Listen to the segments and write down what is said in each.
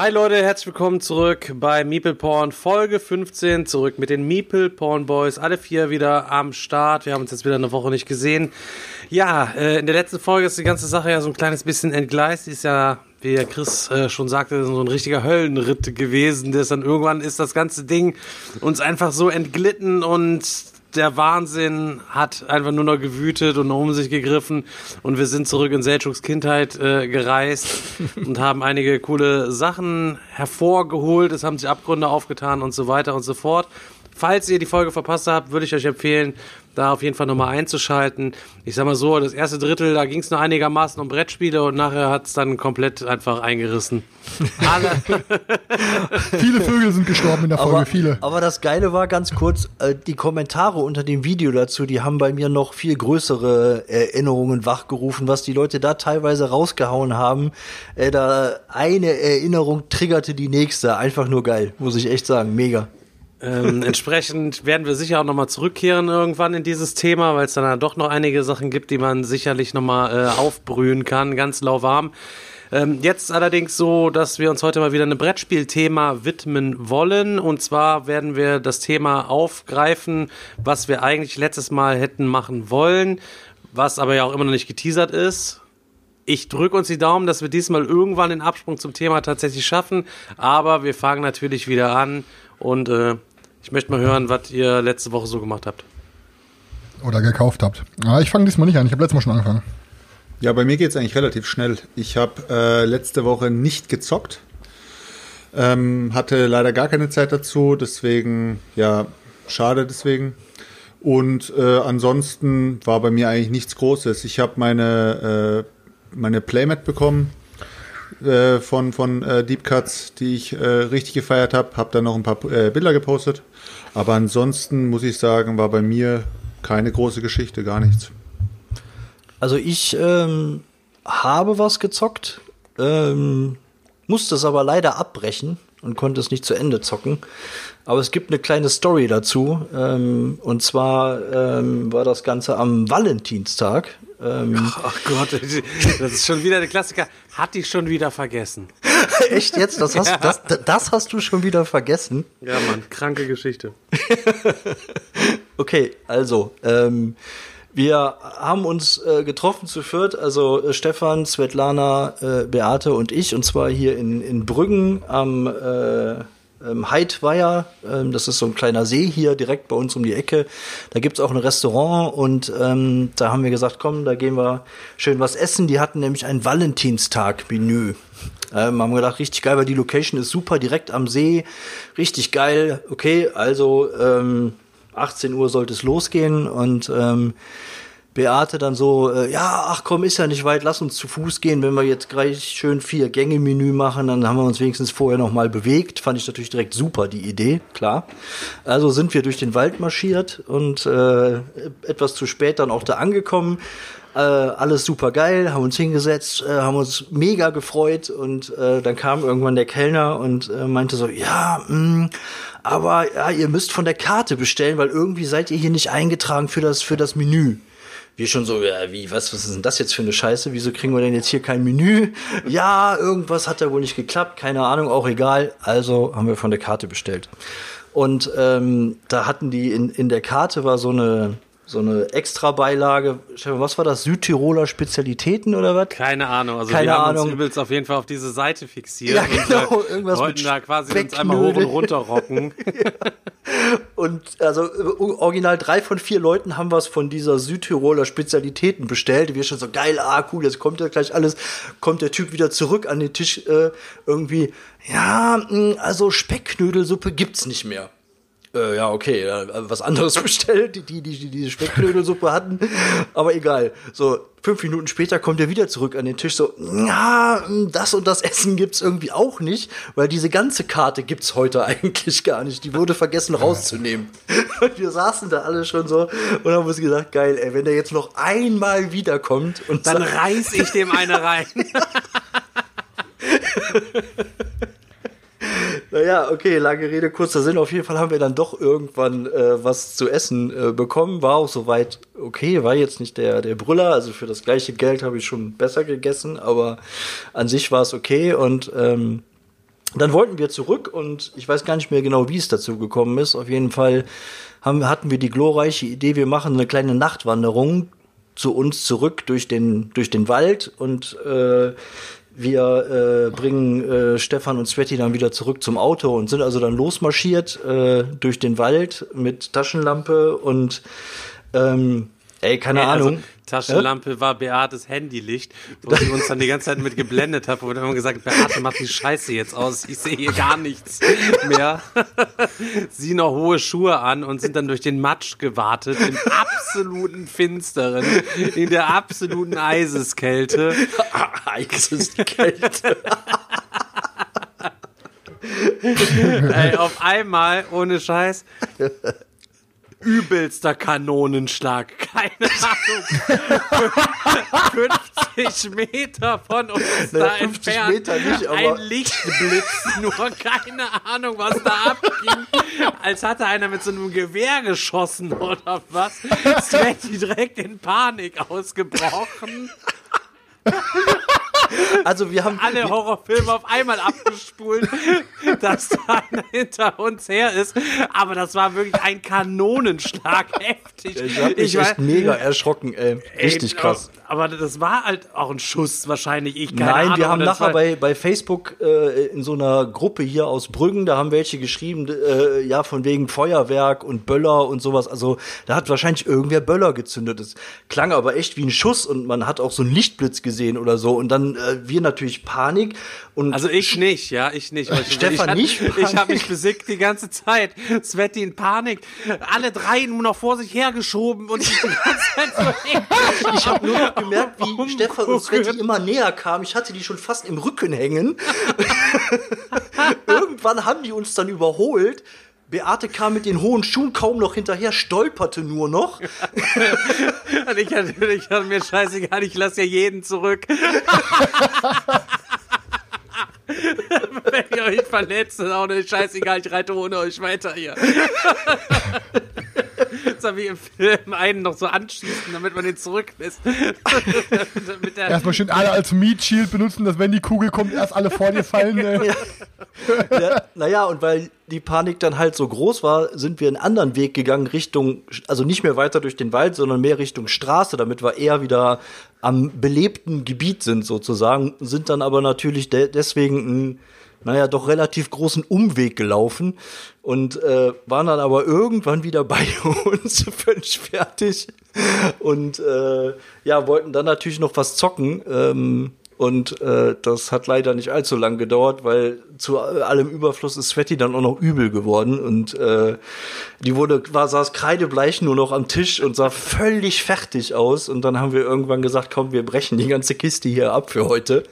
Hi Leute, herzlich willkommen zurück bei Meeple Porn Folge 15. Zurück mit den Meeple Porn Boys. Alle vier wieder am Start. Wir haben uns jetzt wieder eine Woche nicht gesehen. Ja, äh, in der letzten Folge ist die ganze Sache ja so ein kleines bisschen entgleist. Die ist ja, wie der Chris äh, schon sagte, so ein richtiger Höllenritt gewesen. Dann irgendwann ist das ganze Ding uns einfach so entglitten und der Wahnsinn hat einfach nur noch gewütet und um sich gegriffen und wir sind zurück in Seldschuks Kindheit äh, gereist und haben einige coole Sachen hervorgeholt. Es haben sich Abgründe aufgetan und so weiter und so fort. Falls ihr die Folge verpasst habt, würde ich euch empfehlen, da auf jeden Fall nochmal einzuschalten. Ich sag mal so, das erste Drittel, da ging es nur einigermaßen um Brettspiele und nachher hat es dann komplett einfach eingerissen. Alle, Viele Vögel sind gestorben in der Folge, Aber, viele. aber das Geile war ganz kurz, äh, die Kommentare unter dem Video dazu, die haben bei mir noch viel größere Erinnerungen wachgerufen, was die Leute da teilweise rausgehauen haben. Äh, da eine Erinnerung triggerte die nächste. Einfach nur geil, muss ich echt sagen. Mega. Ähm, entsprechend werden wir sicher auch nochmal zurückkehren irgendwann in dieses Thema, weil es dann ja doch noch einige Sachen gibt, die man sicherlich nochmal äh, aufbrühen kann, ganz lauwarm. Ähm, jetzt allerdings so, dass wir uns heute mal wieder einem Brettspielthema widmen wollen. Und zwar werden wir das Thema aufgreifen, was wir eigentlich letztes Mal hätten machen wollen, was aber ja auch immer noch nicht geteasert ist. Ich drücke uns die Daumen, dass wir diesmal irgendwann den Absprung zum Thema tatsächlich schaffen. Aber wir fangen natürlich wieder an und äh, ich möchte mal hören, was ihr letzte Woche so gemacht habt. Oder gekauft habt. Ah, ich fange diesmal nicht an. Ich habe letztes Mal schon angefangen. Ja, bei mir geht es eigentlich relativ schnell. Ich habe äh, letzte Woche nicht gezockt. Ähm, hatte leider gar keine Zeit dazu, deswegen, ja, schade deswegen. Und äh, ansonsten war bei mir eigentlich nichts Großes. Ich habe meine, äh, meine Playmat bekommen äh, von, von äh, Deep Cuts, die ich äh, richtig gefeiert habe. Habe dann noch ein paar äh, Bilder gepostet. Aber ansonsten muss ich sagen, war bei mir keine große Geschichte, gar nichts. Also ich ähm, habe was gezockt, ähm, musste es aber leider abbrechen und konnte es nicht zu Ende zocken. Aber es gibt eine kleine Story dazu. Ähm, und zwar ähm, war das Ganze am Valentinstag. Ähm, Ach Gott, das ist schon wieder der Klassiker. Hatte ich schon wieder vergessen. echt jetzt? Das hast, Ja. das, das hast du schon wieder vergessen? Ja, Mann, kranke Geschichte. Okay, also, ähm, wir haben uns äh, getroffen zu viert, also äh, Stefan, Svetlana, äh, Beate und ich, und zwar hier in, in Brüggen am äh, ähm, Heidweiher. Ähm, das ist so ein kleiner See hier direkt bei uns um die Ecke. Da gibt's auch ein Restaurant und ähm, da haben wir gesagt, komm, da gehen wir schön was essen. Die hatten nämlich ein Valentinstag-Menü. Ähm, haben gedacht, richtig geil, weil die Location ist super, direkt am See, richtig geil. Okay, also ähm, 18 Uhr sollte es losgehen und ähm, Beate dann so, äh, ja, ach komm, ist ja nicht weit, lass uns zu Fuß gehen, wenn wir jetzt gleich schön vier Gänge Menü machen, dann haben wir uns wenigstens vorher noch mal bewegt. Fand ich natürlich direkt super die Idee, klar. Also sind wir durch den Wald marschiert und äh, etwas zu spät dann auch da angekommen. Äh, alles super geil, haben uns hingesetzt, äh, haben uns mega gefreut und äh, dann kam irgendwann der Kellner und äh, meinte so, ja, mh, aber ja, ihr müsst von der Karte bestellen, weil irgendwie seid ihr hier nicht eingetragen für das für das Menü. Wir schon so, ja, wie, was, was ist denn das jetzt für eine Scheiße? Wieso kriegen wir denn jetzt hier kein Menü? Ja, irgendwas hat da wohl nicht geklappt, keine Ahnung, auch egal. Also haben wir von der Karte bestellt. Und ähm, da hatten die in, in der Karte war so eine so eine extra Beilage. Stefan, was war das? Südtiroler Spezialitäten oder was? Keine Ahnung. Also Keine wir haben Ahnung. uns übelst auf jeden Fall auf diese Seite fixiert. Ja, genau, Und, äh, irgendwas wollten mit da quasi uns einmal hoch und runter rocken. Und also original drei von vier Leuten haben was von dieser Südtiroler Spezialitäten bestellt. Wir schon so geil, ah cool, jetzt kommt ja gleich alles. Kommt der Typ wieder zurück an den Tisch äh, irgendwie. Ja, mh, also Speckknödelsuppe gibt's nicht mehr. Äh, ja, okay, was anderes bestellt, die, die, die diese Speckknödelsuppe hatten. Aber egal. So, fünf Minuten später kommt er wieder zurück an den Tisch, so, ja, das und das Essen gibt's irgendwie auch nicht, weil diese ganze Karte gibt's heute eigentlich gar nicht. Die wurde vergessen rauszunehmen. Und wir saßen da alle schon so und haben uns gesagt, geil, ey, wenn der jetzt noch einmal wiederkommt und Dann reiß ich dem eine rein. Naja, okay, lange Rede, kurzer Sinn. Auf jeden Fall haben wir dann doch irgendwann äh, was zu essen äh, bekommen. War auch soweit okay, war jetzt nicht der, der Brüller. Also für das gleiche Geld habe ich schon besser gegessen, aber an sich war es okay. Und ähm, dann wollten wir zurück und ich weiß gar nicht mehr genau, wie es dazu gekommen ist. Auf jeden Fall haben, hatten wir die glorreiche Idee, wir machen eine kleine Nachtwanderung zu uns zurück durch den, durch den Wald und äh, wir äh, bringen äh, Stefan und Sveti dann wieder zurück zum Auto und sind also dann losmarschiert äh, durch den Wald mit Taschenlampe und ähm, ey, keine Ahnung. Also, Taschenlampe war Beates Handylicht, wo sie uns dann die ganze Zeit mit geblendet hat, wo wir dann immer gesagt Beate, mach die Scheiße jetzt aus, ich sehe hier gar nichts mehr. sie noch hohe Schuhe an und sind dann durch den Matsch gewartet, im absoluten Finsteren, in der absoluten Eiseskälte. Eiseskälte. Ey, auf einmal, ohne Scheiß, übelster Kanonenschlag. Keine Ahnung. 50 Meter von uns Naja, da 50 entfernt. Meter nicht, aber- Ein Lichtblitz, nur keine Ahnung, was da abging. Als hatte einer mit so einem Gewehr geschossen oder was. Svetty direkt in Panik ausgebrochen. Also wir haben alle Horrorfilme auf einmal abgespult, dass da einer hinter uns her ist. Aber das war wirklich ein Kanonenschlag, heftig. Ich hab mich weiß- echt mega erschrocken, ey. Richtig Ey, krass. Aber das war halt auch ein Schuss wahrscheinlich. Ich keine Nein, Ahnung, wir haben nachher war- bei, bei Facebook äh, in so einer Gruppe hier aus Brüggen, da haben welche geschrieben, äh, ja, von wegen Feuerwerk und Böller und sowas. Also da hat wahrscheinlich irgendwer Böller gezündet. Das klang aber echt wie ein Schuss und man hat auch so einen Lichtblitz gesehen oder so. Und dann äh, wir natürlich Panik. Und Also ich nicht, ja, ich nicht. Weil Stefan ich, nicht? Ich habe mich besickt die ganze Zeit. Sveti in Panik. Alle drei nur noch vor sich hergeschoben und ich die ganze Zeit so ich habe nur noch gemerkt, wie Umgucken. Stefan und Sveti immer näher kamen. Ich hatte die schon fast im Rücken hängen. Irgendwann haben die uns dann überholt. Beate kam mit den hohen Schuhen kaum noch hinterher, stolperte nur noch. Und ich hatte, ich hatte mir scheißegal, ich lasse ja jeden zurück. Wenn ihr euch verletzt, ist auch nicht scheißegal, ich reite ohne euch weiter hier. Habe ich im Film einen noch so anschießen, damit man den zurücklässt. Erstmal schön alle als Meat Shield benutzen, dass wenn die Kugel kommt, erst alle vor dir fallen. Äh. Ja, naja, und weil die Panik dann halt so groß war, sind wir einen anderen Weg gegangen, Richtung, also nicht mehr weiter durch den Wald, sondern mehr Richtung Straße, damit wir eher wieder am belebten Gebiet sind sozusagen, sind dann aber natürlich de deswegen einen, naja, doch relativ großen Umweg gelaufen und äh, waren dann aber irgendwann wieder bei uns völlig fertig und äh, ja, wollten dann natürlich noch was zocken. Ähm, und äh, das hat leider nicht allzu lang gedauert, weil zu allem Überfluss ist Sveti dann auch noch übel geworden und äh, die wurde war saß kreidebleich nur noch am Tisch und sah völlig fertig aus und dann haben wir irgendwann gesagt, komm, wir brechen die ganze Kiste hier ab für heute.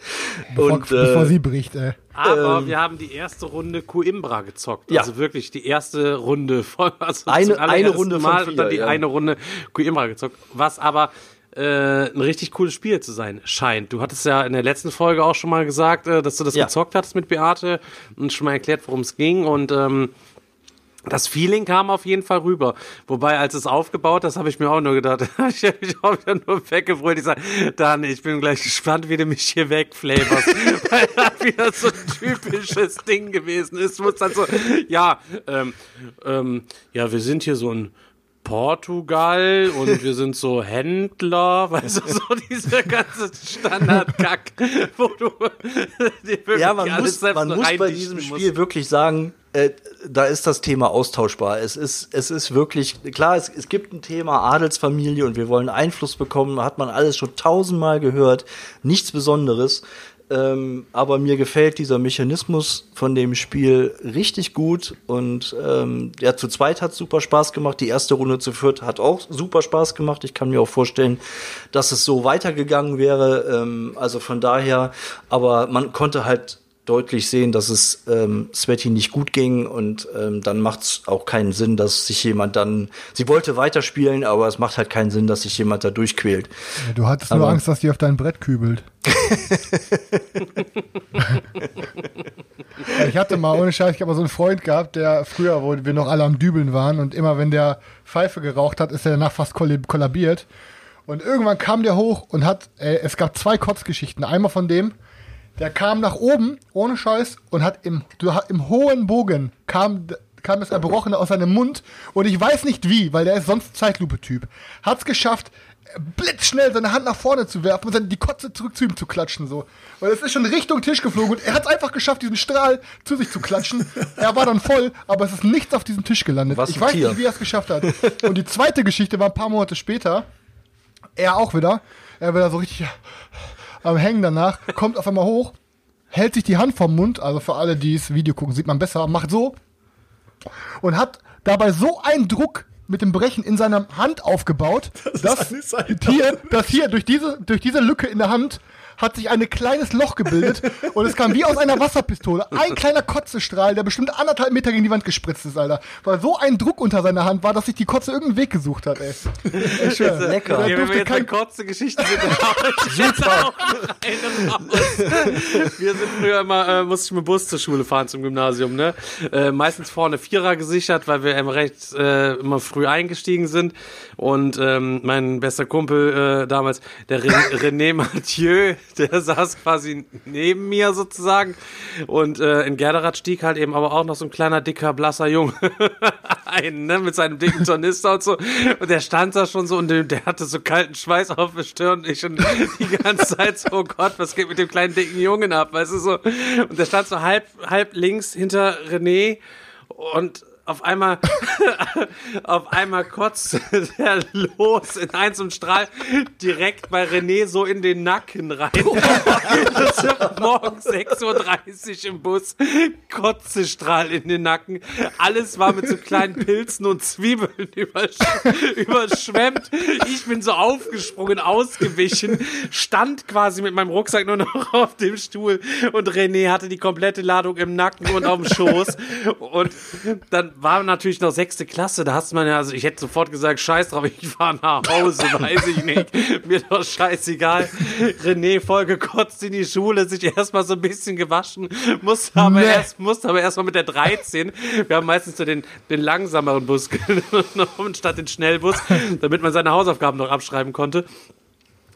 Bevor, und bevor äh, sie bricht, ey. aber wir haben die erste Runde Coimbra gezockt. Ja. Also wirklich die erste Runde von also Eine- eine Runde von Mal und dann vier, die ja. eine Runde Coimbra gezockt. Was aber äh, ein richtig cooles Spiel zu sein scheint. Du hattest ja in der letzten Folge auch schon mal gesagt, äh, dass du das Ja. gezockt hattest mit Beate und schon mal erklärt, worum es ging und ähm, das Feeling kam auf jeden Fall rüber. Wobei, als es aufgebaut, das habe ich mir auch nur gedacht, ich habe mich auch wieder nur weggebrüllt. Ich sage, Dan, ich bin gleich gespannt, wie du mich hier wegflavorst. Weil das wieder so ein typisches Ding gewesen ist. Es dann so, ja, ähm, ähm, ja, wir sind hier so ein Portugal und wir sind so Händler, weißt du, so dieser ganze Standardkack, wo du dir wirklich ja, man muss, man muss bei diesem musst. Spiel wirklich sagen, äh, da ist das Thema austauschbar. Es ist, es ist wirklich, klar, es, es gibt ein Thema Adelsfamilie und wir wollen Einfluss bekommen, hat man alles schon tausendmal gehört, nichts Besonderes. Ähm, aber mir gefällt dieser Mechanismus von dem Spiel richtig gut und ähm, ja, zu zweit hat super Spaß gemacht. Die erste Runde zu viert hat auch super Spaß gemacht. Ich kann mir auch vorstellen, dass es so weitergegangen wäre. Ähm, also von daher, aber man konnte halt deutlich sehen, dass es ähm, Sveti nicht gut ging und ähm, dann macht es auch keinen Sinn, dass sich jemand dann, sie wollte weiterspielen, aber es macht halt keinen Sinn, dass sich jemand da durchquält. Ja, du hattest aber nur Angst, dass die auf dein Brett kübelt. ich hatte mal, ohne Scheiß, ich habe mal so einen Freund gehabt, der früher, wo wir noch alle am Dübeln waren und immer wenn der Pfeife geraucht hat, ist er danach fast kollabiert. Und irgendwann kam der hoch und hat, äh, es gab zwei Kotzgeschichten. Einmal von dem, der kam nach oben, ohne Scheiß, und hat im, im hohen Bogen kam, kam das Erbrochene aus seinem Mund. Und ich weiß nicht wie, weil der ist sonst Zeitlupe-Typ. Hat's geschafft, blitzschnell seine Hand nach vorne zu werfen und dann die Kotze zurück zu ihm zu klatschen, so. Weil es ist schon Richtung Tisch geflogen und er hat es einfach geschafft, diesen Strahl zu sich zu klatschen. er war dann voll, aber es ist nichts auf diesem Tisch gelandet. Was ich weiß Tier. nicht, wie er es geschafft hat. Und die zweite Geschichte war ein paar Monate später. Er auch wieder. Er wieder so richtig am Hängen danach, kommt auf einmal hoch, hält sich die Hand vom Mund, also für alle, die das Video gucken, sieht man besser, macht so und hat dabei so einen Druck mit dem Brechen in seiner Hand aufgebaut, das dass hier, dass hier durch diese, durch diese Lücke in der Hand hat sich ein kleines Loch gebildet und es kam wie aus einer Wasserpistole. Ein kleiner Kotzestrahl, der bestimmt anderthalb Meter gegen die Wand gespritzt ist, Alter. Weil so ein Druck unter seiner Hand war, dass sich die Kotze irgendeinen Weg gesucht hat, ey. Echt schön. Lecker. Ja, wenn wir jetzt eine Kotze-Geschichte sind, Super. Wir sind früher immer, äh, musste ich mit Bus zur Schule fahren zum Gymnasium, ne? Äh, meistens vorne Vierer gesichert, weil wir recht äh, immer früh eingestiegen sind. Und ähm, mein bester Kumpel äh, damals, der René Mathieu, der saß quasi neben mir sozusagen. Und äh, in Gerderath stieg halt eben aber auch noch so ein kleiner, dicker, blasser Junge ein, ne, mit seinem dicken Tornister und so. Und der stand da schon so und der hatte so kalten Schweiß auf der Stirn. Ich schon die ganze Zeit so, oh Gott, was geht mit dem kleinen, dicken Jungen ab, weißt du so. Und der stand so halb, halb links hinter René und auf einmal, auf einmal kotzt der los in eins und Strahl direkt bei René so in den Nacken rein. das ist morgens 6.30 Uhr im Bus. Kotzestrahl in den Nacken. Alles war mit so kleinen Pilzen und Zwiebeln übersch überschwemmt. Ich bin so aufgesprungen, ausgewichen, stand quasi mit meinem Rucksack nur noch auf dem Stuhl und René hatte die komplette Ladung im Nacken und auf dem Schoß. Und dann war natürlich noch sechste Klasse, da hast man ja, also ich hätte sofort gesagt, scheiß drauf, ich fahre nach Hause, weiß ich nicht, mir doch scheißegal. René voll gekotzt in die Schule, sich erstmal so ein bisschen gewaschen, musste aber nee. erst, musste aber erstmal mit der 13, wir haben meistens so den, den langsameren Bus genommen statt den Schnellbus, damit man seine Hausaufgaben noch abschreiben konnte.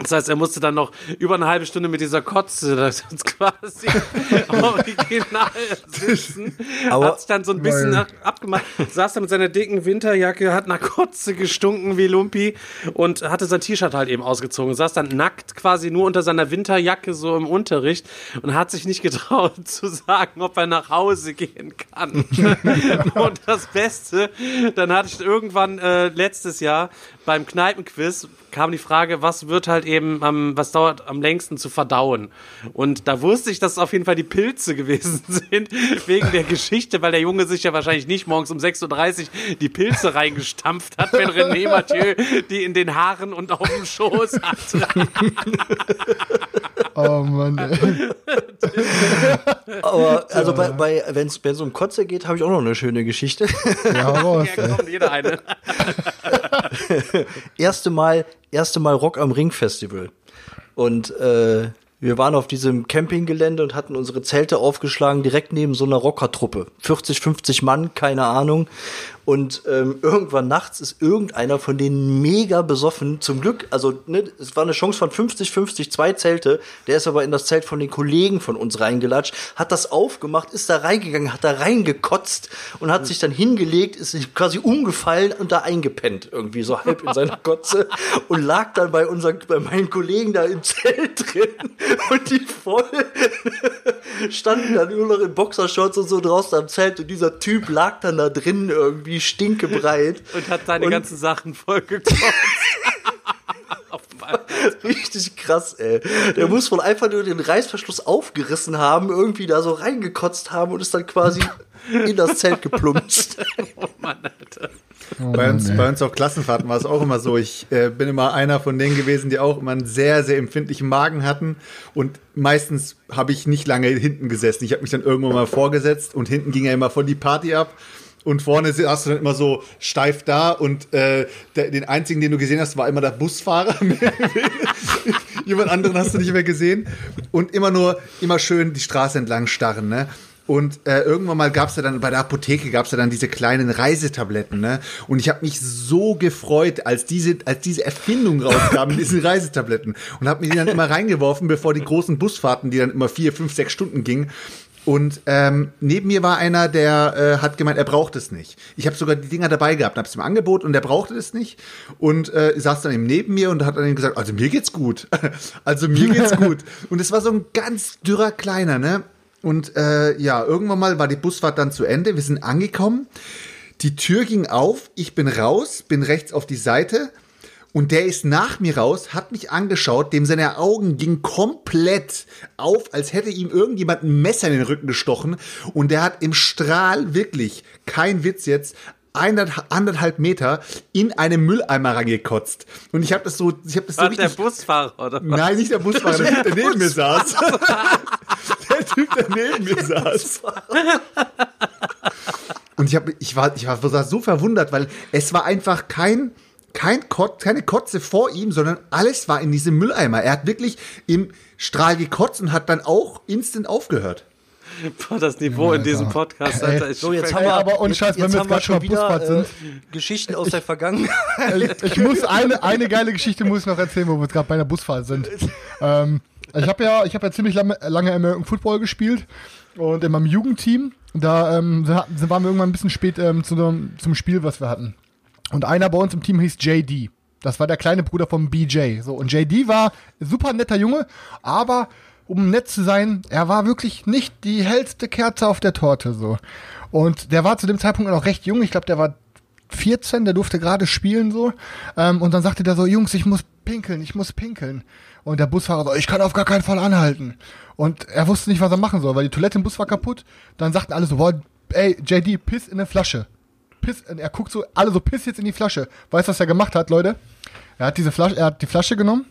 Das heißt, er musste dann noch über eine halbe Stunde mit dieser Kotze das quasi original sitzen. Aber hat sich dann so ein bisschen nach, abgemacht, saß da mit seiner dicken Winterjacke, hat nach Kotze gestunken wie Lumpi und hatte sein T-Shirt halt eben ausgezogen. Saß dann nackt quasi nur unter seiner Winterjacke so im Unterricht und hat sich nicht getraut zu sagen, ob er nach Hause gehen kann. und das Beste, dann hatte ich irgendwann äh, letztes Jahr beim Kneipenquiz kam die Frage, was wird halt eben, ähm, was dauert am längsten zu verdauen? Und da wusste ich, dass es auf jeden Fall die Pilze gewesen sind, wegen der Geschichte, weil der Junge sich ja wahrscheinlich nicht morgens um 6.30 Uhr die Pilze reingestampft hat, wenn René Mathieu die in den Haaren und auf dem Schoß hat. oh Mann, ey. Aber also bei, bei wenn es um Kotze geht, habe ich auch noch eine schöne Geschichte. Ja, raus, ja komm, jeder eine. erste Mal, erste Mal Rock am Ring Festival. Und äh, wir waren auf diesem Campinggelände und hatten unsere Zelte aufgeschlagen, direkt neben so einer Rockertruppe. 40, 50 Mann, keine Ahnung. Und ähm, irgendwann nachts ist irgendeiner von denen mega besoffen. Zum Glück, also ne, es war eine Chance von 50, 50, zwei Zelte. Der ist aber in das Zelt von den Kollegen von uns reingelatscht, hat das aufgemacht, ist da reingegangen, hat da reingekotzt und hat sich dann hingelegt, ist quasi umgefallen und da eingepennt, irgendwie so halb in seiner Kotze und lag dann bei unseren, bei meinen Kollegen da im Zelt drin und die voll standen dann nur noch in Boxershorts und so draußen am Zelt und dieser Typ lag dann da drin irgendwie stinkebreit. Und hat seine Und- ganzen Sachen vollgekotzt. Richtig krass, ey. Der muss wohl einfach nur den Reißverschluss aufgerissen haben, irgendwie da so reingekotzt haben und ist dann quasi in das Zelt geplumpst. Oh Mann, Alter. bei, uns, bei uns auf Klassenfahrten war es auch immer so. Ich äh, bin immer einer von denen gewesen, die auch immer einen sehr, sehr empfindlichen Magen hatten. Und meistens habe ich nicht lange hinten gesessen. Ich habe mich dann irgendwann mal vorgesetzt und hinten ging ja immer voll die Party ab. Und vorne hast du dann immer so steif da und äh, der, den einzigen, den du gesehen hast, war immer der Busfahrer. Jemand anderen hast du nicht mehr gesehen. Und immer nur, immer schön die Straße entlang starren, ne? Und äh, irgendwann mal gab's ja dann bei der Apotheke gab's ja dann diese kleinen Reisetabletten, ne? Und ich habe mich so gefreut, als diese als diese Erfindung rauskam, diese Reisetabletten und habe mir die dann immer reingeworfen, bevor die großen Busfahrten, die dann immer vier, fünf, sechs Stunden gingen. Und ähm, neben mir war einer, der äh, hat gemeint, er braucht es nicht. Ich habe sogar die Dinger dabei gehabt, habe es ihm angeboten und er brauchte es nicht. Und äh, saß dann eben neben mir und hat dann gesagt, also mir geht's gut. also mir geht's gut. Und es war so ein ganz dürrer Kleiner, ne? Und äh, ja, irgendwann mal war die Busfahrt dann zu Ende. Wir sind angekommen. Die Tür ging auf. Ich bin raus, bin rechts auf die Seite. Und der ist nach mir raus, hat mich angeschaut, dem seine Augen gingen komplett auf, als hätte ihm irgendjemand ein Messer in den Rücken gestochen. Und der hat im Strahl wirklich, kein Witz jetzt, anderthalb Meter in einen Mülleimer reingekotzt. Und ich habe das so, ich habe das so War der Busfahrer, oder was? Nein, nicht der Busfahrer, der Typ, der neben mir saß. der Typ, der neben mir saß. Und ich, hab, ich, war, ich war so verwundert, weil es war einfach kein, kein Kot, keine Kotze vor ihm, sondern alles war in diesem Mülleimer. Er hat wirklich im Strahl gekotzt und hat dann auch instant aufgehört. Boah, das Niveau in diesem Alter. Podcast, Ey. Alter, ist So, jetzt schon haben wir, aber ohne jetzt, Scheiß, wenn jetzt wir haben jetzt schon wieder Busfahrt äh, Geschichten aus der Vergangenheit. Ich, ich muss eine, eine geile Geschichte muss ich noch erzählen, wo wir jetzt gerade bei der Busfahrt sind. Ähm, ich habe ja, ich habe ja ziemlich lange, lange American Football gespielt und in meinem Jugendteam, da ähm, waren wir irgendwann ein bisschen spät ähm, zu, zum Spiel, was wir hatten. Und einer bei uns im Team hieß JD. Das war der kleine Bruder von BJ. So, und JD war super netter Junge, aber um nett zu sein, er war wirklich nicht die hellste Kerze auf der Torte. so. Und der war zu dem Zeitpunkt noch recht jung. Ich glaube, der war 14, der durfte gerade spielen so. Ähm, und dann sagte der so, Jungs, ich muss pinkeln, ich muss pinkeln. Und der Busfahrer so, ich kann auf gar keinen Fall anhalten. Und er wusste nicht, was er machen soll, weil die Toilette im Bus war kaputt. Dann sagten alle so, boah, ey, JD, piss in eine Flasche. Piss, er guckt so, alle so, piss jetzt in die Flasche. Weißt du, was er gemacht hat, Leute? Er hat diese Flasche, er hat die Flasche genommen,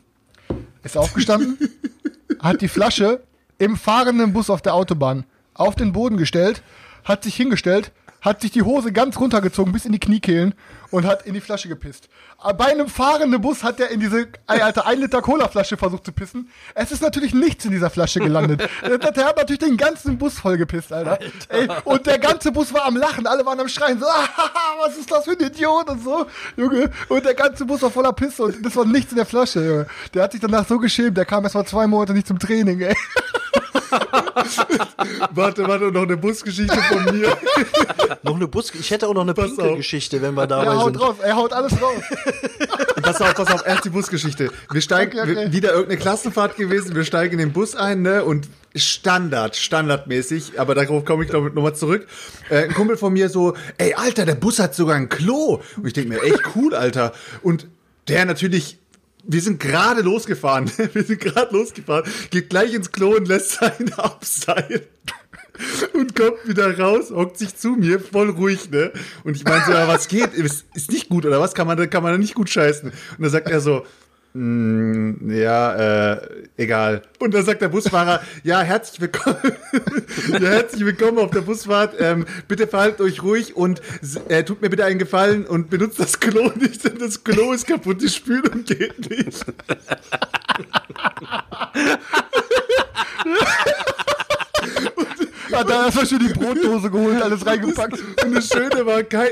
ist aufgestanden, hat die Flasche im fahrenden Bus auf der Autobahn auf den Boden gestellt, hat sich hingestellt, hat sich die Hose ganz runtergezogen bis in die Kniekehlen und hat in die Flasche gepisst. Bei einem fahrenden Bus hat er in diese ey, Alter, 1 Liter Cola-Flasche versucht zu pissen. Es ist natürlich nichts in dieser Flasche gelandet. der, hat natürlich den ganzen Bus voll gepisst, Alter. Ey, und der ganze Bus war am Lachen, alle waren am Schreien, so, ah, was ist das für ein Idiot und so, Junge. Und der ganze Bus war voller Pisse und das war nichts in der Flasche, Junge. Der hat sich danach so geschämt, der kam erst mal zwei Monate nicht zum Training, ey. Warte, warte, noch eine Busgeschichte von mir. noch eine Bus. Ich hätte auch noch eine. Pinkelgeschichte, wenn wir Er haut sind. raus, er haut alles raus. pass auf, pass auf, erst die Busgeschichte. Wir steigen, Okay, okay. wieder irgendeine Klassenfahrt gewesen, wir steigen in den Bus ein, ne, und Standard, standardmäßig, aber darauf komme ich glaube ich nochmal zurück. Äh, ein Kumpel von mir so, ey, Alter, der Bus hat sogar ein Klo. Und ich denke mir, echt cool, Alter. Und der natürlich, wir sind gerade losgefahren, wir sind gerade losgefahren, geht gleich ins Klo und lässt seinen abseilen. Und kommt wieder raus, hockt sich zu mir, voll ruhig, ne? Und ich meine so, ja, was geht? Ist, ist nicht gut, oder was? Kann man, da- kann man da nicht gut scheißen? Und dann sagt er so, "Mm, ja, äh, egal. Und dann sagt der Busfahrer, ja, herzlich willkommen, ja, herzlich willkommen auf der Busfahrt. Ähm, bitte verhaltet euch ruhig und äh, tut mir bitte einen Gefallen und benutzt das Klo nicht, denn das Klo ist kaputt, die Spülung geht nicht. Hat da erstmal schon die Brotdose geholt, alles reingepackt. Und das Schöne war, kein,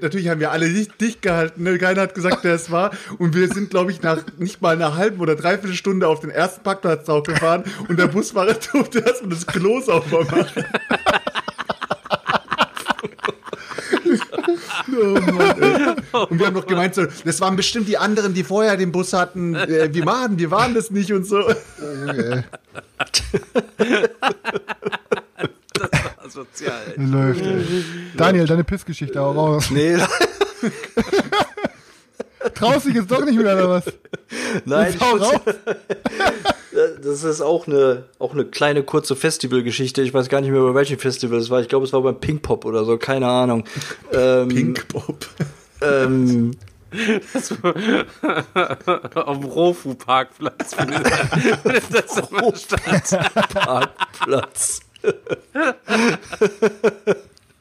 natürlich haben wir alle nicht dicht gehalten, ne? keiner hat gesagt, wer es war. Und wir sind, glaube ich, nach nicht mal einer halben oder dreiviertel Stunde auf den ersten Parkplatz drauf gefahren und der Busfahrer durfte erstmal das Klo sauber machen. Oh Mann. Und wir haben noch gemeint, so, das waren bestimmt die anderen, die vorher den Bus hatten. Äh, wir waren, wir waren das nicht und so. War asozial. Läuft. ey. Daniel, deine Pissgeschichte auch raus. Nee, Traust dich jetzt doch nicht mehr, oder was? nein, das ist auch eine, auch eine kleine kurze Festivalgeschichte. Ich weiß gar nicht mehr, bei welchem Festival es war. Ich glaube, es war beim Pink Pop oder so, keine Ahnung. Ähm, Pink Pop. Ähm, Auf dem Rofu-Parkplatz. findet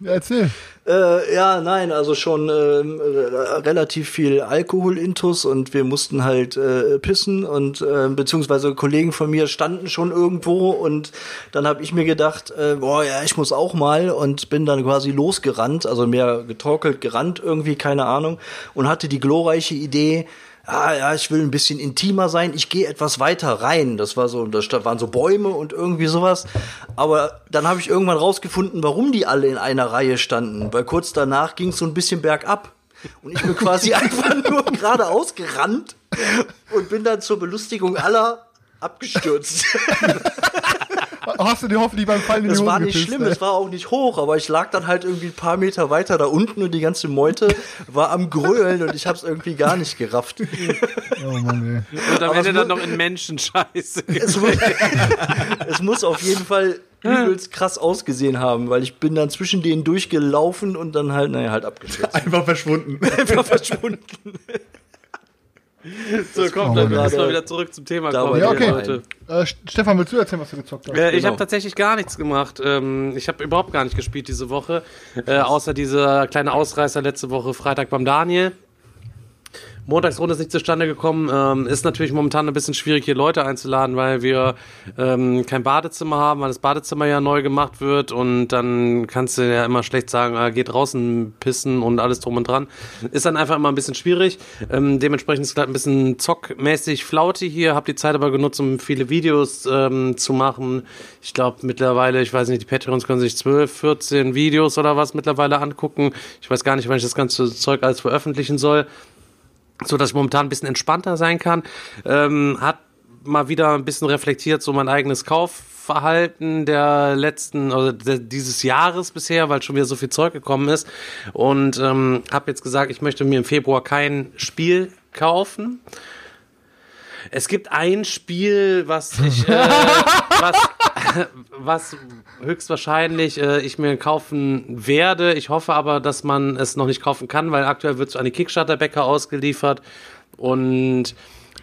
Ja, erzähl. Äh, ja, nein, also schon ähm, re- relativ viel Alkohol-Intus und wir mussten halt äh, pissen und äh, beziehungsweise Kollegen von mir standen schon irgendwo und dann habe ich mir gedacht, äh, boah, ja, ich muss auch mal und bin dann quasi losgerannt, also mehr getorkelt, gerannt irgendwie, keine Ahnung und hatte die glorreiche Idee, ah ja, ich will ein bisschen intimer sein, ich gehe etwas weiter rein. Das war so, da sta- waren so Bäume und irgendwie sowas. Aber dann habe ich irgendwann rausgefunden, warum die alle in einer Reihe standen. Weil kurz danach ging es so ein bisschen bergab. Und ich bin quasi einfach nur geradeaus gerannt und bin dann zur Belustigung aller abgestürzt. Hast du dir hoffentlich beim Fallen in die Das Hose war nicht gepisst, schlimm, ey? es war auch nicht hoch, aber ich lag dann halt irgendwie ein paar Meter weiter da unten und die ganze Meute war am Grölen und ich hab's irgendwie gar nicht gerafft. Oh Mann, ey. Und am Aber Ende es dann noch in Menschenscheiße. Es muss, es muss auf jeden Fall übelst krass ausgesehen haben, weil ich bin dann zwischen denen durchgelaufen und dann halt, naja, halt abgestürzt. Einfach verschwunden. Einfach verschwunden. So, komm, dann lass mal wieder zurück zum Thema kommen. Ja, okay. Leute. Äh, Stefan, willst du erzählen, was du gezockt hast? Äh, Ich Genau. habe tatsächlich gar nichts gemacht. Ähm, ich habe überhaupt gar nicht gespielt diese Woche. Äh, außer dieser kleine Ausreißer letzte Woche Freitag beim Daniel. Montagsrunde ist nicht zustande gekommen. Ähm, ist natürlich momentan ein bisschen schwierig, hier Leute einzuladen, weil wir ähm, kein Badezimmer haben, weil das Badezimmer ja neu gemacht wird und dann kannst du ja immer schlecht sagen, ah, geht draußen pissen und alles drum und dran. Ist dann einfach immer ein bisschen schwierig. Ähm, dementsprechend ist es gerade ein bisschen zockmäßig Flaute hier. Hab die Zeit aber genutzt, um viele Videos ähm, zu machen. Ich glaube mittlerweile, ich weiß nicht, die Patreons können sich 12, 14 Videos oder was mittlerweile angucken. Ich weiß gar nicht, wann ich das ganze Zeug alles veröffentlichen soll so dass ich momentan ein bisschen entspannter sein kann. Ähm, hat mal wieder ein bisschen reflektiert, so mein eigenes Kaufverhalten der letzten, oder de, dieses Jahres bisher, weil schon wieder so viel Zeug gekommen ist. Und ähm, habe jetzt gesagt, ich möchte mir im Februar kein Spiel kaufen. Es gibt ein Spiel, was ich, äh, was, was höchstwahrscheinlich äh, ich mir kaufen werde. Ich hoffe aber, dass man es noch nicht kaufen kann, weil aktuell wird es an die Kickstarter-Bäcker ausgeliefert und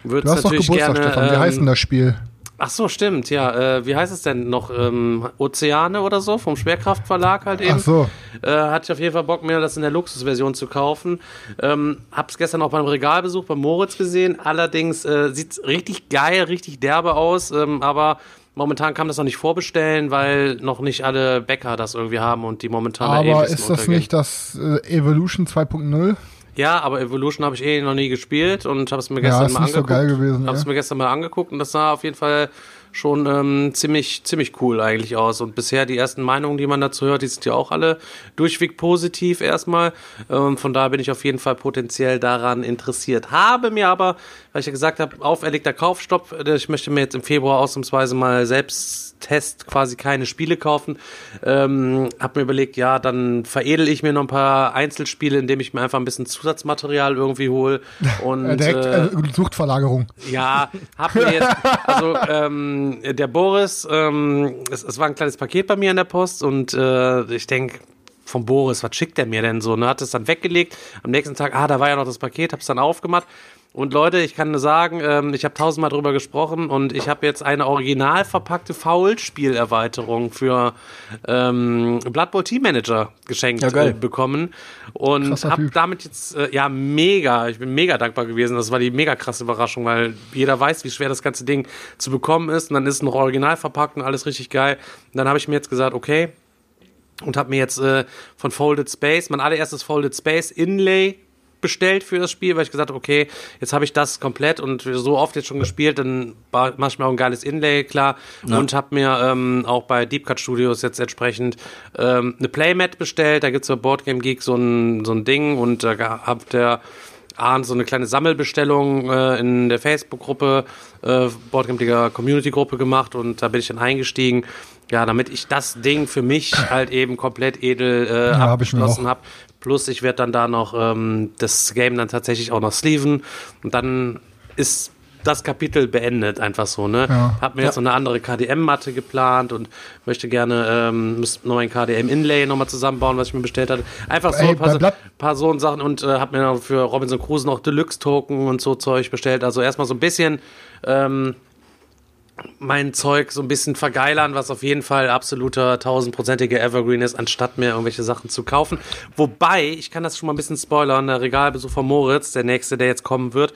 würde Du es hast doch natürlich Geburtstag, gerne. Stefan. Wie ähm, heißt denn das Spiel? Ach so, stimmt, ja. Äh, wie heißt es denn noch? Ähm, Ozeane oder so? Vom Schwerkraftverlag halt eben. Ach so. Äh, hatte ich auf jeden Fall Bock, mir das in der Luxusversion zu kaufen. Ähm, hab's gestern auch beim Regalbesuch bei Moritz gesehen. Allerdings äh, sieht's richtig geil, richtig derbe aus. Ähm, aber momentan kann man das noch nicht vorbestellen, weil noch nicht alle Bäcker das irgendwie haben und die momentan Aber ist das untergehen. nicht das äh, Evolution 2.0? Ja, aber Evolution habe ich eh noch nie gespielt und habe es mir Ja, gestern ist mal nicht so angeguckt. geil gewesen, Habe es ja. mir gestern mal angeguckt und das sah auf jeden Fall schon ähm, ziemlich ziemlich cool eigentlich aus und bisher die ersten Meinungen, die man dazu hört, die sind ja auch alle durchweg positiv erstmal. Ähm, von daher bin ich auf jeden Fall potenziell daran interessiert. Habe mir aber, weil ich ja gesagt habe, auferlegter Kaufstopp. äh, Ich möchte mir jetzt im Februar ausnahmsweise mal selbst Test quasi keine Spiele kaufen. Ähm, hab mir überlegt, ja, dann veredel ich mir noch ein paar Einzelspiele, indem ich mir einfach ein bisschen Zusatzmaterial irgendwie hole. Und Äh, direkt äh, äh, Suchtverlagerung. ja, hab mir jetzt, also ähm, der Boris, ähm, es, es war ein kleines Paket bei mir in der Post und äh, ich denk vom Boris, was schickt der mir denn so? Ne, hat es dann weggelegt. Am nächsten Tag, ah, da war ja noch das Paket, hab's dann aufgemacht. Und Leute, ich kann nur sagen, ähm, ich habe tausendmal drüber gesprochen und ich habe jetzt eine original verpackte Foul-Spielerweiterung für ähm, Blood Bowl Team Manager geschenkt Ja, äh, bekommen und habe damit jetzt äh, ja mega, ich bin mega dankbar gewesen. Das war die mega krasse Überraschung, weil jeder weiß, wie schwer das ganze Ding zu bekommen ist und dann ist es noch original verpackt und alles richtig geil. Und dann habe ich mir jetzt gesagt, okay, und habe mir jetzt äh, von Folded Space mein allererstes Folded Space Inlay bestellt für das Spiel, weil ich gesagt habe, okay, jetzt habe ich das komplett und so oft jetzt schon gespielt, dann mache ich mir auch ein geiles Inlay klar und habe mir ähm, auch bei Deep Cut Studios jetzt entsprechend ähm, eine Playmat bestellt, da gibt's bei Board Game Geek so ein, so ein Ding und da habt der Ahn so eine kleine Sammelbestellung äh, in der Facebook-Gruppe, äh, Boardgame Community-Gruppe gemacht und da bin ich dann eingestiegen. Ja, damit ich das Ding für mich halt eben komplett edel äh, Ja, hab abgeschlossen habe. Plus ich werde dann da noch ähm, das Game dann tatsächlich auch noch sleeven und dann ist das Kapitel beendet, einfach so, ne? Ja. Hab mir jetzt noch eine andere KDM-Matte geplant und möchte gerne ähm, noch ein KDM-Inlay nochmal zusammenbauen, was ich mir bestellt hatte. Einfach so Ey, ein paar, so, paar so Sachen und äh, hab mir noch für Robinson Crusoe noch Deluxe-Token und so Zeug bestellt. Also erstmal so ein bisschen ähm, mein Zeug so ein bisschen vergeilern, was auf jeden Fall absoluter tausendprozentiger Evergreen ist, anstatt mir irgendwelche Sachen zu kaufen. Wobei, ich kann das schon mal ein bisschen spoilern, der Regalbesuch von Moritz, der nächste, der jetzt kommen wird,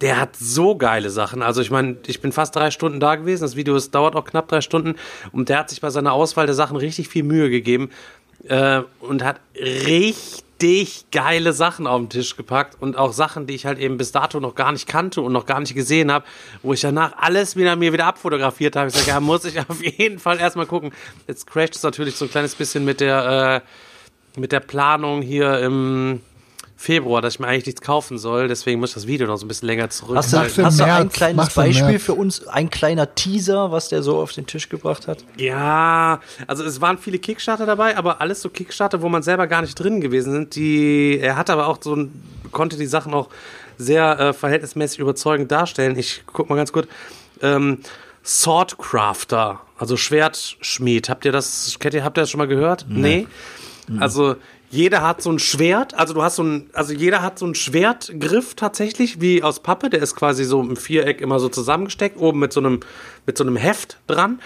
der hat so geile Sachen. Also ich meine, ich bin fast drei Stunden da gewesen. Das Video ist, dauert auch knapp drei Stunden. Und der hat sich bei seiner Auswahl der Sachen richtig viel Mühe gegeben äh, und hat richtig geile Sachen auf den Tisch gepackt und auch Sachen, die ich halt eben bis dato noch gar nicht kannte und noch gar nicht gesehen habe, wo ich danach alles wieder mir wieder abfotografiert habe. Ich sage, ja, muss ich auf jeden Fall erstmal gucken. Jetzt crasht es natürlich so ein kleines bisschen mit der äh, mit der Planung hier im Februar, dass ich mir eigentlich nichts kaufen soll. Deswegen muss ich das Video noch so ein bisschen länger zurück. Hast du, hast du ein kleines Beispiel März. für uns? Ein kleiner Teaser, was der so auf den Tisch gebracht hat? Ja, also es waren viele Kickstarter dabei, aber alles so Kickstarter, wo man selber gar nicht drin gewesen sind. Die, er hat aber auch so ein, konnte die Sachen auch sehr äh, verhältnismäßig überzeugend darstellen. Ich guck mal ganz kurz. Ähm, Swordcrafter, also Schwertschmied. Habt ihr das, kennt ihr, habt ihr das schon mal gehört? Nee. Also jeder hat so ein Schwert, also du hast so ein, also jeder hat so einen Schwertgriff tatsächlich, wie aus Pappe, der ist quasi so im Viereck immer so zusammengesteckt, oben mit so einem, mit so einem Heft dran.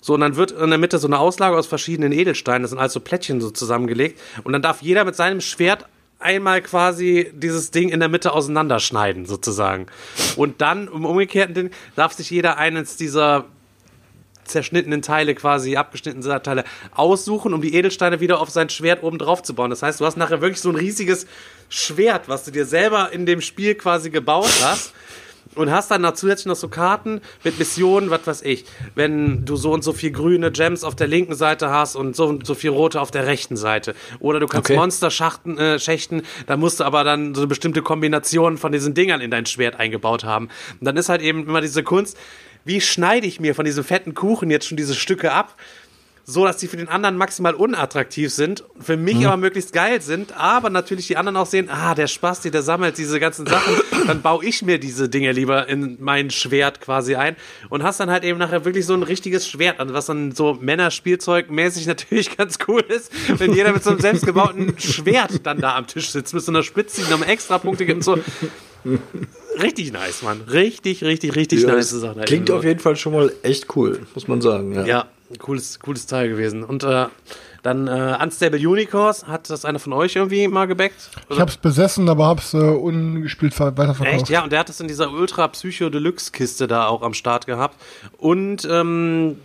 So, und dann wird in der Mitte so eine Auslage aus verschiedenen Edelsteinen, das sind also Plättchen so zusammengelegt. Und dann darf jeder mit seinem Schwert einmal quasi dieses Ding in der Mitte auseinanderschneiden, sozusagen. Und dann im umgekehrten Ding darf sich jeder eines dieser zerschnittenen Teile quasi, abgeschnittenen Teile aussuchen, um die Edelsteine wieder auf sein Schwert oben drauf zu bauen. Das heißt, du hast nachher wirklich so ein riesiges Schwert, was du dir selber in dem Spiel quasi gebaut hast. Und hast dann noch zusätzlich noch so Karten mit Missionen, was weiß ich. Wenn du so und so viel grüne Gems auf der linken Seite hast und so und so viel rote auf der rechten Seite. Oder du kannst Okay. Monster schachten, äh, schächten, da musst du aber dann so bestimmte Kombination von diesen Dingern in dein Schwert eingebaut haben. Und dann ist halt eben immer diese Kunst, wie schneide ich mir von diesem fetten Kuchen jetzt schon diese Stücke ab, so dass die für den anderen maximal unattraktiv sind, für mich aber möglichst geil sind, aber natürlich die anderen auch sehen, ah, der Spasti, der sammelt diese ganzen Sachen, dann baue ich mir diese Dinge lieber in mein Schwert quasi ein und hast dann halt eben nachher wirklich so ein richtiges Schwert, was dann so Männerspielzeugmäßig natürlich ganz cool ist, wenn jeder mit so einem selbstgebauten Schwert dann da am Tisch sitzt, mit so einer Spitze, die noch extra Punkte gibt und so. Richtig nice, Mann. Richtig, richtig, richtig nice Sache. Klingt eben. auf jeden Fall schon mal echt cool, muss man sagen. Ja. Ja, cooles, cooles Teil gewesen. Und äh, dann äh, Unstable Unicorns, hat das einer von euch irgendwie mal gebackt? Ich hab's besessen, aber hab's äh, ungespielt ver- weiterverkauft. Echt? Ja, und der hat das in dieser Ultra Psycho Deluxe Kiste da auch am Start gehabt. Und ähm,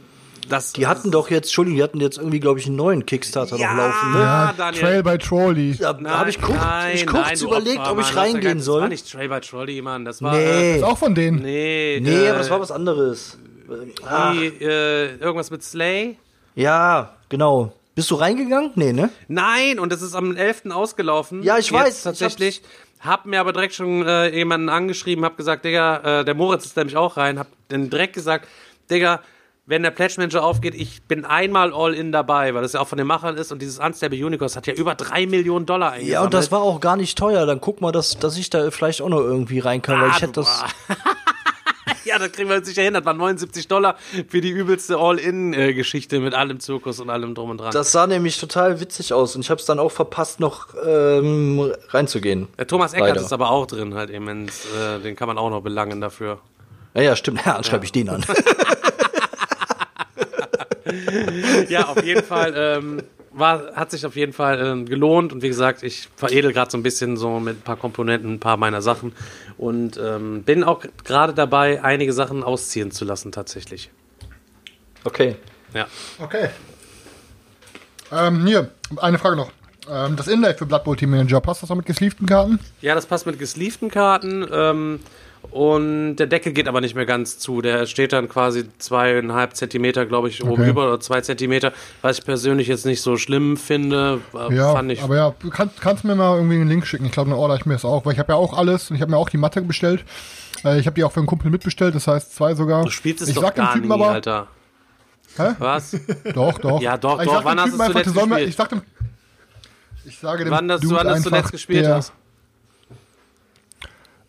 das. Die hatten doch jetzt, Entschuldigung, die hatten jetzt irgendwie, glaube ich, einen neuen Kickstarter ja, noch laufen. Ne? Ja, Daniel. Trail by Trolley. Da Nein, habe ich nein, ich kurz nein, du überlegt, Opfer, ob ich Mann, das reingehen gar- Das war soll. nicht Trail by Trolley, Mann. Das war. Nee. Ist auch von denen. Nee, Nee, äh, aber das war was anderes. Die, äh, irgendwas mit Slay? ja, genau. Bist du reingegangen? Nee, ne? Nein, und es ist am 11. ausgelaufen. Ja, ich Jetzt weiß, ich Tatsächlich. Hab mir aber direkt schon äh, jemanden angeschrieben, hab gesagt, Digga, äh, der Moritz ist nämlich auch rein, hab dann direkt gesagt, Digga, wenn der Pledge Manager aufgeht, ich bin einmal all in dabei, weil das ja auch von den Machern ist und dieses Unstable Unicorns hat ja über drei Millionen Dollar eingesammelt. Ja, und das war auch gar nicht teuer. Dann guck mal, dass, dass ich da vielleicht auch noch irgendwie rein kann, weil Ah, ich hätte das. ja, das kriegen wir uns sicher hin. Das waren 79 Dollar für die übelste All-In-Geschichte mit allem Zirkus und allem drum und dran. Das sah nämlich total witzig aus und ich habe es dann auch verpasst, noch ähm, reinzugehen. der Thomas Eckert Leider. ist aber auch drin, halt eben. Äh, den kann man auch noch belangen dafür. Ja, ja, stimmt. Ja, dann schreibe ich den an. Ja, auf jeden Fall ähm, war, hat sich auf jeden Fall ähm, gelohnt und wie gesagt, ich veredel gerade so ein bisschen so mit ein paar Komponenten, ein paar meiner Sachen und ähm, bin auch gerade dabei, einige Sachen ausziehen zu lassen tatsächlich. Okay. Ja. Okay. Ähm, hier, eine Frage noch. Ähm, das Inlay für Blood Bowl Team Manager, passt das auch mit gesleevten Karten? Ja, das passt mit gesleevten Karten. Ähm, Und der Deckel geht aber nicht mehr ganz zu. Der steht dann quasi zweieinhalb Zentimeter, glaube ich, oben Okay. über oder zwei Zentimeter. Was ich persönlich jetzt nicht so schlimm finde. äh, Ja, fand ich. aber ja, du kannst, mir mal irgendwie einen Link schicken. Ich glaube, dann order ich mir das auch, weil ich habe ja auch alles und ich habe mir auch die Matte bestellt. Äh, ich habe die auch für einen Kumpel mitbestellt, das heißt zwei sogar. du spielst es ich doch sag dem gar Typen nie, aber, Alter. Hä? Was? Doch, doch. Ja, doch, ich doch. dem Wann hast du einfach, gespielt? Ich sag dem, ich sage dem wann das, Dude wann das einfach, zuletzt gespielt der, hast?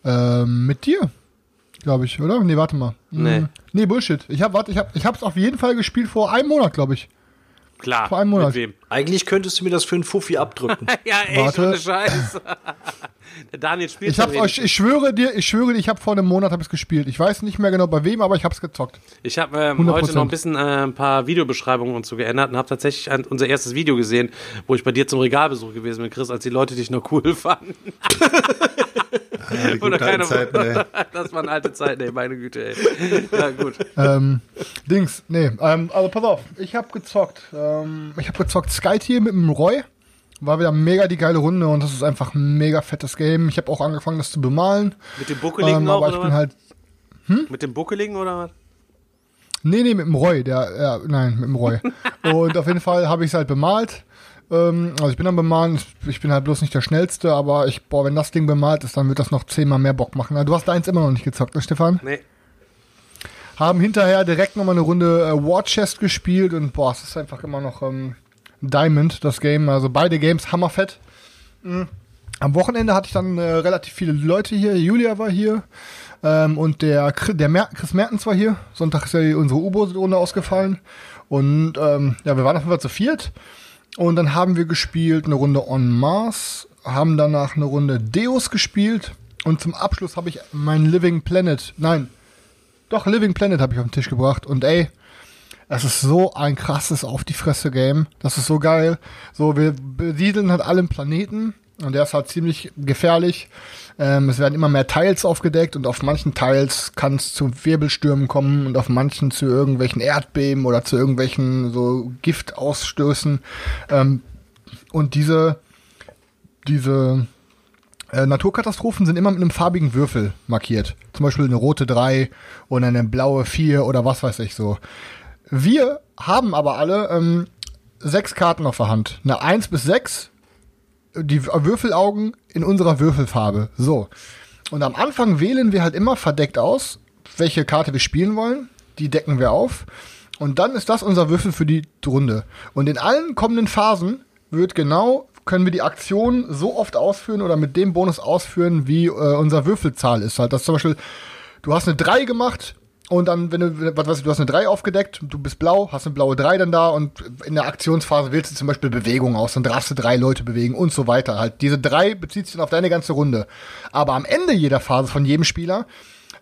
Ähm, mit dir, glaube ich, oder? Nee, warte mal. Hm, Nee. Nee, Bullshit. Ich habe, warte, ich habe, ich hab's auf jeden Fall gespielt vor einem Monat, glaube ich. Klar. Vor einem Monat. Mit wem? Eigentlich könntest du mir das für einen Fuffi abdrücken. Ja, echt, Warte. ohne Scheiß. Der Daniel spielt Ich wenig. euch, ich schwöre dir, ich schwöre dir, ich habe vor einem Monat habe ich gespielt. Ich weiß nicht mehr genau bei wem, aber ich habe es gezockt. Ich habe ähm, heute 100%. noch ein bisschen äh, ein paar Videobeschreibungen und so geändert und habe tatsächlich ein, unser erstes Video gesehen, wo ich bei dir zum Regalbesuch gewesen bin, Chris, als die Leute dich noch cool fanden. Die Oder keine Zeiten, ey. Das waren alte Zeiten, ey, meine Güte, ey. Ja, gut. ähm, Dings, nee, ähm, also pass auf, ich habe gezockt. Ähm, ich habe gezockt Sky Tier mit dem Roy. War wieder mega die geile Runde und das ist einfach ein mega fettes Game. Ich habe auch angefangen, das zu bemalen. Mit dem Buckeligen Ähm, auch, aber ich oder bin was? halt. Mit dem Buckeligen, oder was? Nee, nee, mit dem Roy, der, ja, nein, mit dem Roy. und auf jeden Fall habe ich es halt bemalt. Ähm, also ich bin am Bemalen, ich bin halt bloß nicht der Schnellste, aber ich, boah, wenn das Ding bemalt ist, dann wird das noch zehnmal mehr Bock machen. Du hast deins immer noch nicht gezockt, ne, Stefan? Nee. haben hinterher direkt nochmal eine Runde äh, War Chest gespielt und boah, es ist einfach immer noch ähm, Diamond, das Game. Also beide Games hammerfett. Mhm. Am Wochenende hatte ich dann äh, relativ viele Leute hier. Julia war hier ähm, und der, der Mer Chris Mertens war hier. Sonntag ist ja unsere U-Boot-Runde ausgefallen. Und ähm, ja, wir waren auf jeden Fall zu viert. Und dann haben wir gespielt eine Runde On Mars, haben danach eine Runde Deus gespielt und zum Abschluss habe ich mein Living Planet, nein, doch, Living Planet habe ich auf den Tisch gebracht. Und ey, es ist so ein krasses Auf die Fresse Game. Das ist so geil. So, wir besiedeln halt alle einen Planeten. Und der ist halt ziemlich gefährlich. Ähm, es werden immer mehr Teils aufgedeckt und auf manchen Teils kann es zu Wirbelstürmen kommen und auf manchen zu irgendwelchen Erdbeben oder zu irgendwelchen so Giftausstößen. Ähm, und diese, diese äh, Naturkatastrophen sind immer mit einem farbigen Würfel markiert. Zum Beispiel eine rote 3 oder eine blaue 4 oder was weiß ich so. Wir haben aber alle ähm, sechs Karten auf der Hand. Eine 1 bis 6, die Würfelaugen in unserer Würfelfarbe. So. Und am Anfang wählen wir halt immer verdeckt aus, welche Karte wir spielen wollen. Die decken wir auf. Und dann ist das unser Würfel für die Runde. Und in allen kommenden Phasen wird genau, können wir die Aktion so oft ausführen oder mit dem Bonus ausführen, wie äh, unser Würfelzahl ist. Halt, das zum Beispiel, du hast eine 3 gemacht und dann, wenn du, was weiß ich, du hast eine 3 aufgedeckt, du bist blau, hast eine blaue 3 dann da und in der Aktionsphase wählst du zum Beispiel Bewegung aus, dann darfst du drei Leute bewegen und so weiter. Halt, diese 3 bezieht sich dann auf deine ganze Runde. Aber am Ende jeder Phase von jedem Spieler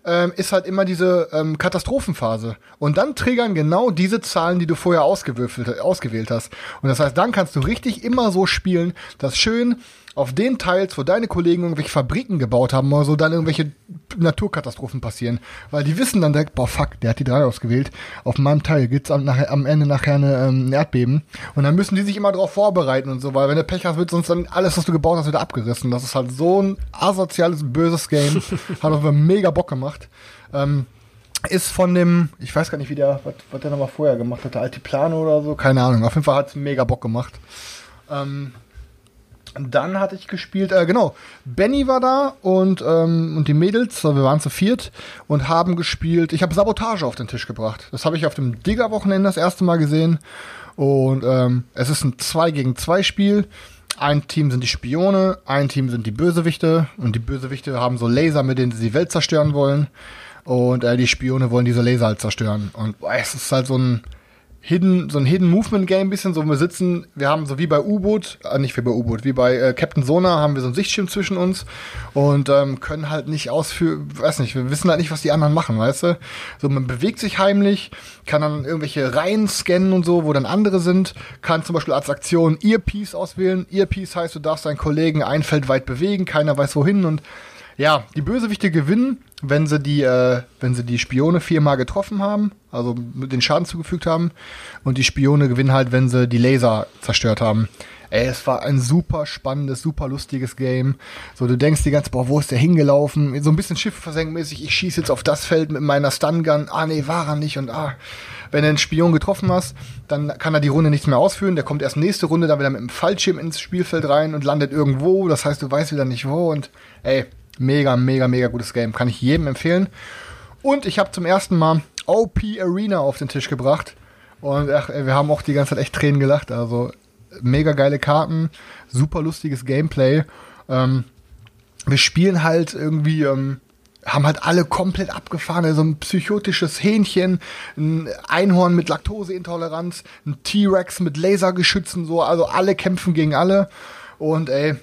ähm, ist halt immer diese ähm, Katastrophenphase. Und dann triggern genau diese Zahlen, die du vorher ausgewürfelt, ausgewählt hast. Und das heißt, dann kannst du richtig immer so spielen, dass schön auf den Teils, wo deine Kollegen irgendwelche Fabriken gebaut haben oder so, dann irgendwelche Naturkatastrophen passieren. Weil die wissen dann direkt, boah, fuck, der hat die drei ausgewählt. Auf meinem Teil gibt's am, nachher, am Ende nachher eine, ähm, ein Erdbeben. Und dann müssen die sich immer darauf vorbereiten und so, weil wenn du Pech hast, wird sonst dann alles, was du gebaut hast, wieder abgerissen. Das ist halt so ein asoziales, böses Game. hat Fall mega Bock gemacht. Ähm, ist von dem, ich weiß gar nicht, wie der, was, was der nochmal vorher gemacht hat, der Altiplano oder so, keine Ahnung. Auf jeden Fall hat's mega Bock gemacht. Ähm, dann hatte ich gespielt, äh, genau, Benny war da und, ähm, und die Mädels, wir waren zu viert und haben gespielt. Ich habe Sabotage auf den Tisch gebracht. Das habe ich auf dem Digger-Wochenende das erste Mal gesehen. Und ähm, es ist ein 2 gegen 2 Spiel. Ein Team sind die Spione, ein Team sind die Bösewichte und die Bösewichte haben so Laser, mit denen sie die Welt zerstören wollen. Und äh, die Spione wollen diese Laser halt zerstören. Und boah, es ist halt so ein Hidden, so ein Hidden Movement Game bisschen, so wir sitzen, wir haben so wie bei U-Boot, äh, nicht wie bei U-Boot, wie bei äh, Captain Sona haben wir so einen Sichtschirm zwischen uns und ähm, können halt nicht ausführen, weiß nicht, wir wissen halt nicht, was die anderen machen, weißt du? So, man bewegt sich heimlich, kann dann irgendwelche Reihen scannen und so, wo dann andere sind, kann zum Beispiel als Aktion Earpiece auswählen. Earpiece heißt, du darfst deinen Kollegen ein Feld weit bewegen, keiner weiß wohin und Ja, die Bösewichte gewinnen, wenn sie die, äh, wenn sie die Spione viermal getroffen haben, also den Schaden zugefügt haben. Und die Spione gewinnen halt, wenn sie die Laser zerstört haben. Ey, es war ein super spannendes, super lustiges Game. So, du denkst die ganze, boah, wo ist der hingelaufen? So ein bisschen Schiff versenkmäßig, ich schieße jetzt auf das Feld mit meiner Stun-Gun. Ah, nee, war er nicht. Und ah, wenn du einen Spion getroffen hast, dann kann er die Runde nichts mehr ausführen. Der kommt erst nächste Runde dann wieder mit dem Fallschirm ins Spielfeld rein und landet irgendwo. Das heißt, du weißt wieder nicht wo. Und ey, mega, mega, mega gutes Game. Kann ich jedem empfehlen. Und ich habe zum ersten Mal OP Arena auf den Tisch gebracht. Und ach, wir haben auch die ganze Zeit echt Tränen gelacht. Also mega geile Karten, super lustiges Gameplay. Ähm, wir spielen halt irgendwie, ähm, haben halt alle komplett abgefahren. So ein psychotisches Hähnchen, ein Einhorn mit Laktoseintoleranz, ein T-Rex mit Lasergeschützen, so, also alle kämpfen gegen alle. Und ey,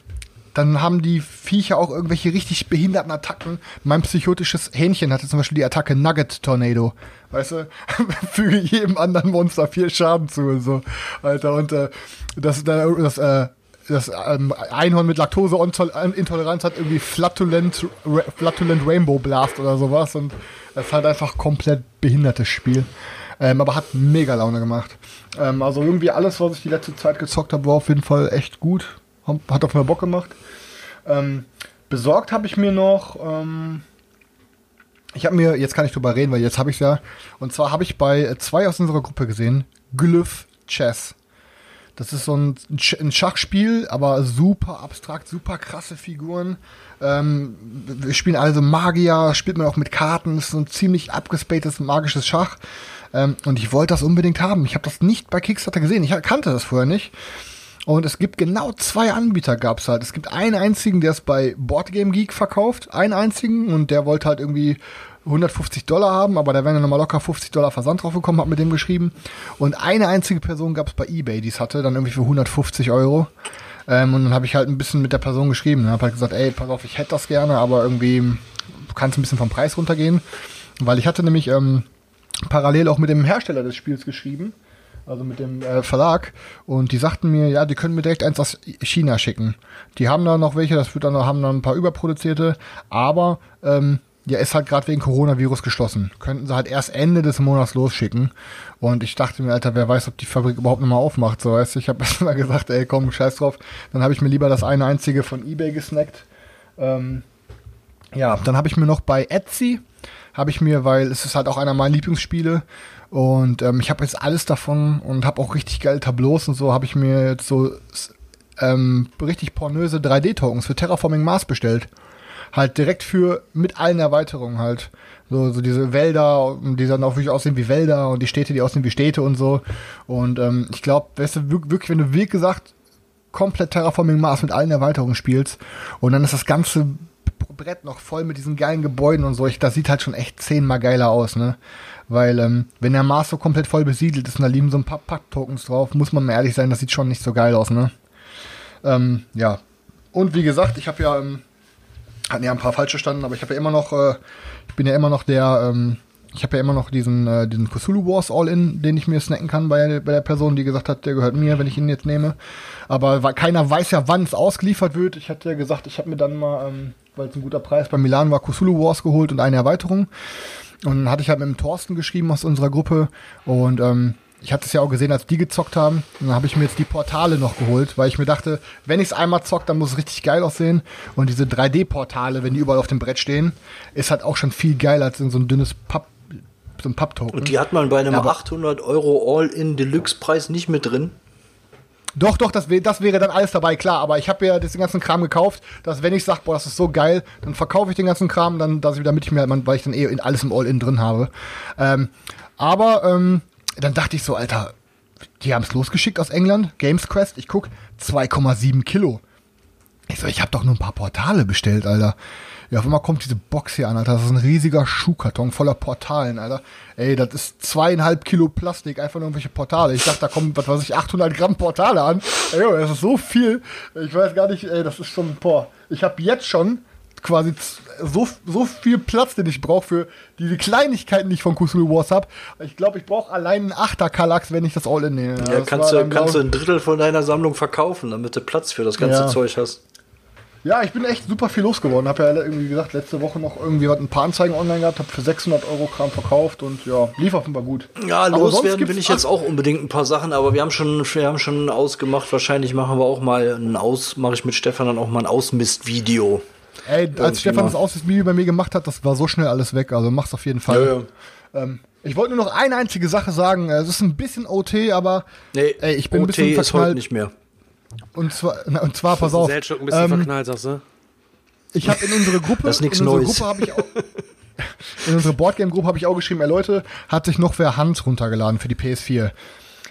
dann haben die Viecher auch irgendwelche richtig behinderten Attacken. Mein psychotisches Hähnchen hatte zum Beispiel die Attacke Nugget Tornado. Weißt du, füge jedem anderen Monster viel Schaden zu und so. Alter, und äh, das, das, äh, das ähm, Einhorn mit Laktoseintoleranz hat irgendwie Flatulent, Flatulent Rainbow Blast oder sowas. Und es ist halt einfach komplett behindertes Spiel. Ähm, aber hat mega Laune gemacht. Ähm, also irgendwie alles, was ich die letzte Zeit gezockt habe, war auf jeden Fall echt gut. Hat auf mir Bock gemacht. Ähm, besorgt habe ich mir noch. Ähm, ich habe mir, jetzt kann ich drüber reden, weil jetzt habe ich ja. Und zwar habe ich bei zwei aus unserer Gruppe gesehen, Glyph Chess. Das ist so ein, ein Schachspiel, aber super abstrakt, super krasse Figuren. Ähm, wir spielen also Magier, spielt man auch mit Karten, das ist so ein ziemlich abgespacedes magisches Schach. Ähm, und ich wollte das unbedingt haben. Ich habe das nicht bei Kickstarter gesehen. Ich kannte das vorher nicht. Und es gibt genau zwei Anbieter gab's halt. Es gibt einen einzigen, der es bei Boardgame Geek verkauft, einen einzigen und der wollte halt irgendwie 150 Dollar haben, aber da wären ja nochmal locker 50 Dollar Versand drauf gekommen, hat mit dem geschrieben. Und eine einzige Person gab's bei Ebay, die es hatte, dann irgendwie für 150 Euro. Ähm, und dann habe ich halt ein bisschen mit der Person geschrieben. Habe halt gesagt, ey, pass auf, ich hätte das gerne, aber irgendwie kann es ein bisschen vom Preis runtergehen. Weil ich hatte nämlich ähm, parallel auch mit dem Hersteller des Spiels geschrieben also mit dem äh, Verlag. Und die sagten mir, ja, die können mir direkt eins aus China schicken. Die haben da noch welche, das wird dann noch, haben dann ein paar überproduzierte, aber ähm, ja, ist halt gerade wegen Coronavirus geschlossen. Könnten sie halt erst Ende des Monats losschicken. Und ich dachte mir, Alter, wer weiß, ob die Fabrik überhaupt nochmal aufmacht. So, weißt du, ich habe erst mal gesagt, ey, komm, scheiß drauf. Dann habe ich mir lieber das eine einzige von Ebay gesnackt. Ähm, ja, dann habe ich mir noch bei Etsy, habe ich mir, weil es ist halt auch einer meiner Lieblingsspiele und ähm, ich habe jetzt alles davon und habe auch richtig geile Tableaus und so, habe ich mir jetzt so ähm, richtig pornöse 3D-Tokens für Terraforming Mars bestellt. Halt direkt für, mit allen Erweiterungen halt. So, so diese Wälder, die dann auch wirklich aussehen wie Wälder und die Städte, die aussehen wie Städte und so. Und ähm, ich glaube, weißt du, wirklich, wenn du wie gesagt komplett Terraforming Mars mit allen Erweiterungen spielst und dann ist das ganze Brett noch voll mit diesen geilen Gebäuden und so, ich, das sieht halt schon echt zehnmal geiler aus, ne? Weil, ähm, wenn der Mars so komplett voll besiedelt ist und da liegen so ein paar Pack-Tokens drauf, muss man mal ehrlich sein, das sieht schon nicht so geil aus, ne? Ähm, ja. Und wie gesagt, ich habe ja, ähm, hatten ja ein paar falsche standen, aber ich habe ja immer noch, äh, ich bin ja immer noch der, ähm, ich habe ja immer noch diesen, äh, diesen Cthulhu Wars All-In, den ich mir snacken kann bei, bei der Person, die gesagt hat, der gehört mir, wenn ich ihn jetzt nehme. Aber weil keiner weiß ja, wann es ausgeliefert wird. Ich hatte ja gesagt, ich habe mir dann mal, ähm, weil es ein guter Preis bei Milan war, Cthulhu Wars geholt und eine Erweiterung. Und dann hatte ich halt mit dem Thorsten geschrieben aus unserer Gruppe und ähm, ich hatte es ja auch gesehen, als die gezockt haben. Und dann habe ich mir jetzt die Portale noch geholt, weil ich mir dachte, wenn ich es einmal zockt, dann muss es richtig geil aussehen. Und diese 3D-Portale, wenn die überall auf dem Brett stehen, ist halt auch schon viel geiler als in so ein dünnes Papp, so ein Papptoken. Und die hat man bei einem ja, 800 Euro All-in-Deluxe-Preis nicht mit drin? Doch, doch, das, das wäre dann alles dabei, klar. Aber ich habe ja den ganzen Kram gekauft, dass wenn ich sage, boah, das ist so geil, dann verkaufe ich den ganzen Kram, dann, dass ich, damit ich mir, weil ich dann eh alles im All-In drin habe. Ähm, aber ähm, dann dachte ich so, Alter, die haben es losgeschickt aus England, Games Quest. Ich guck, 2,7 Kilo. Ich so, ich habe doch nur ein paar Portale bestellt, Alter. Ja, auf einmal kommt diese Box hier an, Alter. Das ist ein riesiger Schuhkarton voller Portalen, Alter. Ey, das ist zweieinhalb Kilo Plastik, einfach nur irgendwelche Portale. Ich dachte, da kommen, was weiß ich, 800 Gramm Portale an. Ey, das ist so viel. Ich weiß gar nicht, ey, das ist schon, boah. Ich habe jetzt schon quasi so, so viel Platz, den ich brauche für diese Kleinigkeiten, die ich von Cthulhu Wars habe. Ich glaube, ich brauche allein einen Achter Kallax, wenn ich das All-In nehme. Ja, kannst, du, kannst du ein Drittel von deiner Sammlung verkaufen, damit du Platz für das ganze ja. Zeug hast. Ja, ich bin echt super viel losgeworden. Hab ja irgendwie gesagt, letzte Woche noch irgendwie was ein paar Anzeigen online gehabt, hab für 600 Euro Kram verkauft und ja, lief offenbar gut. Ja, Aber sonst loswerden will ich jetzt auch unbedingt ein paar Sachen, aber wir haben schon, wir haben schon ausgemacht. Wahrscheinlich machen wir auch mal ein Aus, mache ich mit Stefan dann auch mal ein Ausmist-Video. Ey, als Stefan mal. das Auswärtsvideo bei mir gemacht hat, das war so schnell alles weg. Also mach's auf jeden Fall. Ähm, ich wollte nur noch eine einzige Sache sagen. Es ist ein bisschen OT, aber Nee, ey, ich bin ein OT bisschen ist heute verknallt. nicht mehr. Und zwar, na, und zwar pass auf. Ein bisschen ähm, verknallt, sagst du? Ich habe in unsere Gruppe, Das ist nix in unsere Neues. Gruppe habe ich auch, in unsere Boardgame-Gruppe habe ich auch geschrieben, ey Leute, hat sich noch wer Hand runtergeladen für die PS4.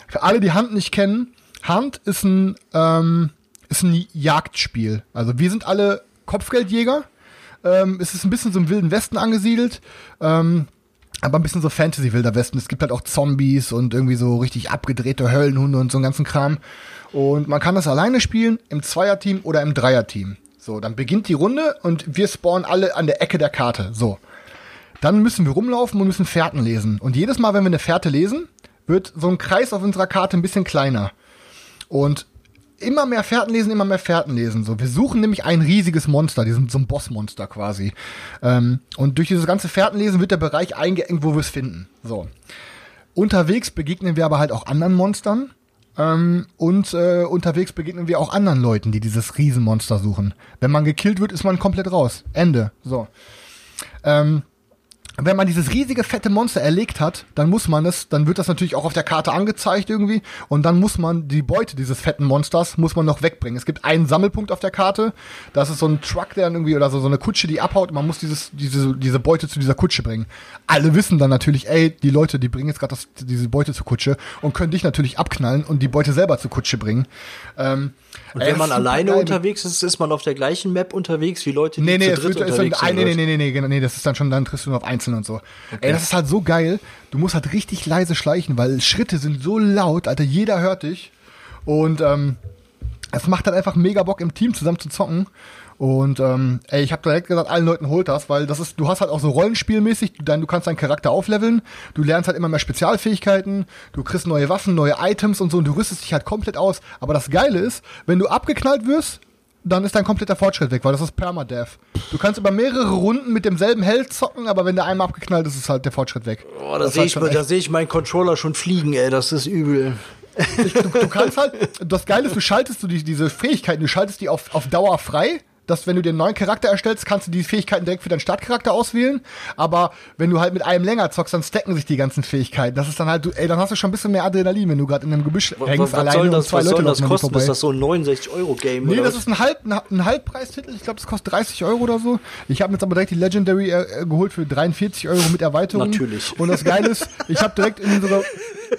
Für alle, die Hand nicht kennen, Hand ist ein, ähm, ist ein Jagdspiel. Also wir sind alle Kopfgeldjäger. Ähm, es ist ein bisschen so im Wilden Westen angesiedelt. Ähm, aber ein bisschen so Fantasy-Wilder Westen. Es gibt halt auch Zombies und irgendwie so richtig abgedrehte Höllenhunde und so einen ganzen Kram. Und man kann das alleine spielen, im Zweierteam oder im Dreierteam. So, dann beginnt die Runde und wir spawnen alle an der Ecke der Karte. So. Dann müssen wir rumlaufen und müssen Fährten lesen. Und jedes Mal, wenn wir eine Fährte lesen, wird so ein Kreis auf unserer Karte ein bisschen kleiner. Und immer mehr Fährten lesen, immer mehr Fährten lesen. So, wir suchen nämlich ein riesiges Monster, diesen, so ein Bossmonster quasi. Ähm, und durch dieses ganze Fährtenlesen wird der Bereich eingeengt, wo wir es finden. So. Unterwegs begegnen wir aber halt auch anderen Monstern. Ähm, und äh, unterwegs begegnen wir auch anderen Leuten, die dieses Riesenmonster suchen. Wenn man gekillt wird, ist man komplett raus. Ende. So. Ähm, wenn man dieses riesige fette Monster erlegt hat, dann muss man es, dann wird das natürlich auch auf der Karte angezeigt irgendwie und dann muss man die Beute dieses fetten Monsters muss man noch wegbringen. Es gibt einen Sammelpunkt auf der Karte, das ist so ein Truck, der dann irgendwie oder so, so eine Kutsche, die abhaut und man muss dieses, diese, diese Beute zu dieser Kutsche bringen. Alle wissen dann natürlich, ey, die Leute, die bringen jetzt gerade diese Beute zur Kutsche und können dich natürlich abknallen und die Beute selber zur Kutsche bringen. Ähm, Und wenn man alleine unterwegs ist, ist man auf der gleichen Map unterwegs wie Leute, die Nee, nee, zu dritt unterwegs sind. nee, nee, nee, nee, nee, genau, nee, das ist dann schon, dann triffst du nur auf Einzelne und so. Ey, das ist halt so geil. Du musst halt richtig leise schleichen, weil Schritte sind so laut, Alter, jeder hört dich. Und ähm, es macht halt einfach mega Bock, im Team zusammen zu zocken. Und ähm, ey, ich habe direkt gesagt, allen Leuten holt das, weil das ist, du hast halt auch so Rollenspielmäßig, du, dein, du kannst deinen Charakter aufleveln, du lernst halt immer mehr Spezialfähigkeiten, du kriegst neue Waffen, neue Items und so und du rüstest dich halt komplett aus. Aber das Geile ist, wenn du abgeknallt wirst, dann ist dein kompletter Fortschritt weg, weil das ist Permadeath. Du kannst über mehrere Runden mit demselben Held zocken, aber wenn der einmal abgeknallt ist, ist halt der Fortschritt weg. Oh, da sehe ich, da seh ich meinen Controller schon fliegen, ey, das ist übel. du, du kannst halt, das Geile ist, du schaltest du die, diese Fähigkeiten, du schaltest die auf, auf Dauer frei. Dass, wenn du einen neuen Charakter erstellst, kannst du die Fähigkeiten direkt für deinen Startcharakter auswählen. Aber wenn du halt mit einem länger zockst, dann stacken sich die ganzen Fähigkeiten. Das ist dann halt, du, ey, dann hast du schon ein bisschen mehr Adrenalin, wenn du gerade in einem Gebüsch Was, hängst, was alleine und das, zwei was Leute soll das kosten? vorbei. Ist das so ein 69-Euro-Game? Nee, oder das was? ist ein, Halb, ein, ein Halbpreistitel. Ich glaube, das kostet 30 Euro oder so. Ich habe jetzt aber direkt die Legendary äh, geholt für 43 Euro mit Erweiterung. Natürlich. Und das Geile ist, ich habe direkt in unsere...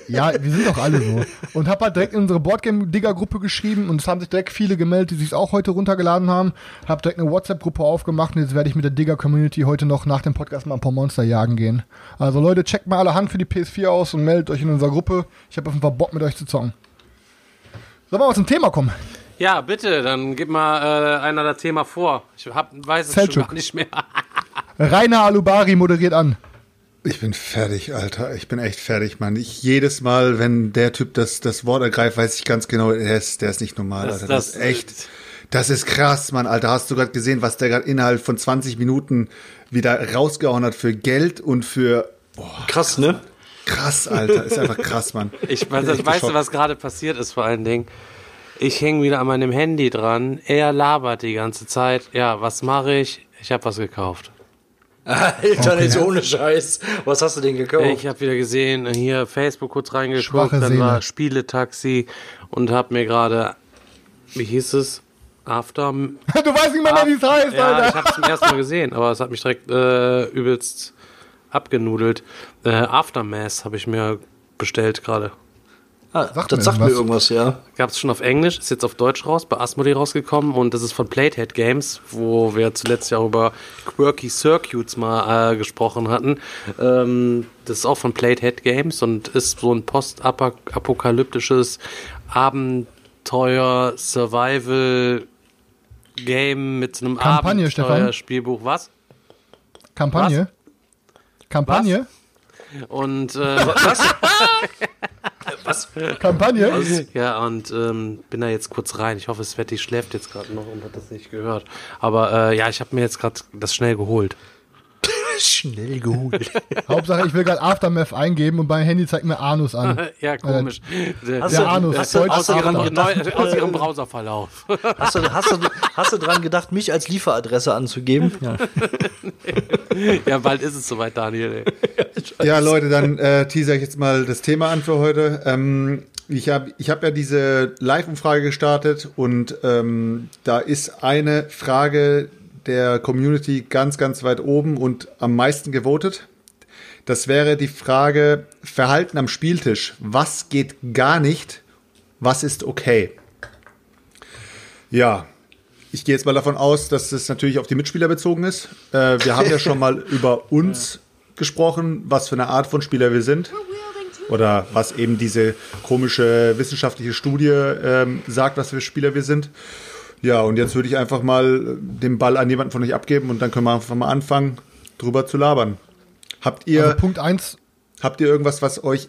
Ja, wir sind doch alle so. Und habe halt direkt in unsere Boardgame-Digger-Gruppe geschrieben und es haben sich direkt viele gemeldet, die sich auch heute runtergeladen haben. Habe direkt eine WhatsApp-Gruppe aufgemacht und jetzt werde ich mit der Digger-Community heute noch nach dem Podcast mal ein paar Monster jagen gehen. Also Leute, checkt mal alle Hand für die PS4 aus und meldet euch in unserer Gruppe. Ich habe auf jeden Fall Bock mit euch zu zocken. Sollen wir mal zum Thema kommen? Ja, bitte, dann gib mal äh, einer das Thema vor. Ich hab, weiß es Selçuk. schon gar nicht mehr. Rainer Alubari moderiert an. Ich bin fertig, Alter. Ich bin echt fertig, Mann. Ich jedes Mal, wenn der Typ das, das Wort ergreift, weiß ich ganz genau, der ist, der ist nicht normal, Das- Alter. Das, das- ist echt. Das ist krass, Mann, Alter. Hast du gerade gesehen, was der gerade innerhalb von 20 Minuten wieder rausgehauen hat für Geld und für krass, ne? krass, Alter. Ist einfach krass, Mann. Ich weiß, weißt du, geschockt. was gerade passiert ist vor allen Dingen? Ich hänge wieder an meinem Handy dran. Er labert die ganze Zeit. Ja, was mache ich? Ich habe was gekauft. Alter, ist ohne Scheiß. Was hast du denn gekauft? Ich habe wieder gesehen, hier Facebook kurz reingeguckt, Schwache dann war Spieletaxi und habe mir gerade, wie hieß es? After. Du weißt nicht mehr, wie es heißt, Ja, ich Alter. habe es zum ersten Mal gesehen, aber es hat mich direkt äh, übelst abgenudelt. Äh, Aftermath habe ich mir bestellt gerade. Ah, Sagt das mir sagt mir irgendwas. ja. Gab es schon auf Englisch, ist jetzt auf Deutsch raus, bei Asmodee rausgekommen und das ist von Platehead Games, wo wir zuletzt ja auch über Quirky Circuits mal äh, gesprochen hatten. Ähm, das ist auch von Platehead Games und ist so ein postapokalyptisches Abenteuer, Survival Game mit so einem Kampagne, Stefan. Abenteuerspielbuch. Was? Kampagne. Kampagne. Und äh, was? Was? Kampagne? Ja, und ähm, bin da jetzt kurz rein. Ich hoffe, Sveti schläft jetzt gerade noch und hat das nicht gehört. Aber äh, ja, ich habe mir jetzt gerade das schnell geholt. Schnell geholt. Hauptsache, ich will gerade Aftermath eingeben und mein Handy zeigt mir Anus an. ja, komisch. Der, Hast Der du- Anus, hast du- aus, ihrem, neu, aus ihrem Browserverlauf. Hast du, hast, du, hast du dran gedacht, mich als Lieferadresse anzugeben? Ja. ja, bald ist es soweit, Daniel. Ey. Ja, Leute, dann äh, teaser ich jetzt mal das Thema an für heute. Ähm, ich habe ich hab ja diese Live-Umfrage gestartet und ähm, da ist eine Frage der Community ganz, ganz weit oben und am meisten gewotet. Das wäre die Frage Verhalten am Spieltisch. Was geht gar nicht? Was ist okay? Ja, ich gehe jetzt mal davon aus, dass es natürlich auf die Mitspieler bezogen ist. Äh, wir haben ja schon mal über uns gesprochen, was für eine Art von Spieler wir sind. Oder was eben diese komische wissenschaftliche Studie ähm, sagt, was für Spieler wir sind. Ja, und jetzt würde ich einfach mal den Ball an jemanden von euch abgeben und dann können wir einfach mal anfangen, drüber zu labern. Habt ihr, Also Punkt eins habt ihr irgendwas, was euch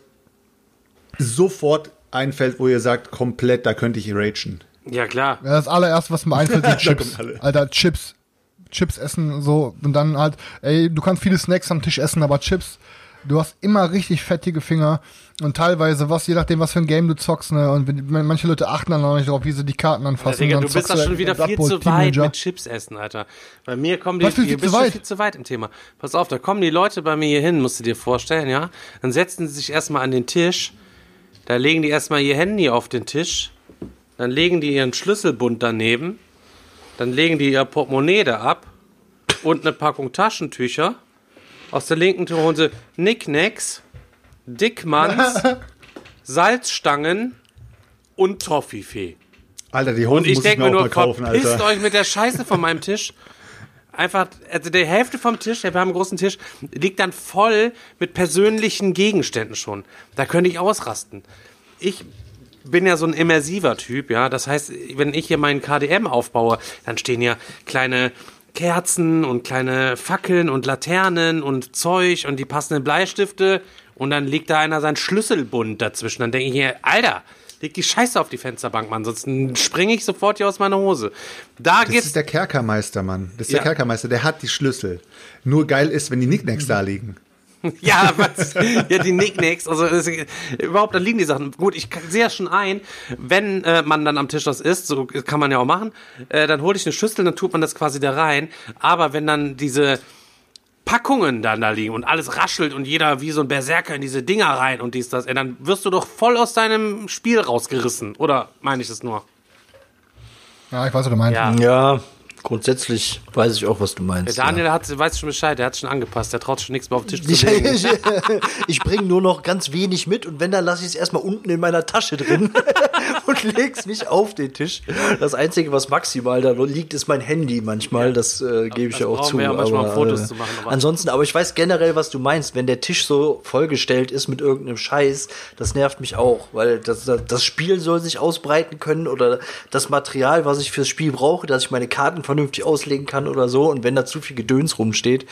sofort einfällt, wo ihr sagt, komplett, da könnte ich ragen? Ja, klar. Ja, das allererste, was mir einfällt, sind Chips. Alter, Chips. Chips essen, so. Und dann halt, ey, du kannst viele Snacks am Tisch essen, aber Chips, du hast immer richtig fettige Finger. Und teilweise, was, je nachdem, was für ein Game du zockst, ne, und wenn, manche Leute achten dann auch nicht drauf, wie sie die Karten Ja, anfassen. Digga, und du dann bist doch schon wieder Blood viel Bowl zu weit Teenager. mit Chips essen, Alter. Bei mir kommen die, Was, viel zu weit? viel zu weit im Thema. Pass auf, da kommen die Leute bei mir hier hin, musst du dir vorstellen, ja? Dann setzen sie sich erstmal an den Tisch, da legen die erstmal ihr Handy auf den Tisch, dann legen die ihren Schlüsselbund daneben, dann legen die ihr Portemonnaie da ab und eine Packung Taschentücher. Aus der linken Tür holen sie Nicknacks, Dickmanns, Salzstangen und Toffifee. Alter, die Und Hosen ich muss ich denke mir mir auch nur, mal kaufen, Alter. euch mit der Scheiße von meinem Tisch. Einfach, also die Hälfte vom Tisch, wir haben einen großen Tisch, liegt dann voll mit persönlichen Gegenständen schon. Da könnte ich ausrasten. Ich bin ja so ein immersiver Typ, ja. Das heißt, wenn ich hier meinen KDM aufbaue, dann stehen ja kleine Kerzen und kleine Fackeln und Laternen und Zeug und die passenden Bleistifte und dann liegt da einer sein Schlüsselbund dazwischen. Dann denke ich mir, Alter, leg die Scheiße auf die Fensterbank, Mann, sonst springe ich sofort hier aus meiner Hose. Da Das geht's ist der Kerkermeister, Mann. Das ist Ja. der Kerkermeister, der hat die Schlüssel. Nur geil ist, wenn die Nicknacks da liegen. Ja, was? Ja, die Nicknacks, also das, überhaupt, da liegen die Sachen. Gut, ich sehe ja schon ein, wenn äh, man dann am Tisch das isst, so kann man ja auch machen, äh, dann hole ich eine Schüssel, dann tut man das quasi da rein. Aber wenn dann diese Packungen dann da liegen und alles raschelt und jeder wie so ein Berserker in diese Dinger rein und dies, das, ey, dann wirst du doch voll aus deinem Spiel rausgerissen. Oder meine ich das nur? Ja, ich weiß, was du meinst. Ja. Ja, grundsätzlich weiß ich auch, was du meinst. Der Daniel hat, weiß schon Bescheid, der hat schon angepasst, der traut schon nichts mehr auf den Tisch zu Ich, legen. ich, ich bringe nur noch ganz wenig mit und wenn, dann lasse ich es erstmal unten in meiner Tasche drin und leg's nicht auf den Tisch. Das Einzige, was maximal da liegt, ist mein Handy manchmal. Das äh, gebe ich Das ja auch zu. wir ja manchmal, aber, Fotos äh, zu machen, aber- ansonsten, aber ich weiß generell, was du meinst. Wenn der Tisch so vollgestellt ist mit irgendeinem Scheiß, das nervt mich auch, weil das, das Spiel soll sich ausbreiten können oder das Material, was ich fürs Spiel brauche, dass ich meine Karten vernünftig auslegen kann oder so. Und wenn da zu viel Gedöns rumsteht,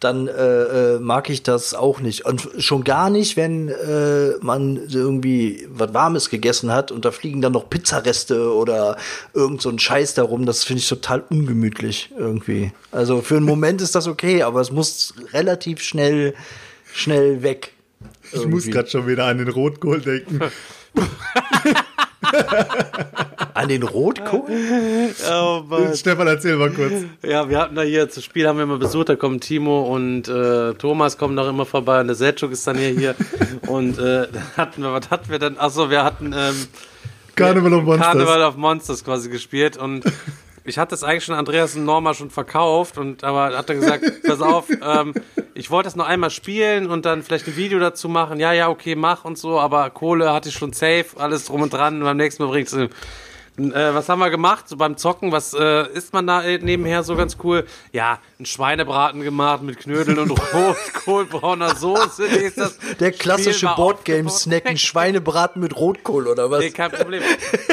dann äh, äh, mag ich das auch nicht. Und schon gar nicht, wenn äh, man irgendwie was Warmes gegessen hat und da fliegen dann noch Pizzareste oder irgend so ein Scheiß darum. Das finde ich total ungemütlich irgendwie. Also für einen Moment ist das okay, aber es muss relativ schnell, schnell weg. Ich muss gerade schon wieder an den Rotkohl denken. An den Rotkohl? Oh Mann. Stefan, erzähl mal kurz. Ja, wir hatten da hier zu Spiel, haben wir immer besucht, da kommen Timo und äh, Thomas kommen noch immer vorbei und der Selchuk ist dann hier hier und äh, hatten wir, was hatten wir dann? Achso, wir hatten ähm, Carnival of Monsters. Carnival of Monsters quasi gespielt und ich hatte das eigentlich schon Andreas und Norma schon verkauft und aber hat er gesagt, pass auf, ähm, ich wollte das noch einmal spielen und dann vielleicht ein Video dazu machen. Ja, ja, okay, mach und so, aber Kohle hatte ich schon safe, alles drum und dran und beim nächsten Mal bringt's Äh, was haben wir gemacht so beim Zocken? Was äh, isst man da äh, nebenher so ganz cool? Ja, ein Schweinebraten gemacht mit Knödeln und Rotkohlbrauner Soße. Ist das Der klassische Boardgame-Snack, ein Schweinebraten mit Rotkohl oder was? Nee, kein Problem.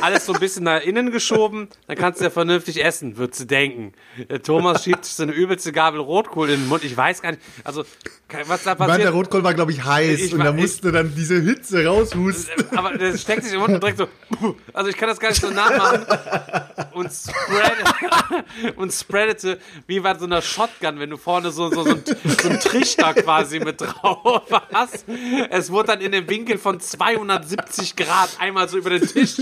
Alles so ein bisschen nach innen geschoben, dann kannst du ja vernünftig essen, würdest du denken. Der Thomas schiebt sich so eine übelste Gabel Rotkohl in den Mund. Ich weiß gar nicht, also, was da Ich meine, passiert. der Rotkohl war, glaube ich, heiß Ich und da musste dann diese Hitze raushusten. Aber der steckt sich im Mund und direkt so. Also ich kann das gar nicht so nachmachen. Und, spread, und spreadete wie bei so einer Shotgun, wenn du vorne so, so, so, ein, so einen Trichter quasi mit drauf hast. Es wurde dann in dem Winkel von 270 Grad einmal so über den Tisch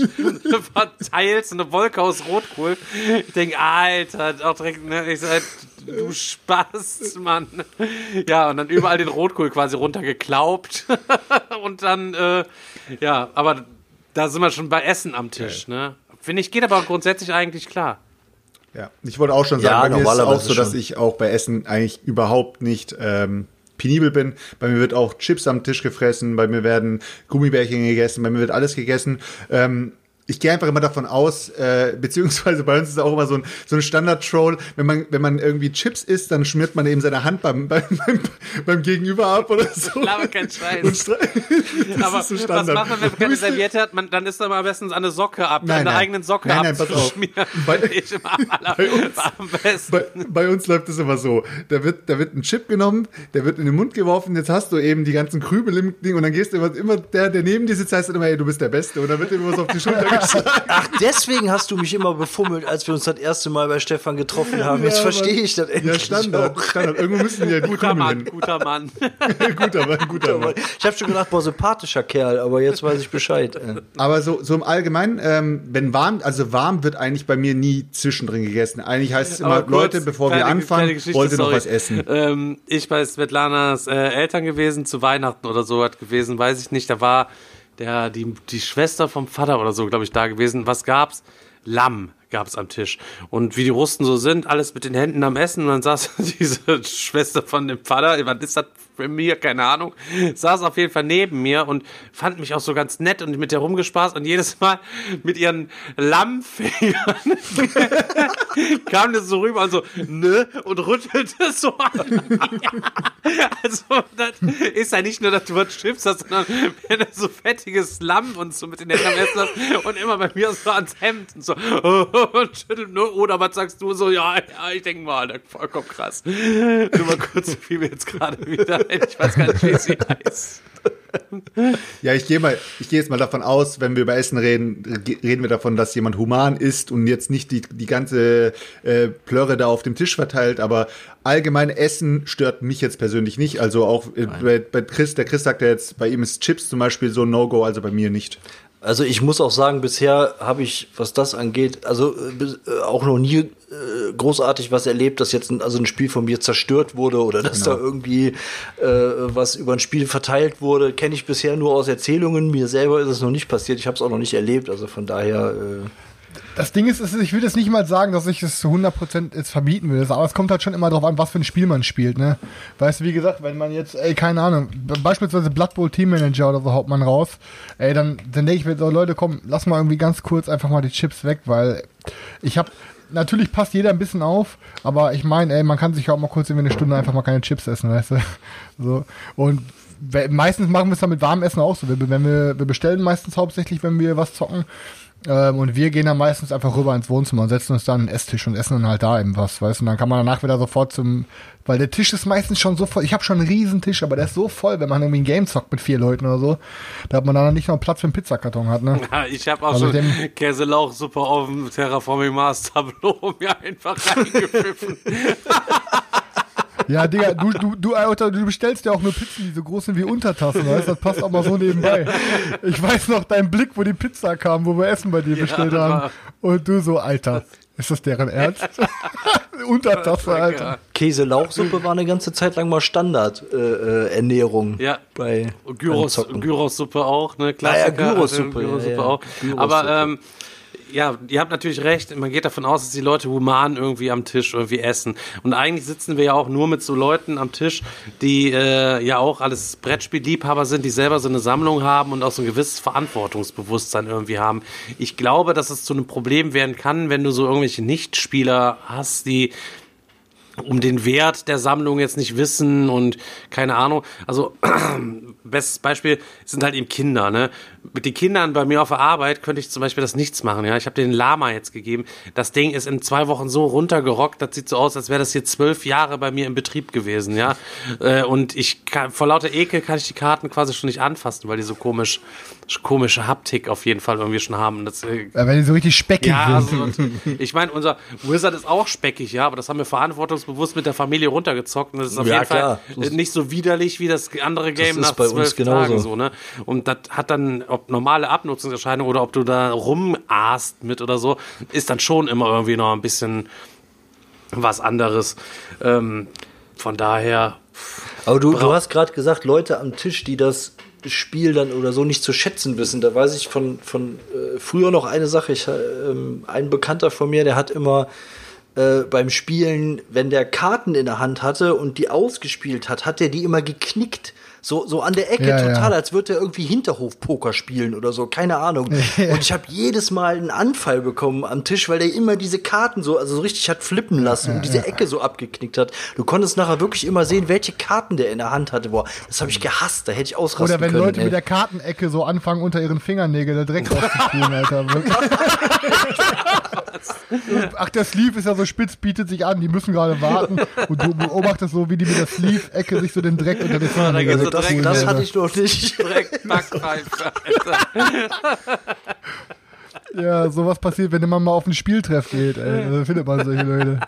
verteilt, so eine Wolke aus Rotkohl. Ich denke, Alter, auch direkt, ne, ich sag, du Spaß, Mann. Ja, und dann überall den Rotkohl quasi runtergeklaubt. und dann, äh, ja, aber da sind wir schon bei Essen am Tisch, ne? Finde ich, geht aber grundsätzlich eigentlich klar. Ja, ich wollte auch schon Ja, sagen, bei mir ist es auch so, dass schon. ich auch bei Essen eigentlich überhaupt nicht ähm, penibel bin. Bei mir wird auch Chips am Tisch gefressen, bei mir werden Gummibärchen gegessen, bei mir wird alles gegessen. Ähm, ich gehe einfach immer davon aus, äh, beziehungsweise bei uns ist es auch immer so ein, so ein Standard-Troll, wenn man, wenn man irgendwie Chips isst, dann schmiert man eben seine Hand beim, beim, beim, beim Gegenüber ab oder so. Laber kein Scheiß. Aber ist so was macht man, wenn man keine Serviette hat? Man, dann isst man am besten eine Socke ab, Nein, eine nein. eigenen Socke Nein, nein, pass auf. Bei- bei uns- am besten. Bei, bei uns läuft es immer so. Da wird, da wird ein Chip genommen, der wird in den Mund geworfen, jetzt hast du eben die ganzen Krümel im Ding und dann gehst du immer, immer der, der neben dir sitzt, heißt immer, ey, du bist der Beste. Und dann wird immer was auf die Schulter. Ach, deswegen hast du mich immer befummelt, als wir uns das erste Mal bei Stefan getroffen haben. Jetzt Ja, verstehe ich das endlich. Ja, Standard, auch. Standard. Irgendwo müssen die ja Guter Mann, hin. guter Mann. guter Mann, guter Mann. Ich habe schon gedacht, boah, sympathischer Kerl, aber jetzt weiß ich Bescheid. Aber so, so im Allgemeinen, ähm, wenn warm, also warm wird eigentlich bei mir nie zwischendrin gegessen. Eigentlich heißt es immer, kurz, Leute, bevor wir kleine- anfangen, kleine Geschichte, wollt ihr noch was essen. Ähm, ich bei Svetlanas äh, Eltern gewesen, zu Weihnachten oder so hat gewesen, weiß ich nicht. Da war der, die, die Schwester vom Vater oder so, glaube ich, da gewesen. Was gab's? Lamm gab's am Tisch. Und wie die Russen so sind, alles mit den Händen am Essen. Und dann saß diese Schwester von dem Vater, was ist das für mir? Keine Ahnung. Saß auf jeden Fall neben mir und fand mich auch so ganz nett und mit der rumgespaßt. Und jedes Mal mit ihren Lammfingern kam das so rüber und so, ne, und rüttelte so an. also, das ist ja nicht nur, dass du was Chips hast, sondern wenn du so fettiges Lamm und so mit den Händen am Essen hast und immer bei mir so ans Hemd und so, und schüttelt, ne, oder was sagst du so, ja, ja, ich denke mal, vollkommen krass. Nur mal kurz, wie wir jetzt gerade wieder, ich weiß gar nicht, wie sie heißt. Ja, ich gehe mal, ich gehe jetzt mal davon aus, wenn wir über Essen reden, reden wir davon, dass jemand human ist und jetzt nicht die, die ganze äh, Plörre da auf dem Tisch verteilt, aber allgemein Essen stört mich jetzt persönlich nicht. Also auch äh, bei, bei Chris, der Chris sagt ja jetzt, bei ihm ist Chips zum Beispiel so ein No-Go, also bei mir nicht. Also ich muss auch sagen, bisher habe ich, was das angeht, also äh, äh, auch noch nie äh, großartig was erlebt, dass jetzt ein, also ein Spiel von mir zerstört wurde oder dass da irgendwie äh, was über ein Spiel verteilt wurde. Kenne ich bisher nur aus Erzählungen. Mir selber ist es noch nicht passiert. Ich habe es auch noch nicht erlebt. Also von daher. Äh, Das Ding ist, ist, ich will jetzt nicht mal sagen, dass ich es zu 100% jetzt verbieten will, aber es kommt halt schon immer darauf an, was für ein Spiel man spielt, ne? Weißt du, wie gesagt, wenn man jetzt, ey, keine Ahnung, beispielsweise Blood Bowl Team Manager oder so haut man raus, ey, dann, dann denke ich mir so, Leute, komm, lass mal irgendwie ganz kurz einfach mal die Chips weg, weil ich habe Natürlich passt jeder ein bisschen auf, aber ich meine, ey, man kann sich auch mal kurz irgendwie eine Stunde einfach mal keine Chips essen, weißt du? So. Und meistens machen wir es dann mit warmem Essen auch so. Wir, wenn wir, wir bestellen meistens hauptsächlich, wenn wir was zocken. Ähm, und wir gehen dann meistens einfach rüber ins Wohnzimmer und setzen uns dann an den Esstisch und essen dann halt da eben was, weißt du? Und dann kann man danach wieder sofort zum, weil der Tisch ist meistens schon so voll. Ich habe schon einen riesen Tisch, aber der ist so voll, wenn man irgendwie ein Game zockt mit vier Leuten oder so, da hat man dann nicht noch Platz für einen Pizzakarton hat, ne? Ja, ich habe auch Also schon dem- Käselauchsuppe auf dem Terraforming Mars Tableau mir einfach reingepfiffen. Ja, Digga, du, du, du, Alter, du bestellst ja auch nur Pizzen, die so groß sind wie Untertassen, weißt du? Das passt auch mal so nebenbei. Ich weiß noch deinen Blick, wo die Pizza kam, wo wir Essen bei dir bestellt das haben. Und du so, Alter, ist das deren Ernst? Untertasse, Alter. Käse-Lauchsuppe war eine ganze Zeit lang mal Standard-Ernährung. Äh, Ernährung Ja. Bei Und Gyros. Gyros-Suppe auch, ne? Ah ja, Klassiker. Gyros-Suppe, also Gyros-Suppe ja, ja. auch. Gyros-Suppe. Aber ähm, ja, ihr habt natürlich recht. Man geht davon aus, dass die Leute human irgendwie am Tisch irgendwie essen. Und eigentlich sitzen wir ja auch nur mit so Leuten am Tisch, die äh, ja auch alles Brettspielliebhaber sind, die selber so eine Sammlung haben und auch so ein gewisses Verantwortungsbewusstsein irgendwie haben. Ich glaube, dass es zu einem Problem werden kann, wenn du so irgendwelche Nichtspieler hast, die um den Wert der Sammlung jetzt nicht wissen und keine Ahnung. Also bestes Beispiel sind halt eben Kinder. Ne? Mit den Kindern bei mir auf der Arbeit könnte ich zum Beispiel das nichts machen. Ja, ich habe den Lama jetzt gegeben. Das Ding ist in zwei Wochen so runtergerockt. Das sieht so aus, als wäre das hier zwölf Jahre bei mir im Betrieb gewesen. Ja, äh, und ich kann, vor lauter Ekel kann ich die Karten quasi schon nicht anfassen, weil die so komisch komische Haptik auf jeden Fall irgendwie schon haben. Das, äh, Ja, wenn die so richtig speckig ja, sind. also, ich meine, unser Wizard ist auch speckig, ja, aber das haben wir verantwortungsbewusst mit der Familie runtergezockt. Und das ist auf Ja, jeden klar. Fall nicht so widerlich wie das andere Game ist nach bei uns zwölf genauso. Tagen so, ne? Und das hat dann, ob normale Abnutzungserscheinungen oder ob du da rumaßt mit oder so, ist dann schon immer irgendwie noch ein bisschen was anderes. Ähm, von daher, Aber du, du hast gerade gesagt, Leute am Tisch, die das Spiel dann oder so nicht zu schätzen wissen. Da weiß ich von, von äh, früher noch eine Sache. Ich, ähm, ein Bekannter von mir, der hat immer äh, beim Spielen, wenn der Karten in der Hand hatte und die ausgespielt hat, hat er die immer geknickt. So, so an der Ecke Ja, total, ja. als würde er irgendwie Hinterhof-Poker spielen oder so, keine Ahnung. Und ich habe jedes Mal einen Anfall bekommen am Tisch, weil der immer diese Karten so, also so richtig hat flippen lassen und diese Ecke so abgeknickt hat. Du konntest nachher wirklich immer sehen, welche Karten der in der Hand hatte. Boah, das habe ich gehasst, da hätte ich ausrasten Oder wenn können. Leute ey. mit der Kartenecke so anfangen, unter ihren Fingernägeln da Dreck aufzuspielen, Alter. Wirklich. Ach, der Sleeve ist ja so spitz, bietet sich an, die müssen gerade warten. Und du beobachtest so, wie die mit der Sleeve-Ecke sich so den Dreck unter den Fingernägeln geht's so das, direkt, das hatte ich noch nicht. direkt Backpfeife, Alter. Ja, sowas passiert, wenn man mal auf ein Spieltreff geht, ey. Da findet man solche Leute.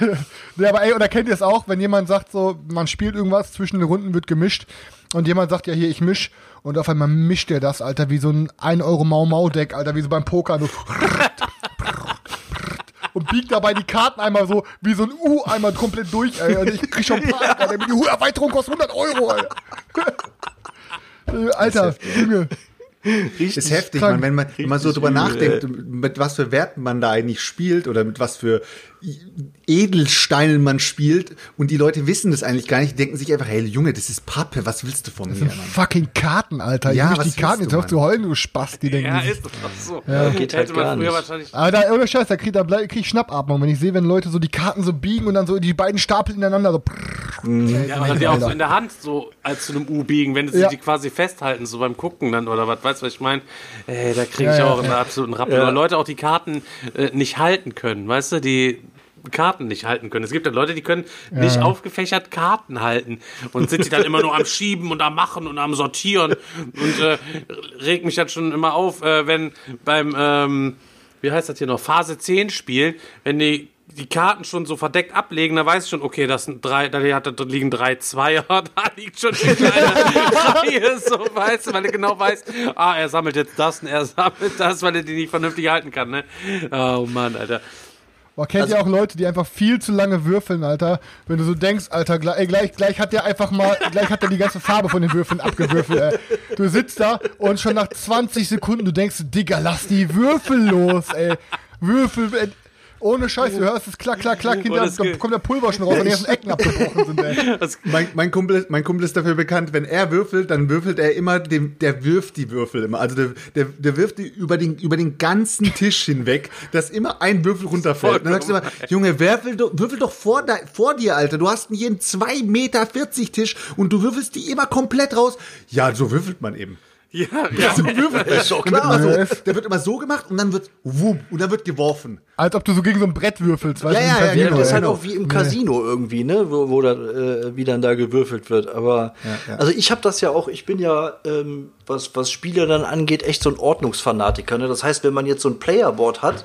ja, aber ey, oder kennt ihr es auch, wenn jemand sagt so, man spielt irgendwas, zwischen den Runden wird gemischt und jemand sagt, ja hier, ich misch und auf einmal mischt der das, Alter, wie so ein 1 Euro Mau Mau Deck, Alter, wie so beim Poker, so und biegt dabei die Karten einmal so wie so ein U einmal komplett durch, ey. Und ich krieg schon Panik, Alter. Die Erweiterung kostet 100 Euro, Alter. Alter, Junge. ist heftig, man, wenn man, wenn man so Richtig drüber übel, nachdenkt, mit was für Werten man da eigentlich spielt oder mit was für Edelsteinen man spielt und die Leute wissen das eigentlich gar nicht, die denken sich einfach, hey Junge, das ist Pappe, was willst du von mir, Das sind fucking Karten, Alter. Ja, Ja, was die Karten, jetzt du, hörst du heulen, du Spaß, die denken Ja, ist doch so. Ja, geht halt Hätte man gar früher nicht. wahrscheinlich. Aber da, ohne Scheiß, da krieg, da krieg ich Schnappatmung, wenn ich sehe, wenn Leute so die Karten so biegen und dann so die beiden Stapel ineinander so. Ja, oder die auch so in der Hand so als zu einem U biegen, wenn sie Ja. die quasi festhalten, so beim Gucken dann oder was, weißt du, was ich meine? Ey, da kriege Ja, ich ja, auch einen ja. absoluten Rappel. Ja. Oder Leute auch die Karten äh, nicht halten können, weißt du, die Karten nicht halten können. Es gibt ja Leute, die können nicht aufgefächert Karten halten und sind die dann immer nur am Schieben und am Machen und am Sortieren und äh, regt mich dann schon immer auf, äh, wenn beim, ähm, wie heißt das hier noch, Phase 10 Spiel, wenn die die Karten schon so verdeckt ablegen, da weiß ich schon, okay, das sind drei, da liegen drei Zweier, da liegt schon die kleine Reihe, so weißt du, weil er genau weiß, ah, er sammelt jetzt das und er sammelt das, weil er die nicht vernünftig halten kann, ne? Oh Mann, Alter. Boah, kennt Also ihr auch Leute, die einfach viel zu lange würfeln, Alter? Wenn du so denkst, Alter, gleich, ey, gleich, gleich hat der einfach mal, gleich hat er die ganze Farbe von den Würfeln abgewürfelt, ey. Du sitzt da und schon nach 20 Sekunden, du denkst, Digga, lass die Würfel los, ey. Würfel. Ohne Scheiß, du hörst es klack, klack, klack, hinter, da kommt der Pulver schon raus, weil die ganzen Ecken abgebrochen sind, ey. Mein, mein, Kumpel, ist- mein Kumpel ist dafür bekannt, wenn er würfelt, dann würfelt er immer, dem, der wirft die Würfel immer. Also der, der, der wirft die über den, über den ganzen Tisch hinweg, dass immer ein Würfel runterfällt. Und dann sagst du immer, Junge, würfel, doch- würfel doch vor, vor dir, Alter. Du hast hier einen 2,40 Meter Tisch und du würfelst die immer komplett raus. Ja, so würfelt man eben. Ja, ja. So würfelt Ist doch wird klar. immer so, der wird immer so gemacht und dann wird wumm und dann wird geworfen. Als ob du so gegen so ein Brett würfelst, weißt Ja, du? ja, ja, Casino, Ja, das ist halt auch wie im Casino irgendwie, ne, wo, wo da, äh, wie dann da gewürfelt wird. Aber ja. also ich habe das ja auch. Ich bin ja, ähm, was was Spiele dann angeht, echt so ein Ordnungsfanatiker. Ne? Das heißt, wenn man jetzt so ein Playerboard hat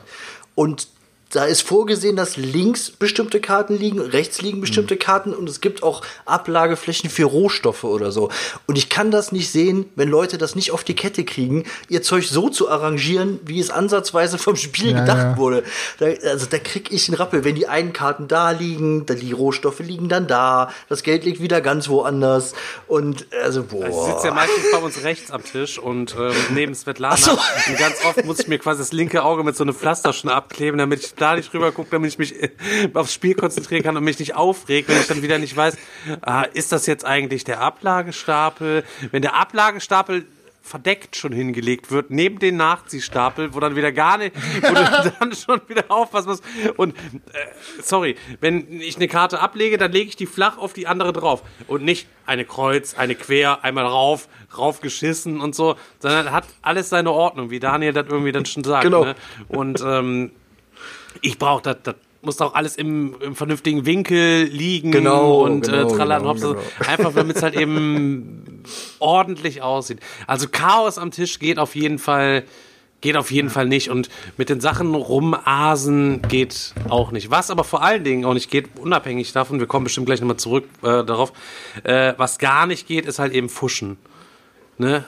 und da ist vorgesehen, dass links bestimmte Karten liegen, rechts liegen bestimmte Mhm. Karten und es gibt auch Ablageflächen für Rohstoffe oder so. Und ich kann das nicht sehen, wenn Leute das nicht auf die Kette kriegen, ihr Zeug so zu arrangieren, wie es ansatzweise vom Spiel Ja, gedacht ja. wurde. Da, also da krieg ich einen Rappel, wenn die einen Karten da liegen, dann die Rohstoffe liegen dann da, das Geld liegt wieder ganz woanders und also boah. Ich sitze ja meistens bei uns rechts am Tisch und ähm, neben Svetlana. So. Und ganz oft muss ich mir quasi das linke Auge mit so einem Pflaster schon abkleben, damit ich da nicht rüber gucke, damit ich mich äh, aufs Spiel konzentrieren kann und mich nicht aufregt, wenn ich dann wieder nicht weiß, ah, ist das jetzt eigentlich der Ablagestapel? Wenn der Ablagestapel verdeckt schon hingelegt wird, neben den Nachziehstapel, wo dann wieder gar nicht, wo du dann schon wieder aufpassen musst. Und äh, sorry, wenn ich eine Karte ablege, dann lege ich die flach auf die andere drauf. Und nicht eine Kreuz, eine Quer, einmal rauf, raufgeschissen und so, sondern hat alles seine Ordnung, wie Daniel das irgendwie dann schon sagt. Genau. Ne? Und ähm, ich brauche das, das muss auch alles im, im vernünftigen Winkel liegen Genau, und genau, äh, tralala genau, und genau. Einfach damit es halt eben ordentlich aussieht. Also Chaos am Tisch geht auf jeden Fall geht auf jeden Fall nicht und mit den Sachen rumasen geht auch nicht. Was aber vor allen Dingen auch nicht geht, unabhängig davon, wir kommen bestimmt gleich nochmal zurück äh, darauf, äh, was gar nicht geht, ist halt eben Fuschen. Ne?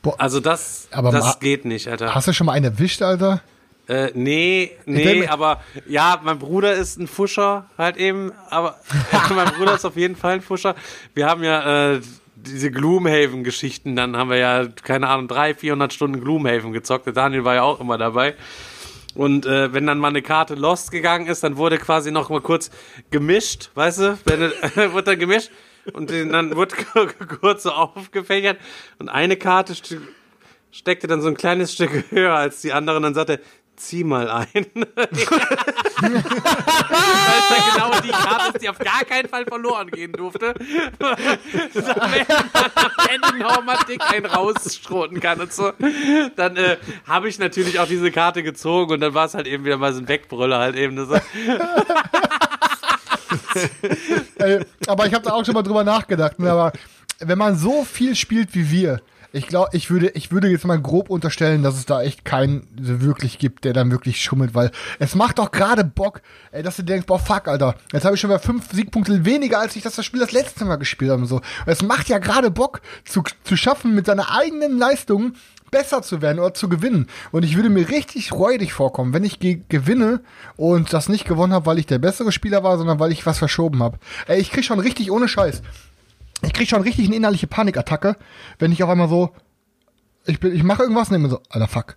Boah. Also das, das geht nicht, Alter. Hast du schon mal einen erwischt, Alter? Äh, nee, nee, aber ja, mein Bruder ist ein Fuscher halt eben, aber mein Bruder ist auf jeden Fall ein Fuscher. Wir haben ja äh, diese Gloomhaven-Geschichten, dann haben wir ja, keine Ahnung, 300, 400 Stunden Gloomhaven gezockt. Der Daniel war ja auch immer dabei. Und äh, wenn dann mal eine Karte lost gegangen ist, dann wurde quasi noch mal kurz gemischt, weißt du? Wenn, wurde dann gemischt und dann wurde kurz so aufgefächert und eine Karte st steckte dann so ein kleines Stück höher als die andere und dann sagte, zieh mal ein. Weil es dann genau die Karte ist, die auf gar keinen Fall verloren gehen durfte. Damit man dick einen rausschroten kann und so. Dann äh, habe ich natürlich auch diese Karte gezogen und dann war es halt eben wieder mal so ein Wegbrüller halt eben. Das, Ey, aber ich habe da auch schon mal drüber nachgedacht. Ne? Aber wenn man so viel spielt wie wir, ich glaube, ich würde, ich würde jetzt mal grob unterstellen, dass es da echt keinen wirklich gibt, der dann wirklich schummelt, weil es macht doch gerade Bock, ey, dass du denkst, boah, fuck, Alter, jetzt habe ich schon mal fünf Siegpunkte weniger, als ich das, das Spiel das letzte Mal gespielt habe. und So. Und es macht ja gerade Bock, zu, zu schaffen, mit seiner eigenen Leistung besser zu werden oder zu gewinnen. Und ich würde mir richtig räudig vorkommen, wenn ich ge gewinne und das nicht gewonnen habe, weil ich der bessere Spieler war, sondern weil ich was verschoben habe. Ey, ich krieg schon richtig ohne Scheiß. Ich krieg schon richtig eine innerliche Panikattacke, wenn ich auf einmal so, ich bin, ich mache irgendwas und denke mir so, alter Fuck.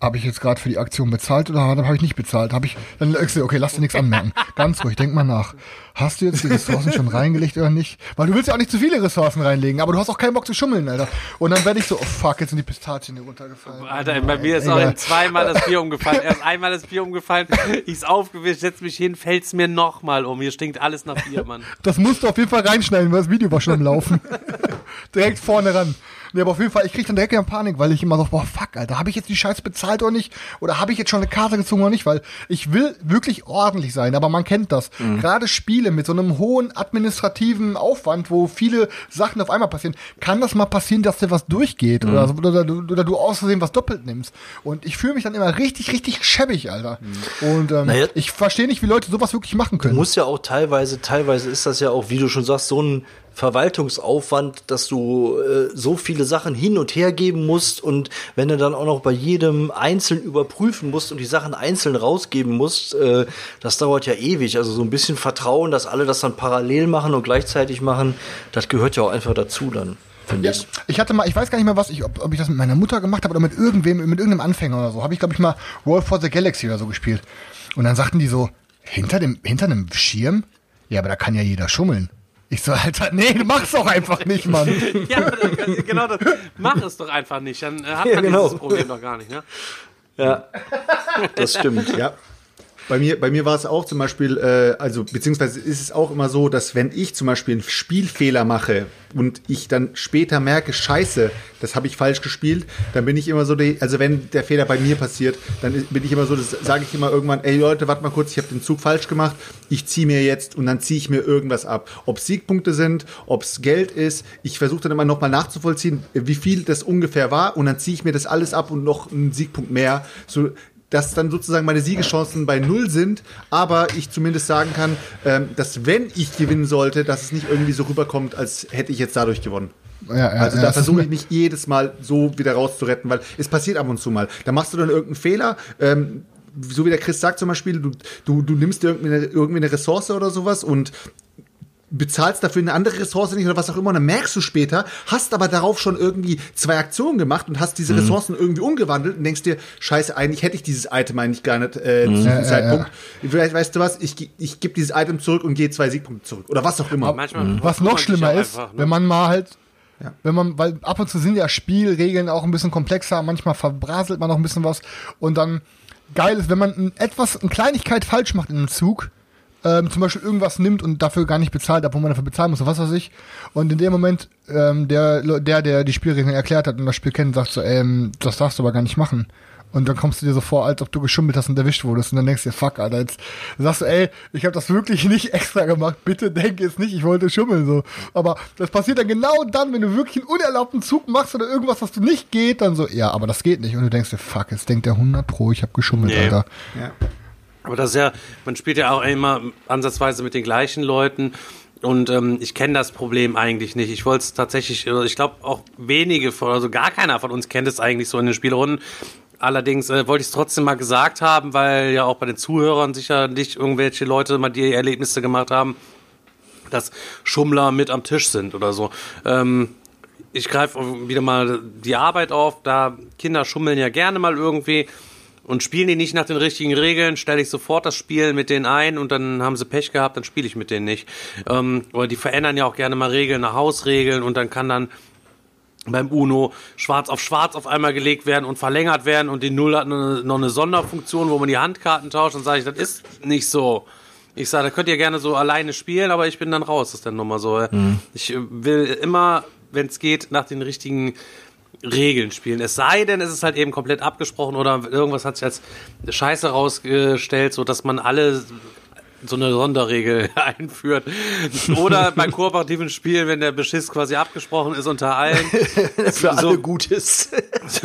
Habe ich jetzt gerade für die Aktion bezahlt oder habe ich nicht bezahlt? Habe ich dann okay, lass dir nichts anmerken. Ganz ruhig, denk mal nach. Hast du jetzt die Ressourcen schon reingelegt oder nicht? Weil du willst ja auch nicht zu viele Ressourcen reinlegen, aber du hast auch keinen Bock zu schummeln, Alter. Und dann werde ich so, oh fuck, jetzt sind die Pistazien hier runtergefallen. Alter, bei mir ist auch zweimal das Bier umgefallen. Erst einmal das Bier umgefallen, ich's aufgewischt, setz mich hin, fällt's mir nochmal um. Hier stinkt alles nach Bier, Mann. Das musst du auf jeden Fall reinschneiden, weil das Video war schon am Laufen. direkt vorne ran. Nee, aber auf jeden Fall, ich krieg dann direkt wieder Panik, weil ich immer so, boah, fuck, Alter, habe ich jetzt die Scheiße bezahlt oder nicht? Oder habe ich jetzt schon eine Karte gezogen oder nicht? Weil ich will wirklich ordentlich sein, aber man kennt das. Gerade Spiele mit so einem hohen administrativen Aufwand, wo viele Sachen auf einmal passieren, kann das mal passieren, dass dir was durchgeht oder, so- oder, du- oder du aus Versehen was doppelt nimmst. Und ich fühle mich dann immer richtig, richtig schäbig, Alter. Und ähm, Naja. ich verstehe nicht, wie Leute sowas wirklich machen können. muss ja auch teilweise, teilweise ist das ja auch, wie du schon sagst, so ein Verwaltungsaufwand, dass du äh, so viele Sachen hin und her geben musst und wenn du dann auch noch bei jedem einzeln überprüfen musst und die Sachen einzeln rausgeben musst, äh, das dauert ja ewig. Also so ein bisschen Vertrauen, dass alle das dann parallel machen und gleichzeitig machen, das gehört ja auch einfach dazu dann, finde ich. Ich hatte mal, ich weiß gar nicht mehr was, ich, ob, ob ich das mit meiner Mutter gemacht habe oder mit irgendwem, mit irgendeinem Anfänger oder so. Habe ich, glaube ich, mal Roll for the Galaxy oder so gespielt. Und dann sagten die so, hinter dem, hinter einem Schirm? Ja, aber da kann ja jeder schummeln. Ich so, Alter, nee, du mach's doch einfach nicht, Mann. Ja, genau das. Mach es doch einfach nicht. Dann äh, hat man Ja, genau. dieses Problem doch gar nicht, ne? Ja, das stimmt. Ja. Bei mir, bei mir war es auch zum Beispiel, äh, also beziehungsweise ist es auch immer so, dass wenn ich zum Beispiel einen Spielfehler mache und ich dann später merke, scheiße, das habe ich falsch gespielt, dann bin ich immer so, die, also wenn der Fehler bei mir passiert, dann bin ich immer so, das sage ich immer irgendwann, ey Leute, warte mal kurz, ich habe den Zug falsch gemacht, ich ziehe mir jetzt und dann ziehe ich mir irgendwas ab. Ob Siegpunkte sind, ob es Geld ist, ich versuche dann immer nochmal nachzuvollziehen, wie viel das ungefähr war und dann ziehe ich mir das alles ab und noch einen Siegpunkt mehr. So, dass dann sozusagen meine Siegeschancen bei null sind, aber ich zumindest sagen kann, ähm, dass wenn ich gewinnen sollte, dass es nicht irgendwie so rüberkommt, als hätte ich jetzt dadurch gewonnen. Ja, ja, Also da versuche ich mich jedes Mal so wieder rauszuretten, weil es passiert ab und zu mal. Da machst du dann irgendeinen Fehler, ähm, so wie der Chris sagt zum Beispiel, du, du, du nimmst dir irgendwie eine, irgendwie eine Ressource oder sowas und bezahlst dafür eine andere Ressource nicht oder was auch immer und dann merkst du später, hast aber darauf schon irgendwie zwei Aktionen gemacht und hast diese Mhm. Ressourcen irgendwie umgewandelt und denkst dir, scheiße, eigentlich hätte ich dieses Item eigentlich gar nicht äh, zu diesem Mhm. Ja, ja, Zeitpunkt. Vielleicht weißt du was, ich, ich gebe dieses Item zurück und gehe zwei Siegpunkte zurück oder was auch immer. Manchmal Was noch schlimmer auch ist, einfach, ne? wenn man mal halt, Ja. wenn man, weil ab und zu sind ja Spielregeln auch ein bisschen komplexer, manchmal verbraselt man noch ein bisschen was und dann geil ist, wenn man ein, etwas, eine Kleinigkeit falsch macht in einem Zug, ähm, zum Beispiel irgendwas nimmt und dafür gar nicht bezahlt, obwohl man dafür bezahlen muss, oder was weiß ich. Und in dem Moment, ähm, der, der, der die Spielregeln erklärt hat und das Spiel kennt, sagt so, ähm, das darfst du aber gar nicht machen. Und dann kommst du dir so vor, als ob du geschummelt hast und erwischt wurdest. Und dann denkst du dir, fuck, Alter, jetzt sagst du, ey, ich habe das wirklich nicht extra gemacht. Bitte denk jetzt nicht, ich wollte schummeln. so. Aber das passiert dann genau dann, wenn du wirklich einen unerlaubten Zug machst oder irgendwas, was du nicht geht, dann so, ja, aber das geht nicht. Und du denkst dir, fuck, jetzt denkt der 100 Pro, ich habe geschummelt, Nee. Alter. Ja. Aber das ist ja, man spielt ja auch immer ansatzweise mit den gleichen Leuten. Und ähm, ich kenne das Problem eigentlich nicht. Ich wollte es tatsächlich, also ich glaube auch wenige von, also gar keiner von uns kennt es eigentlich so in den Spielrunden. Allerdings äh, wollte ich es trotzdem mal gesagt haben, weil ja auch bei den Zuhörern sicherlich irgendwelche Leute mal die Erlebnisse gemacht haben, dass Schummler mit am Tisch sind oder so. Ähm, ich greife wieder mal die Arbeit auf, da Kinder schummeln ja gerne mal irgendwie und spielen die nicht nach den richtigen Regeln, stelle ich sofort das Spiel mit denen ein und dann haben sie Pech gehabt, dann spiele ich mit denen nicht. Ähm, oder die verändern ja auch gerne mal Regeln nach Hausregeln und dann kann dann beim Uno schwarz auf schwarz auf einmal gelegt werden und verlängert werden und die Null hat noch eine Sonderfunktion, wo man die Handkarten tauscht und sage ich, das ist nicht so. Ich sage, da könnt ihr gerne so alleine spielen, aber ich bin dann raus, ist dann nochmal so. Ich äh, will immer, wenn es geht, nach den richtigen Regeln spielen. Es sei denn, es ist halt eben komplett abgesprochen oder irgendwas hat sich als Scheiße rausgestellt, so dass man alle so eine Sonderregel einführt. Oder bei kooperativen Spielen, wenn der Beschiss quasi abgesprochen ist unter allen. Für alle So- gut ist.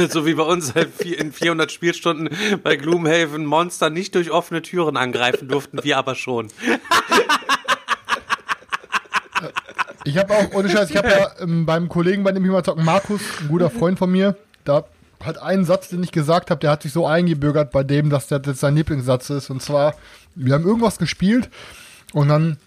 so wie bei uns halt in 400 Spielstunden bei Gloomhaven Monster nicht durch offene Türen angreifen durften, wir aber schon. Ich habe auch, ohne Scheiß, ich habe ja ähm, beim Kollegen, bei dem ich mal zocken, Markus, ein guter Freund von mir, da hat einen Satz, den ich gesagt habe, der hat sich so eingebürgert bei dem, dass jetzt sein Lieblingssatz ist. Und zwar, wir haben irgendwas gespielt und dann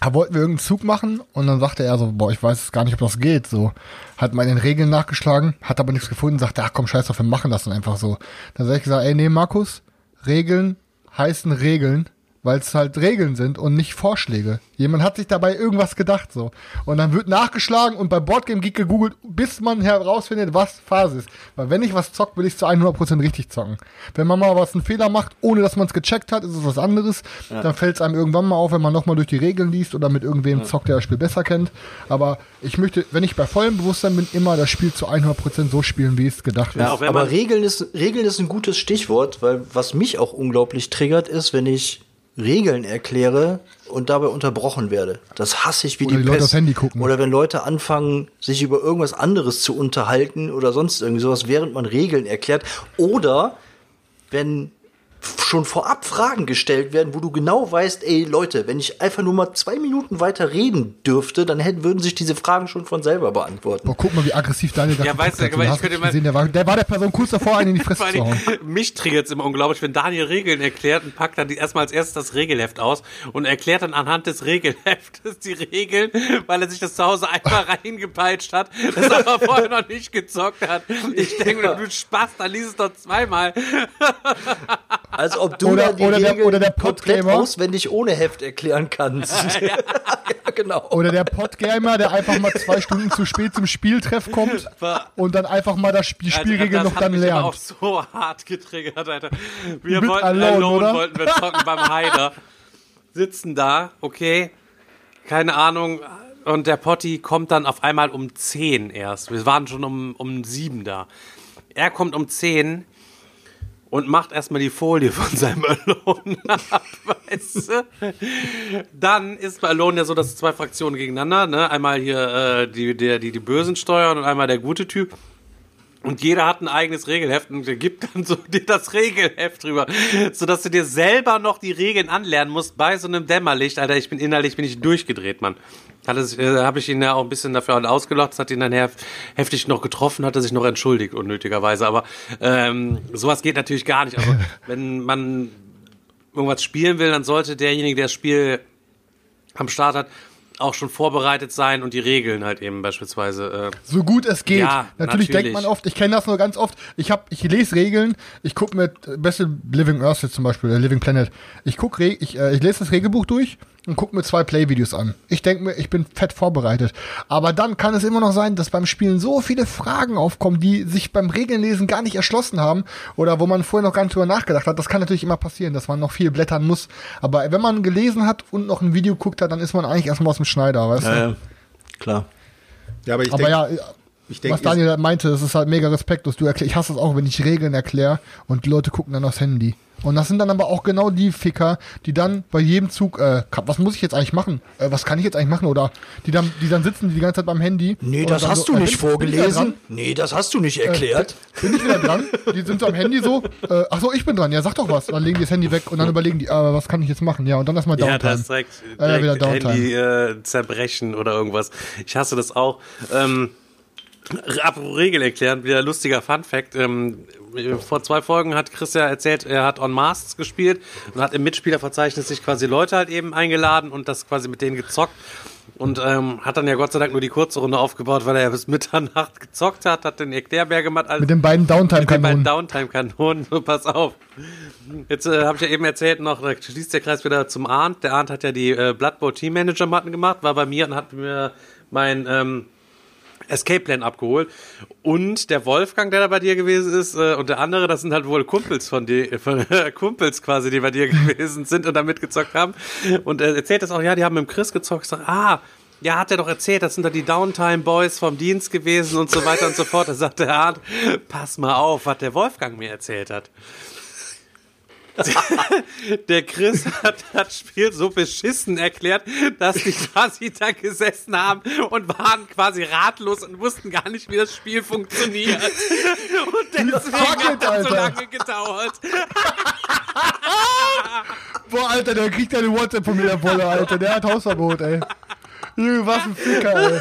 da wollten wir irgendeinen Zug machen und dann sagte er so, boah, ich weiß gar nicht, ob das geht. So, hat mal in den Regeln nachgeschlagen, hat aber nichts gefunden, sagte, ach komm, scheiß drauf, wir machen das dann einfach so. Dann sag ich gesagt, ey, nee, Markus, Regeln heißen Regeln, weil es halt Regeln sind und nicht Vorschläge. Jemand hat sich dabei irgendwas gedacht so. Und dann wird nachgeschlagen und bei Boardgame Geek gegoogelt, bis man herausfindet, was Phase ist. Weil wenn ich was zockt, will ich zu 100% richtig zocken. Wenn man mal was einen Fehler macht, ohne dass man es gecheckt hat, ist es was anderes. Dann fällt es einem irgendwann mal auf, wenn man nochmal durch die Regeln liest oder mit irgendwem zockt, der das Spiel besser kennt. Aber ich möchte, wenn ich bei vollem Bewusstsein bin, immer das Spiel zu 100% so spielen, wie es gedacht ist. auch wenn Aber Regeln ist, Regeln ist ein gutes Stichwort, weil was mich auch unglaublich triggert, ist, wenn ich Regeln erkläre und dabei unterbrochen werde. Das hasse ich wie Oder die die Leute Pest. aufs Handy gucken. Oder wenn Leute anfangen, sich über irgendwas anderes zu unterhalten oder sonst irgendwie sowas, während man Regeln erklärt. Oder wenn schon vorab Fragen gestellt werden, wo du genau weißt, ey Leute, wenn ich einfach nur mal zwei Minuten weiter reden dürfte, dann hätten, würden sich diese Fragen schon von selber beantworten. Boah, guck mal, wie aggressiv Daniel da Ja, weißt du, aber ich hast könnte mal- gesehen, der, war, der war der Person kurz davor, einen in die Fresse zu hauen. mich triggert es immer unglaublich, wenn Daniel Regeln erklärt und packt dann die, erstmal als erstes das Regelheft aus und erklärt dann anhand des Regelheftes die Regeln, weil er sich das zu Hause einmal reingepeitscht hat, das aber vorher noch nicht gezockt hat. Ich denke mir, du Spaß, dann liest es doch zweimal. Als ob du Oder- die oder der- Regeln oder der komplett Podgamer. auswendig ohne Heft erklären kannst. ja. genau. Oder der Podgamer, der einfach mal zwei Stunden zu spät zum Spieltreff kommt und dann einfach mal das, die Spielregeln Also, das noch hat dann mich aber auch lernt. so hart getriggert, Alter. Wir Mit wollten Alone, Alone, oder? wollten wir zocken beim Heider. Sitzen da, okay, keine Ahnung. Und der Potti kommt dann auf einmal um 10 erst. Wir waren schon um, um 7 da. Er kommt um 10 und macht erstmal die Folie von seinem Alone ab, weißt du? Dann ist bei Alone ja so, dass zwei Fraktionen gegeneinander, ne? Einmal hier äh, die, der, die die Bösen steuern und einmal der gute Typ. Und jeder hat ein eigenes Regelheft und gibt dann so dir das Regelheft drüber, sodass du dir selber noch die Regeln anlernen musst bei so einem Dämmerlicht. Alter, ich bin innerlich bin ich durchgedreht, Mann. Äh, habe ich ihn ja auch ein bisschen dafür ausgelacht, das hat ihn dann hef heftig noch getroffen, hat er sich noch entschuldigt unnötigerweise. Aber ähm, sowas geht natürlich gar nicht. Also wenn man irgendwas spielen will, dann sollte derjenige, der das Spiel am Start hat, auch schon vorbereitet sein und die Regeln halt eben beispielsweise. Äh, So gut es geht. Ja, natürlich, natürlich. denkt man oft, ich kenne das nur ganz oft, ich hab, ich lese Regeln, ich gucke mir äh, beste Living Earth jetzt zum Beispiel, äh, Living Planet. Ich guck, Re- ich, äh, ich lese das Regelbuch durch und gucke mir zwei Play-Videos an. Ich denke mir, ich bin fett vorbereitet. Aber dann kann es immer noch sein, dass beim Spielen so viele Fragen aufkommen, die sich beim Regelnlesen gar nicht erschlossen haben oder wo man vorher noch gar nicht drüber nachgedacht hat. Das kann natürlich immer passieren, dass man noch viel blättern muss. Aber wenn man gelesen hat und noch ein Video guckt hat, dann ist man eigentlich erstmal aus dem Schneider, weißt du? Ja, ja. Klar. Ja, aber ich Aber denke, ja, ich denk, was Daniel meinte, das ist halt mega respektlos. Du erklär, ich hasse es auch, wenn ich Regeln erkläre und die Leute gucken dann aufs Handy. Und das sind dann aber auch genau die Ficker, die dann bei jedem Zug, äh, was muss ich jetzt eigentlich machen? Äh, was kann ich jetzt eigentlich machen? Oder die dann, die dann sitzen die ganze Zeit beim Handy. Nee, das hast so, du äh, nicht bin- bin vorgelesen. dran? Nee, das hast du nicht erklärt. Bin ich wieder dran? Die sind so am Handy so, äh, ach so, ich bin dran. Ja, sag doch was. Dann legen die das Handy weg und dann überlegen die, äh, was kann ich jetzt machen? Ja, und dann erstmal Ja, Downtime. das ist direkt, Äh, wieder direkt Downtime. Handy äh, zerbrechen oder irgendwas. Ich hasse das auch. Ähm, apropos Regel erklären, wieder lustiger Fun Fact. Ähm, vor zwei Folgen hat Chris ja erzählt, er hat On Masks gespielt und hat im Mitspielerverzeichnis sich quasi Leute halt eben eingeladen und das quasi mit denen gezockt. Und ähm, hat dann ja Gott sei Dank nur die kurze Runde aufgebaut, weil er ja bis Mitternacht gezockt hat, hat den Erklärbär gemacht. Alles Mit den beiden mit den beiden Downtime-Kanonen. Downtime-Kanonen, so pass auf. Jetzt äh, habe ich ja eben erzählt noch, da schließt der Kreis wieder zum Arndt. Der Arndt hat ja die äh, Blood Bowl Team Manager Matten gemacht, war bei mir und hat mir mein ähm, Escape Plan abgeholt. Und der Wolfgang, der da bei dir gewesen ist, äh, und der andere, das sind halt wohl Kumpels von dir, von, äh, Kumpels quasi, die bei dir gewesen sind und da mitgezockt haben. Und er erzählt das auch, ja, die haben mit dem Chris gezockt. Ich sag, ah, ja, hat er doch erzählt, das sind doch die Downtime Boys vom Dienst gewesen und so weiter und so fort. Da sagt der Arndt, pass mal auf, was der Wolfgang mir erzählt hat. Der Chris hat das Spiel so beschissen erklärt, dass die quasi da gesessen haben und waren quasi ratlos und wussten gar nicht, wie das Spiel funktioniert. Und deswegen hat das so lange gedauert. Boah, Alter, der kriegt ja eine WhatsApp von mir, der Wolle, Alter. Der hat Hausverbot, ey. Junge, was ein Ficker, ey.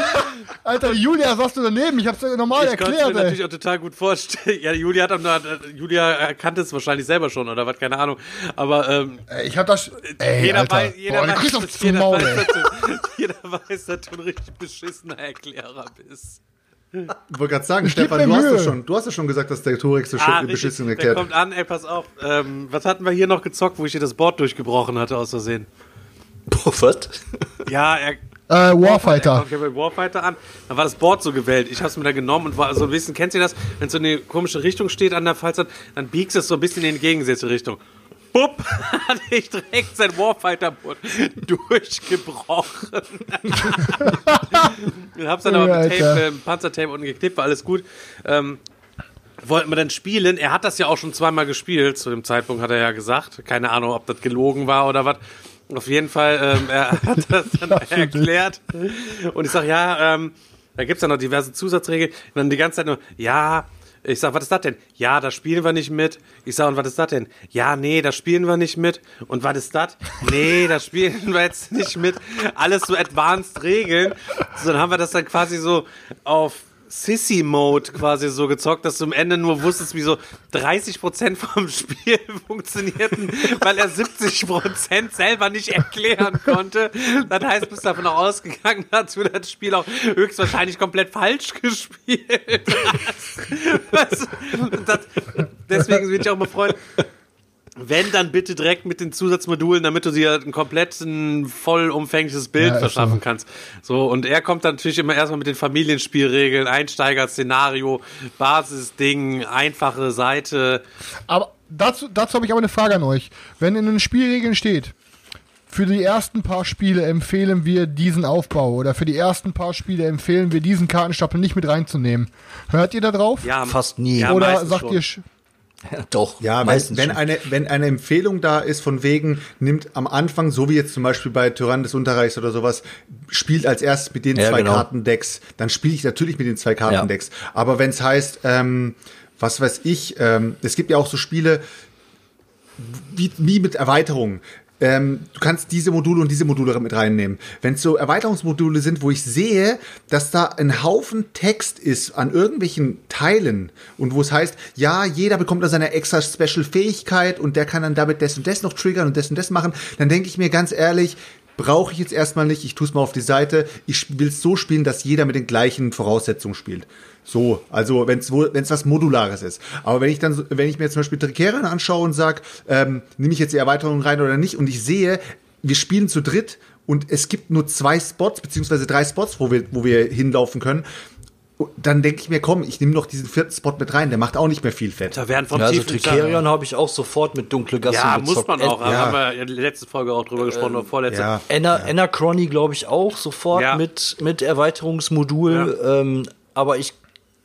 Alter, Julia saß du daneben. Ich hab's dir normal Ich konnte es mir erklärt, natürlich ey. auch total gut vorstellen. Ja, Julia hat auch noch, Julia kannte es wahrscheinlich selber schon oder was, keine Ahnung. Aber ähm, Ey, Ich hab das. Ey, jeder, Alter. weiß, jeder, Boah, du weiß, kriegst dass, jeder, Maul, weiß, ey. dass du, jeder weiß, dass du ein richtig beschissener Erklärer bist. Ich wollte gerade sagen, Ich Stefan, du hast, Mühe. schon, du hast es schon gesagt, dass der Turex so Ah, beschissen Der erklärt. kommt an, ey, pass auf. Ähm, was hatten wir hier noch gezockt, wo ich dir das Board durchgebrochen hatte, aus Versehen? Boah, was? Ja, er. Äh, Er Warfighter. kommt mit Warfighter an. Dann war das Board so gewählt. Ich hab's mir da genommen und war so ein bisschen, kennst du das? Wenn so eine komische Richtung steht an der Falz, dann biegst es so ein bisschen in die entgegengesetzte Richtung. Bupp, hatte ich direkt sein Warfighter-Board durchgebrochen. ich hab's dann aber mit Tape, Alter. äh, Panzertape unten geklebt, war alles gut. Ähm, wollten wir dann spielen. Er hat das ja auch schon zweimal gespielt. Zu dem Zeitpunkt hat er ja gesagt. Keine Ahnung, ob das gelogen war oder was. Auf jeden Fall, ähm, er hat das dann erklärt. Und ich sag, ja, ähm, da gibt's ja noch diverse Zusatzregeln. Und dann die ganze Zeit nur, ja, ich sag, was ist das denn? Ja, da spielen wir nicht mit. Ich sag, und was ist das denn? Ja, nee, da spielen wir nicht mit. Und was ist das? Nee, da spielen wir jetzt nicht mit. Alles so advanced Regeln. So, dann haben wir das dann quasi so auf Sissy-Mode quasi so gezockt, dass du am Ende nur wusstest, wie so 30% vom Spiel funktionierten, weil er 70% selber nicht erklären konnte. Das heißt, bist davon auch ausgegangen, dass du das Spiel auch höchstwahrscheinlich komplett falsch gespielt hast. Das, deswegen bin ich auch immer Freund, wenn, dann bitte direkt mit den Zusatzmodulen, damit du dir ein komplett ein vollumfängliches Bild Ja, verschaffen so. kannst. So, und er kommt dann natürlich immer erstmal mit den Familienspielregeln, Einsteiger-Szenario, Basisding, einfache Seite. Aber dazu, dazu habe ich aber eine Frage an euch. Wenn in den Spielregeln steht, für die ersten paar Spiele empfehlen wir diesen Aufbau oder für die ersten paar Spiele empfehlen wir diesen Kartenstapel nicht mit reinzunehmen. Hört ihr da drauf? Ja, Fast nie. Ja, oder sagt schon. ihr, sch- Doch, Ja, wenn, meistens wenn, schon. eine, wenn eine Empfehlung da ist, von wegen, nimmt am Anfang, so wie jetzt zum Beispiel bei Tyrann des Unterreichs oder sowas, spielt als erstes mit den Ja, zwei genau. Kartendecks, dann spiele ich natürlich mit den zwei Kartendecks. Aber wenn es heißt, ähm, was weiß ich, ähm, es gibt ja auch so Spiele, wie, wie mit Erweiterungen. Ähm, du kannst diese Module und diese Module mit reinnehmen. Wenn es so Erweiterungsmodule sind, wo ich sehe, dass da ein Haufen Text ist an irgendwelchen Teilen und wo es heißt, ja, jeder bekommt da seine extra Special Fähigkeit und der kann dann damit das und das noch triggern und das und das machen, dann denke ich mir ganz ehrlich, brauche ich jetzt erstmal nicht, ich tue es mal auf die Seite, ich will es so spielen, dass jeder mit den gleichen Voraussetzungen spielt. So, also wenn es was Modulares ist. Aber wenn ich dann, wenn ich mir zum Beispiel Trickeran anschaue und sag, ähm, nehme ich jetzt die Erweiterung rein oder nicht, und ich sehe, wir spielen zu dritt und es gibt nur zwei Spots, beziehungsweise drei Spots, wo wir, wo wir hinlaufen können, dann denke ich mir, komm, ich nehme noch diesen vierten Spot mit rein, der macht auch nicht mehr viel Fett. Da werden vom Ja, also Tricerion habe ich auch sofort mit dunkle Gassen Ja, gezockt. muss man auch. Ä- Da ja. haben wir in der letzten Folge auch drüber gesprochen, oder vorletzte. Ja. Anna, Anachrony, glaube ich, auch sofort Ja. mit, mit Erweiterungsmodul. Ähm, aber ich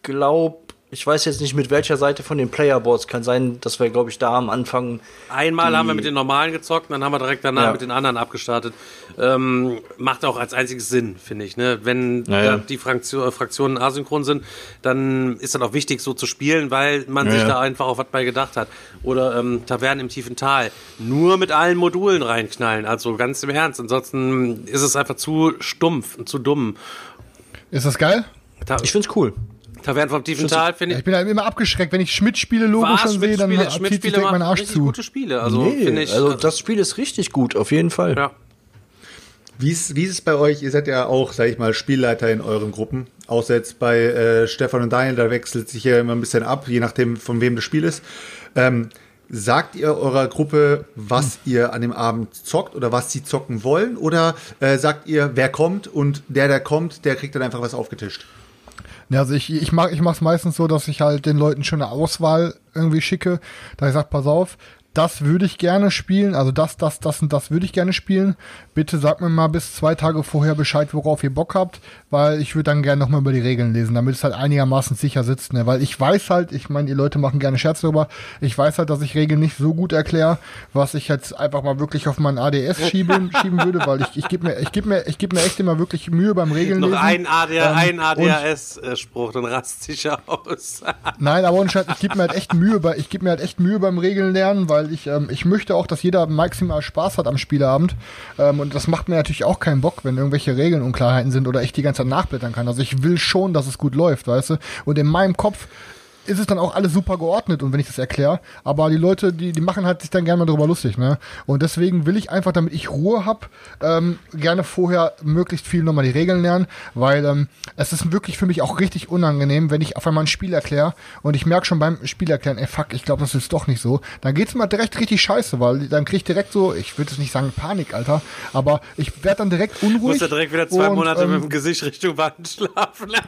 glaube, ich weiß jetzt nicht mit welcher Seite von den Playerboards. Kann sein, dass wir, glaube ich, da am Anfang. Einmal haben wir mit den normalen gezockt, und dann haben wir direkt danach Ja. mit den anderen abgestartet. Ähm, macht auch als einziges Sinn, finde ich. Ne? Wenn Ja, ja. äh, die Fraktio äh, Fraktionen asynchron sind, dann ist das auch wichtig, so zu spielen, weil man Ja, sich da einfach auf was bei gedacht hat. Oder ähm, Tavernen im tiefen Tal. Nur mit allen Modulen reinknallen, also ganz im Ernst. Ansonsten ist es einfach zu stumpf und zu dumm. Ist das geil? Ta Ich find's cool. Tavernen vom tiefen Tal finde ich. ich bin halt immer abgeschreckt, wenn ich Schmidt-Spiele-Logo Was? schon sehe, dann Schmidt-Spiele- zieht sich Schmidt-Spiele direkt mein machen Arsch zu. gute Spiele. Also Nee, finde ich. also das Spiel ist richtig gut, auf jeden Fall. ja. Wie ist, wie ist es bei euch? Ihr seid ja auch, sag ich mal, Spielleiter in euren Gruppen. Außer jetzt bei äh, Stefan und Daniel, da wechselt sich ja immer ein bisschen ab, je nachdem, von wem das Spiel ist. Ähm, sagt ihr eurer Gruppe, was ihr an dem Abend zockt oder was sie zocken wollen? Oder äh, sagt ihr, wer kommt und der, der kommt, der kriegt dann einfach was aufgetischt? Ja, also ich, ich mach, ich mach's meistens so, dass ich halt den Leuten schon eine Auswahl irgendwie schicke. Da ich sag, pass auf, das würde ich gerne spielen, also das, das, das und das würde ich gerne spielen. Bitte sagt mir mal bis zwei Tage vorher Bescheid, worauf ihr Bock habt, weil ich würde dann gerne nochmal über die Regeln lesen, damit es halt einigermaßen sicher sitzt, ne? Weil ich weiß halt, ich meine, die Leute machen gerne Scherze darüber, ich weiß halt, dass ich Regeln nicht so gut erkläre, was ich jetzt einfach mal wirklich auf meinen ADS schieben, schieben würde, weil ich, ich gebe mir, ich gebe mir, ich gebe mir echt immer wirklich Mühe beim Regeln Noch lesen. ein, AD, Ähm, ein ADHS-Spruch, dann rast sich aus. Nein, aber ich gebe mir halt echt Mühe bei, ich gebe mir halt echt Mühe beim Regeln lernen, weil ich, ähm, ich möchte auch, dass jeder maximal Spaß hat am Spieleabend. Ähm, und das macht mir natürlich auch keinen Bock, wenn irgendwelche Regeln Unklarheiten sind oder ich die ganze Zeit nachblättern kann. Also ich will schon, dass es gut läuft, weißt du? Und in meinem Kopf ist es dann auch alles super geordnet und wenn ich das erkläre, aber die Leute, die, die machen halt sich dann gerne mal drüber lustig, ne? Und deswegen will ich einfach, damit ich Ruhe hab, ähm, gerne vorher möglichst viel nochmal die Regeln lernen, weil ähm, es ist wirklich für mich auch richtig unangenehm, wenn ich auf einmal ein Spiel erkläre und ich merke schon beim Spiel erklären, ey fuck, ich glaube, das ist doch nicht so, dann geht's immer direkt richtig scheiße, weil dann krieg ich direkt so, ich würde jetzt nicht sagen Panik, Alter, aber ich werde dann direkt unruhig. Muss ja direkt wieder zwei und, Monate ähm, mit dem Gesicht Richtung Wand schlafen.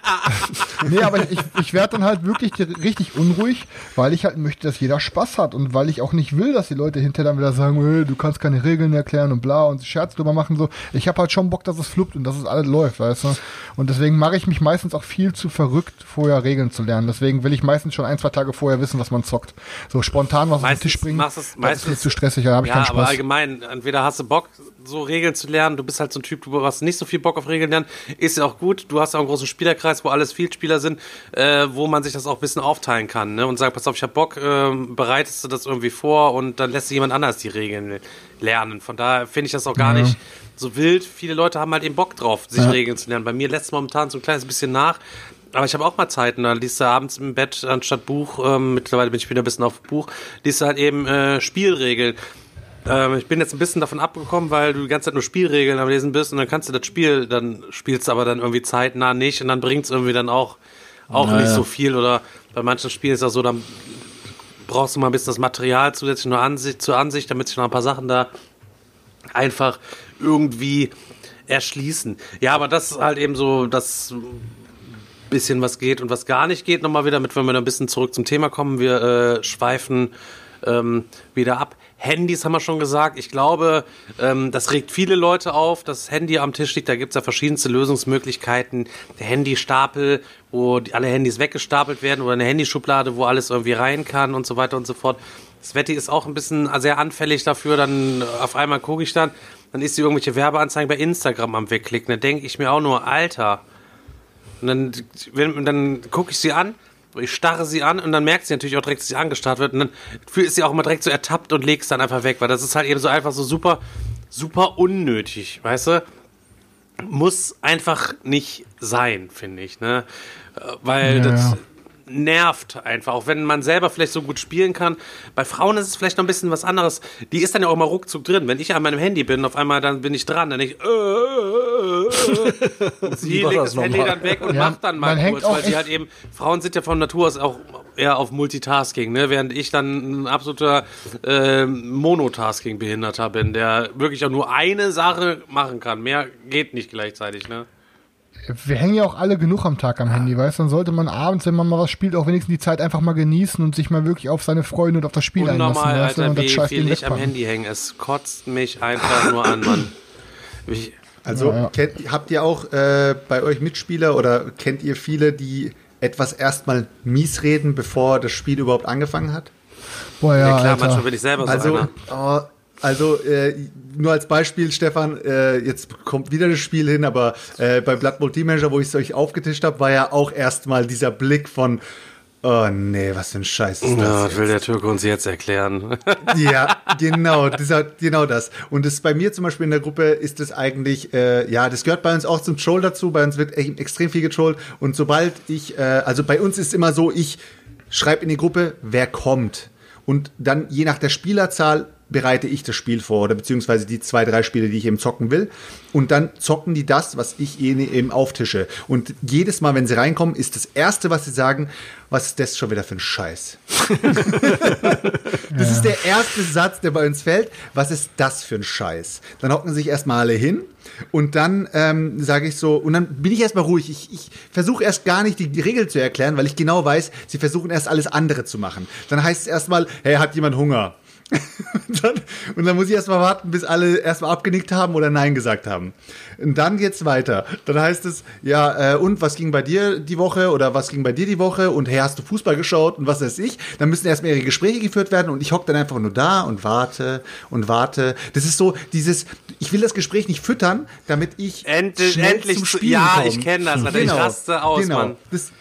Nee, aber ich, ich werde dann halt wirklich di- richtig unruhig, weil ich halt möchte, dass jeder Spaß hat und weil ich auch nicht will, dass die Leute hinterher dann wieder sagen, hey, du kannst keine Regeln erklären und bla und Scherz drüber machen so. Ich habe halt schon Bock, dass es fluppt und dass es alles läuft, weißt du. Und deswegen mache ich mich meistens auch viel zu verrückt, vorher Regeln zu lernen. Deswegen will ich meistens schon ein, zwei Tage vorher wissen, was man zockt. So spontan was auf den Meistens Tisch bringen, du's- das ist meistens- mir zu stressig, da habe ich ja, keinen aber Spaß. allgemein, entweder hast du Bock, so Regeln zu lernen, du bist halt so ein Typ, du hast nicht so viel Bock auf Regeln lernen, ist ja auch gut, du hast ja auch einen großen Spielerkreis, wo alles Vielspieler sind, äh, wo man sich das auch ein bisschen aufteilen kann, ne? Und sagt, pass auf, ich hab Bock, ähm, bereitest du das irgendwie vor und dann lässt sich jemand anders die Regeln lernen. Von daher finde ich das auch gar Ja. nicht so wild. Viele Leute haben halt eben Bock drauf, sich Ja. Regeln zu lernen. Bei mir lässt momentan so ein kleines bisschen nach. Aber ich habe auch mal Zeiten, da liest du abends im Bett anstatt Buch, ähm, mittlerweile bin ich wieder ein bisschen auf Buch, liest du halt eben äh, Spielregeln. Ähm, ich bin jetzt ein bisschen davon abgekommen, weil du die ganze Zeit nur Spielregeln am Lesen bist und dann kannst du das Spiel, dann spielst du aber dann irgendwie zeitnah nicht und dann bringt's irgendwie dann auch, auch nicht so viel oder bei manchen Spielen ist das so, dann brauchst du mal ein bisschen das Material zusätzlich nur Ansicht, zur Ansicht, damit sich noch ein paar Sachen da einfach irgendwie erschließen. Ja, aber das ist halt eben so das bisschen was geht und was gar nicht geht. Nochmal wieder, mit wenn wir ein bisschen zurück zum Thema kommen. Wir äh, schweifen ähm, wieder ab. Handys haben wir schon gesagt. Ich glaube, ähm, das regt viele Leute auf, dass das Handy am Tisch liegt. Da gibt es ja verschiedenste Lösungsmöglichkeiten. Der Handystapel, wo die, alle Handys weggestapelt werden oder eine Handyschublade, wo alles irgendwie rein kann und so weiter und so fort. Sveti ist auch ein bisschen sehr anfällig dafür. Dann äh, auf einmal gucke ich dann, dann ist sie irgendwelche Werbeanzeigen bei Instagram am wegklicken. Da denke ich mir auch nur, Alter. Und dann, wenn, dann gucke ich sie an, ich starre sie an und dann merkt sie natürlich auch direkt, dass sie angestarrt wird. Und dann ist sie auch immer direkt so ertappt und legt es dann einfach weg, weil das ist halt eben so einfach so super, super unnötig, weißt du? Muss einfach nicht sein, finde ich, ne? Äh, Weil Ja, das ja. Nervt einfach, auch wenn man selber vielleicht so gut spielen kann. Bei Frauen ist es vielleicht noch ein bisschen was anderes. Die ist dann ja auch mal ruckzuck drin. Wenn ich an meinem Handy bin, auf einmal dann bin ich dran, dann ich, äh, äh, äh, und sie legt das Handy dann weg und Ja, macht dann mal kurz, weil sie halt eben, Frauen sind ja von Natur aus auch eher auf Multitasking, ne? während ich dann ein absoluter äh, Monotasking-Behinderter bin, der wirklich auch nur eine Sache machen kann. Mehr geht nicht gleichzeitig, ne? Wir hängen ja auch alle genug am Tag am Handy, weißt du? Dann sollte man abends, wenn man mal was spielt, auch wenigstens die Zeit einfach mal genießen und sich mal wirklich auf seine Freunde und auf das Spiel einlassen. Unnormal, weißt du? Alter, Und das wie viel ich am. Handy hänge. Es kotzt mich einfach nur an, Mann. Ich, Also Ja, ja. Kennt, habt ihr auch äh, bei euch Mitspieler oder kennt ihr viele, die etwas erstmal mies reden, bevor das Spiel überhaupt angefangen hat? Boah, ja, ja, klar, Alter. manchmal bin ich selber so Also, einer. oh, also äh, nur als Beispiel, Stefan, äh, jetzt kommt wieder das Spiel hin, aber äh, bei Blood Bowl Team Manager, wo ich es euch aufgetischt habe, war ja auch erstmal dieser Blick von, oh nee, was für ein Scheiß ist Ja, das? was jetzt? will der Türke uns jetzt erklären? Ja, genau, dieser, genau das. Und das bei mir zum Beispiel in der Gruppe ist es eigentlich, äh, ja, das gehört bei uns auch zum Troll dazu. Bei uns wird extrem viel getrollt. Und sobald ich, äh, also bei uns ist immer so, ich schreibe in die Gruppe, wer kommt. Und dann je nach der Spielerzahl bereite ich das Spiel vor oder beziehungsweise die zwei, drei Spiele, die ich eben zocken will. Und dann zocken die das, was ich ihnen eben auftische. Und jedes Mal, wenn sie reinkommen, ist das Erste, was sie sagen, was ist das schon wieder für ein Scheiß? Das ist der erste Satz, der bei uns fällt. Was ist das für ein Scheiß? Dann hocken sie sich erstmal alle hin und dann ähm, sage ich so, und dann bin ich erstmal ruhig. Ich, ich versuche erst gar nicht die, die Regel zu erklären, weil ich genau weiß, sie versuchen erst alles andere zu machen. Dann heißt es erstmal, hey, hat jemand Hunger? Und, dann, und dann muss ich erstmal warten, bis alle erstmal abgenickt haben oder Nein gesagt haben. Und dann geht's weiter. Dann heißt es, ja, äh, und was ging bei dir die Woche oder was ging bei dir die Woche und hey, hast du Fußball geschaut und was weiß ich? Dann müssen erstmal ihre Gespräche geführt werden und ich hocke dann einfach nur da und warte und warte. Das ist so dieses, ich will das Gespräch nicht füttern, damit ich Endlich- schnell endlich zum zu- Spielen ja, komme. ich kenn das, Alter. Ich raste aus, Mann. Das,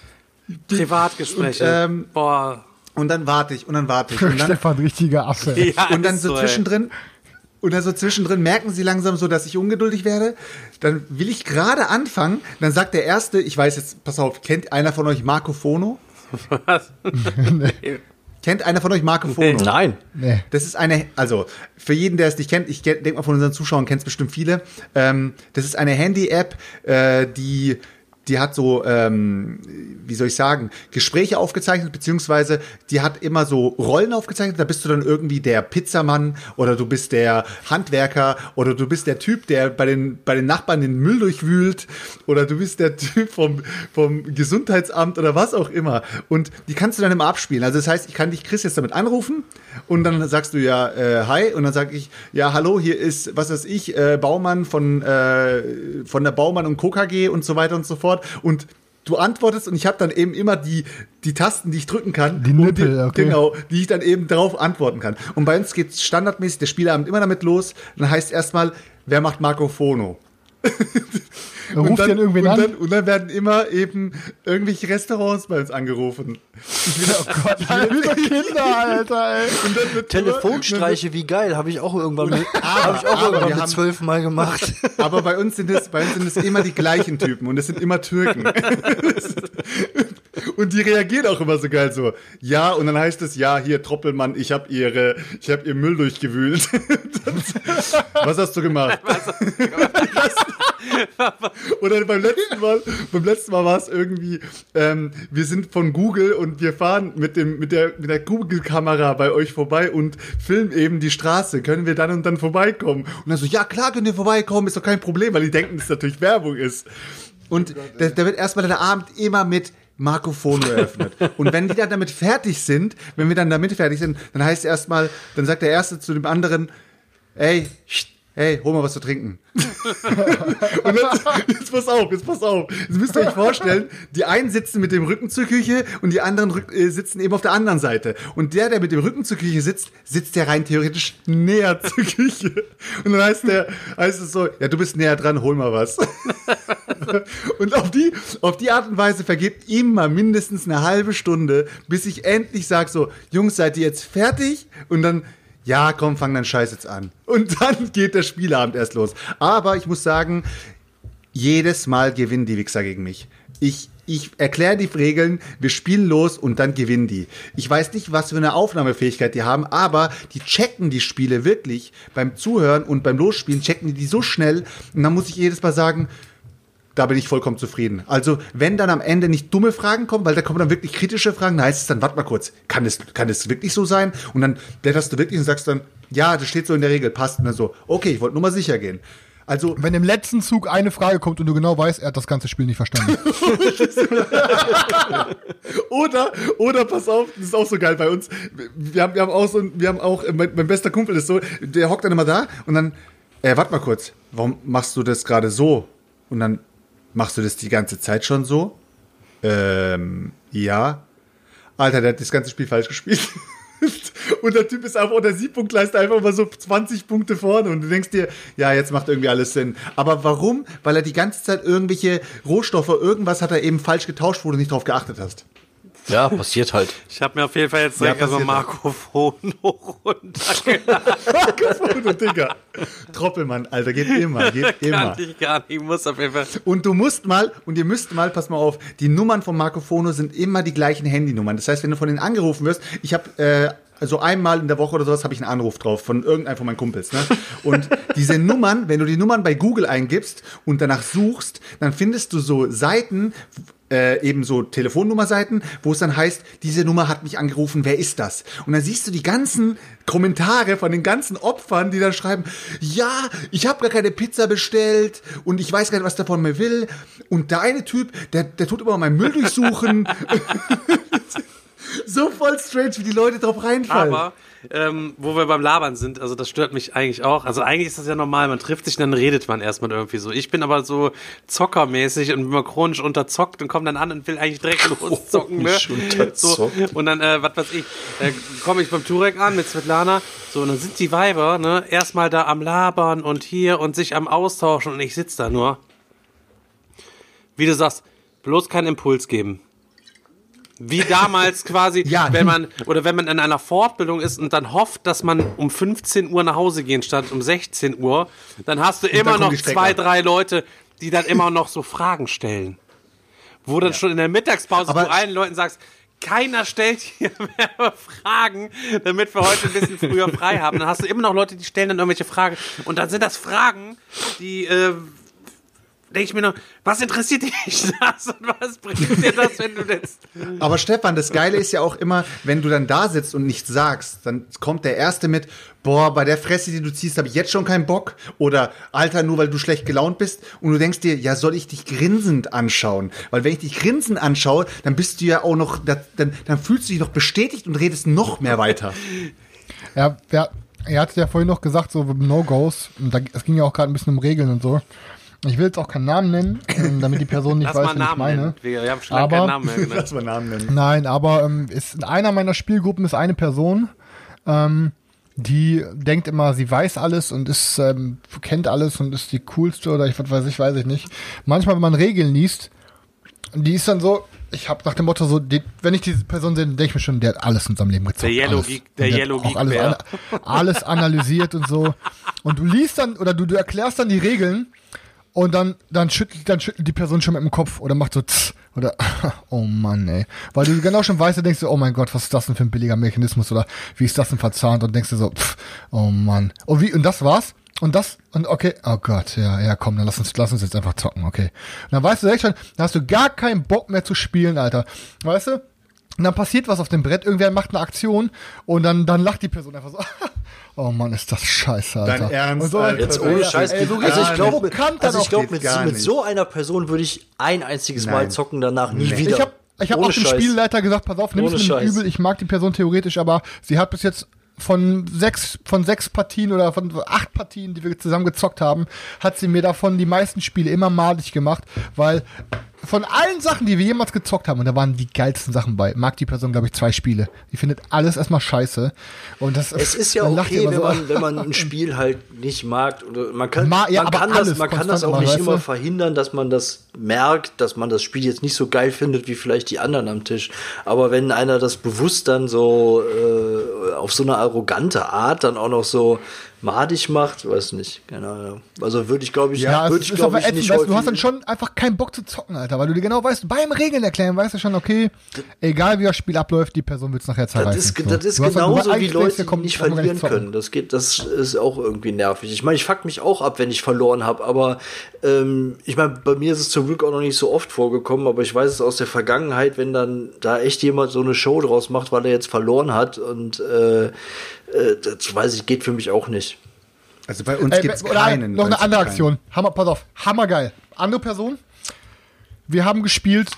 Privatgespräche. Und, ähm, Boah. Und dann warte ich und dann warte ich und dann Stefan, richtiger Affe. Ja, und dann ist so ey. zwischendrin und dann so zwischendrin merken sie langsam so, dass ich ungeduldig werde. Dann will ich gerade anfangen. Dann sagt der Erste, ich weiß jetzt, pass auf, kennt einer von euch Marco Fono? Was? Kennt einer von euch Marco Fono? Nein. Nee. Das ist eine, also für jeden, der es nicht kennt, ich denke mal von unseren Zuschauern kennt es bestimmt viele. Ähm, das ist eine Handy-App, äh, die die hat so, ähm, wie soll ich sagen, Gespräche aufgezeichnet, beziehungsweise die hat immer so Rollen aufgezeichnet. Da bist du dann irgendwie der Pizzamann oder du bist der Handwerker oder du bist der Typ, der bei den, bei den Nachbarn den Müll durchwühlt oder du bist der Typ vom, vom Gesundheitsamt oder was auch immer. Und die kannst du dann immer abspielen. Also das heißt, ich kann dich, Chris, jetzt damit anrufen und dann sagst du ja äh, Hi und dann sage ich, ja, hallo, hier ist, was weiß ich, äh, Baumann von, äh, von der Baumann und Co. KG und so weiter und so fort. Und du antwortest und ich habe dann eben immer die, die Tasten, die ich drücken kann. Die um Nippel, okay. Genau, die ich dann eben darauf antworten kann. Und bei uns geht standardmäßig der Spielabend immer damit los. Dann heißt erstmal, wer macht Marco Fono? Ruft dann, den irgendwen und an? Dann, und dann werden immer eben irgendwelche Restaurants bei uns angerufen. Ich will, oh Gott, Alter, Kinder, Alter, ey. und dann wird Telefonstreiche, wie geil, habe ich auch irgendwann mit, habe ich auch aber irgendwann mit haben- zwölf Mal gemacht. Aber bei uns sind es, bei uns sind es immer die gleichen Typen und es sind immer Türken. Und die reagieren auch immer so geil so. Ja, und dann heißt es, ja, hier Troppelmann, ich habe ihre, ich habe ihr Müll durchgewühlt. Was hast du gemacht? Oder beim letzten Mal, beim letzten Mal war es irgendwie, ähm, wir sind von Google und wir fahren mit dem, mit der, mit der Google-Kamera bei euch vorbei und filmen eben die Straße. Können wir dann und dann vorbeikommen? Und dann so, ja klar könnt ihr vorbeikommen, ist doch kein Problem, weil die denken, dass es natürlich Werbung ist. Und da, da wird erstmal der Abend immer mit Marco Fono eröffnet. Und wenn die dann damit fertig sind, wenn wir dann damit fertig sind, dann heißt erstmal, dann sagt der Erste zu dem anderen, ey, hey, hol mal was zu trinken. und dann, jetzt pass auf, jetzt pass auf. Jetzt müsst ihr euch vorstellen, die einen sitzen mit dem Rücken zur Küche und die anderen äh, sitzen eben auf der anderen Seite. Und der, der mit dem Rücken zur Küche sitzt, sitzt ja rein theoretisch näher zur Küche. Und dann heißt der, heißt es so, ja, du bist näher dran, hol mal was. und auf die, auf die Art und Weise vergeht immer mindestens eine halbe Stunde, bis ich endlich sage so, Jungs, seid ihr jetzt fertig? Und dann, ja, komm, fang deinen Scheiß jetzt an. Und dann geht der Spielabend erst los. Aber ich muss sagen, jedes Mal gewinnen die Wichser gegen mich. Ich, ich erkläre die Regeln, wir spielen los und dann gewinnen die. Ich weiß nicht, was für eine Aufnahmefähigkeit die haben, aber die checken die Spiele wirklich beim Zuhören und beim Losspielen, checken die die so schnell. Und dann muss ich jedes Mal sagen, da bin ich vollkommen zufrieden. Also, wenn dann am Ende nicht dumme Fragen kommen, weil da kommen dann wirklich kritische Fragen, dann heißt es dann, warte mal kurz, kann es, kann es wirklich so sein? Und dann blätterst du wirklich und sagst dann, ja, das steht so in der Regel, passt. Und dann so, okay, ich wollte nur mal sicher gehen. Also, Wenn im letzten Zug eine Frage kommt und du genau weißt, er hat das ganze Spiel nicht verstanden. Oder, oder pass auf, das ist auch so geil bei uns. Wir haben, wir haben auch so, wir haben auch, mein, mein bester Kumpel ist so, der hockt dann immer da und dann, äh, warte mal kurz, warum machst du das gerade so? Und dann machst du das die ganze Zeit schon so? Ähm, ja. Alter, der hat das ganze Spiel falsch gespielt. Und der Typ ist einfach unter Siebpunktleiste einfach mal so 20 Punkte vorne und du denkst dir, ja, jetzt macht irgendwie alles Sinn. Aber warum? Weil er die ganze Zeit irgendwelche Rohstoffe, irgendwas hat er eben falsch getauscht, wo du nicht drauf geachtet hast. Ja, passiert halt. Ich habe mir auf jeden Fall jetzt direkt Ja, erstmal passiert Marco Fono runtergeladen. Und Digga, Troppelmann, Alter, geht immer, geht immer. Kann ich gar nicht. Ich muss auf jeden Fall. Und du musst mal, und ihr müsst mal, pass mal auf, die Nummern von Marco Fono sind immer die gleichen Handynummern. Das heißt, wenn du von denen angerufen wirst, ich habe äh, also einmal in der Woche oder sowas habe ich einen Anruf drauf von irgendeinem von meinen Kumpels. Ne? Und diese Nummern, wenn du die Nummern bei Google eingibst und danach suchst, dann findest du so Seiten, äh, eben so Telefonnummerseiten, wo es dann heißt, diese Nummer hat mich angerufen, wer ist das? Und dann siehst du die ganzen Kommentare von den ganzen Opfern, die dann schreiben, ja, ich habe gar keine Pizza bestellt und ich weiß gar nicht, was der von mir will. Und der eine Typ, der, der tut immer meinen Müll durchsuchen. so voll strange, wie die Leute drauf reinfallen. Aber, ähm, wo wir beim Labern sind, also das stört mich eigentlich auch. Also eigentlich ist das ja normal, man trifft sich, dann redet man erstmal irgendwie so. Ich bin aber so zockermäßig und bin mal chronisch unterzockt und komme dann an und will eigentlich direkt loszocken. Ne? So, und dann, äh, was weiß ich, äh, komme ich beim Turek an mit Svetlana, so, und dann sind die Weiber, ne, erstmal da am Labern und hier und sich am Austauschen und ich sitz da nur. Wie du sagst, bloß keinen Impuls geben. Wie damals quasi, Ja. wenn man, oder wenn man in einer Fortbildung ist und dann hofft, dass man um 15 Uhr nach Hause gehen statt um 16 Uhr, dann hast du immer kommen noch zwei, drei Leute, die dann immer noch so Fragen stellen. Wo dann schon in der Mittagspause Aber- zu allen Leuten sagst, keiner stellt hier mehr Fragen, damit wir heute ein bisschen früher frei haben. Dann hast du immer noch Leute, die stellen dann irgendwelche Fragen. Und dann sind das Fragen, die, äh, denke ich mir noch, was interessiert dich das und was bringt dir das, wenn du jetzt Aber Stefan, das Geile ist ja auch immer, wenn du dann da sitzt und nichts sagst, dann kommt der Erste mit, boah, bei der Fresse, die du ziehst, habe ich jetzt schon keinen Bock. Oder, Alter, nur weil du schlecht gelaunt bist. Und du denkst dir, ja, soll ich dich grinsend anschauen? Weil wenn ich dich grinsend anschaue, dann bist du ja auch noch, da- dann, dann fühlst du dich noch bestätigt und redest noch mehr weiter. Ja, wer, er hat ja vorhin noch gesagt, so No-Gos, und da, es ging ja auch gerade ein bisschen um Regeln und so. Ich will jetzt auch keinen Namen nennen, ähm, damit die Person nicht Lass weiß, wen ich meine. nennen. Wir, haben schon Aber- keinen Namen mehr genannt. Lass mal Namen nennen. Nein, aber ähm, ist in einer meiner Spielgruppen ist eine Person, ähm, die denkt immer, sie weiß alles und ist ähm, kennt alles und ist die coolste oder ich was weiß ich, weiß ich nicht. Manchmal, wenn man Regeln liest, die ist dann so, ich habe nach dem Motto so, die, wenn ich diese Person sehe, denke ich mir schon, der hat alles in seinem Leben gezockt. Der Yellow alles. Geek- der Und Yellow Geek alles, ana- alles analysiert und so. Und du liest dann oder du, du erklärst dann die Regeln und dann, dann schüttelt, dann schüttelt die Person schon mit dem Kopf oder macht so tss, oder oh Mann, ey. Weil du genau schon weißt, du denkst du, oh mein Gott, was ist das denn für ein billiger Mechanismus oder wie ist das denn verzahnt und denkst du so, pff, oh Mann. Und wie, und das war's? Und das, und okay, oh Gott, ja, ja, komm, dann lass uns, lass uns jetzt einfach zocken, okay. Und dann weißt du direkt schon, dann hast du gar keinen Bock mehr zu spielen, Alter. Weißt du? Und dann passiert was auf dem Brett, irgendwer macht eine Aktion und dann, dann lacht die Person einfach so. Oh Mann, ist das scheiße, Alter. Dein Ernst, so, Alter. Jetzt ohne Scheiß. ey, so also ich glaube, also ich glaub, mit, mit so einer Person würde ich ein einziges Mal Nein. zocken, danach nie wieder. Ich hab, ich habe Ohne auch dem. Spielleiter gesagt, pass auf, nimm es mir übel, ich mag die Person theoretisch, aber sie hat bis jetzt von sechs, von sechs Partien oder von acht Partien, die wir zusammen gezockt haben, hat sie mir davon die meisten Spiele immer malig gemacht, weil von allen Sachen, die wir jemals gezockt haben, und da waren die geilsten Sachen bei, mag die Person, glaube ich, zwei Spiele. Die findet alles erstmal scheiße. Und das Es ist ja okay, wenn so, man, wenn man ein Spiel halt nicht mag. Oder man kann, Ma- ja, man aber kann, das, man kann das auch nicht immer, verhindern, dass man das merkt, dass man das Spiel jetzt nicht so geil findet wie vielleicht die anderen am Tisch. Aber wenn einer das bewusst dann so äh, auf so eine arrogante Art dann auch noch so madig macht, weiß nicht, keine Ahnung. Also würde ich, glaube ich, Ja, würde ich, glaube ich, ätzend, nicht weißt, du, hast dann schon einfach keinen Bock zu zocken, Alter, weil du dir genau weißt, beim Regeln erklären weißt du schon, okay, egal wie das Spiel abläuft, die Person wird es nachher zerreißen. Das ist, So. das ist genauso weißt, wie Leute, die nicht verlieren können. Das geht, das ist auch irgendwie nervig. Ich meine, ich fuck mich auch ab, wenn ich verloren habe, aber ähm, ich meine, bei mir ist es zum Glück auch noch nicht so oft vorgekommen, aber ich weiß es aus der Vergangenheit, wenn dann da echt jemand so eine Show draus macht, weil er jetzt verloren hat und äh, äh, das weiß ich, geht für mich auch nicht. Also bei uns gibt es keinen. noch eine uns andere keinen. Aktion. Hammer, pass auf, hammergeil. Andere Person. Wir haben gespielt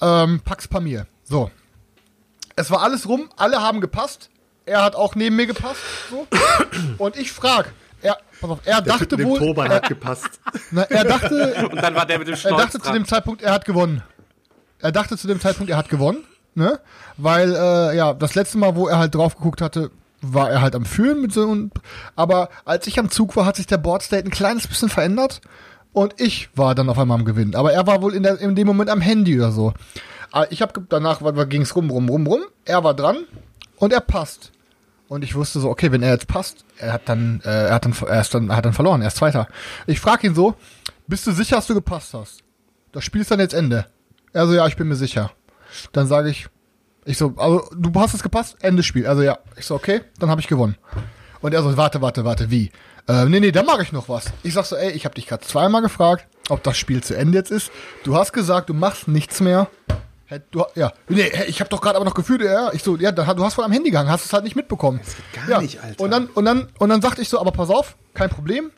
ähm, Pax Pamir. So. Es war alles rum, alle haben gepasst. Er hat auch neben mir gepasst. So. Und ich frag, er, pass auf, er dachte Dem wohl, Turban er, hat gepasst. na, er dachte, Und dann war der mit dem er Schnauz dachte zu dran. dem Zeitpunkt, er hat gewonnen. Er dachte zu dem Zeitpunkt, er hat gewonnen, ne? Weil, äh, ja, das letzte Mal, wo er halt drauf geguckt hatte, war er halt am Führen mit so und, aber als ich am Zug war, hat sich der Boardstate ein kleines bisschen verändert und ich war dann auf einmal am Gewinnen. Aber er war wohl in, der, in dem Moment am Handy oder so. Aber ich habe danach ging es rum, rum, rum, rum. Er war dran und er passt. Und ich wusste so, okay, wenn er jetzt passt, er hat dann, äh, er hat dann, er ist dann, er hat dann verloren, er ist Zweiter. Ich frage ihn so, bist du sicher, dass du gepasst hast? Das Spiel ist dann jetzt Ende. Er so, ja, ich bin mir sicher. Dann sage ich, ich so, also du hast es gepasst, Ende Spiel. Also ja, ich so, okay, dann habe ich gewonnen. Und er so, warte, warte, warte, wie? Äh, nee, nee, da mache ich noch was. Ich sag so, ey, ich habe dich gerade zweimal gefragt, ob das Spiel zu Ende jetzt ist. Du hast gesagt, du machst nichts mehr. Du, ja, nee, ich habe doch gerade aber noch gefühlt, ja, ich so, ja, du hast voll am Handy gehangen, hast es halt nicht mitbekommen. gar ja. nicht, Alter. Und dann, und dann, und dann sagte ich so, aber pass auf, kein Problem.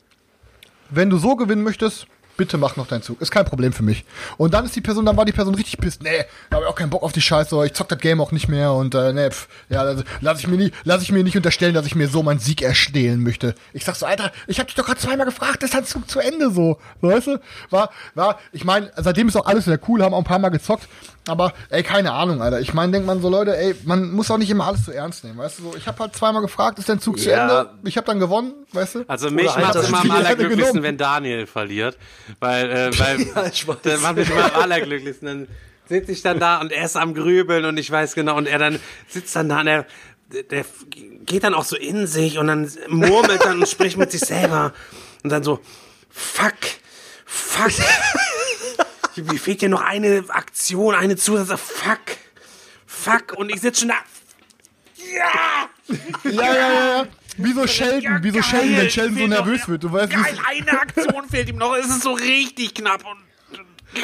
Wenn du so gewinnen möchtest, bitte mach noch deinen Zug. Ist kein Problem für mich. Und dann ist die Person, dann war die Person richtig pisst. Nee, da habe ich auch keinen Bock auf die Scheiße. Ich zock das Game auch nicht mehr und äh, nee, pf, ja, also, lass ich mir nie, lass ich mir nicht unterstellen, dass ich mir so meinen Sieg erstehlen möchte. Ich sag so, Alter, ich habe dich doch gerade zweimal gefragt, ist dein Zug zu Ende so, weißt du? War, war, ich meine, seitdem ist auch alles wieder cool, haben auch ein paar Mal gezockt, aber ey, keine Ahnung, Alter. Ich meine, denkt man so, Leute, ey, man muss auch nicht immer alles so ernst nehmen, weißt du? So, ich habe halt zweimal gefragt, ist dein Zug zu Ja. Ende? Ich habe dann gewonnen, weißt du? Also mich macht es das immer am allerglücklichsten, wenn Daniel verliert. Weil, äh, weil Ja, der macht mich immer am allerglücklichsten. Dann sitze ich dann da und er ist am Grübeln und ich weiß genau, und er dann sitzt dann da und er, der geht dann auch so in sich und dann murmelt dann und spricht mit sich selber. Und dann so, fuck, fuck. Mir fehlt ja noch eine Aktion, eine Zusatz, fuck, fuck. Und ich sitze schon da, ja! Ja, ja, ja, ja. Wie so Sheldon, Ja, wie so geil. Sheldon, wenn Sheldon so noch- nervös wird. Du weißt, Geil, wie eine Aktion fehlt ihm noch. Es ist so richtig knapp und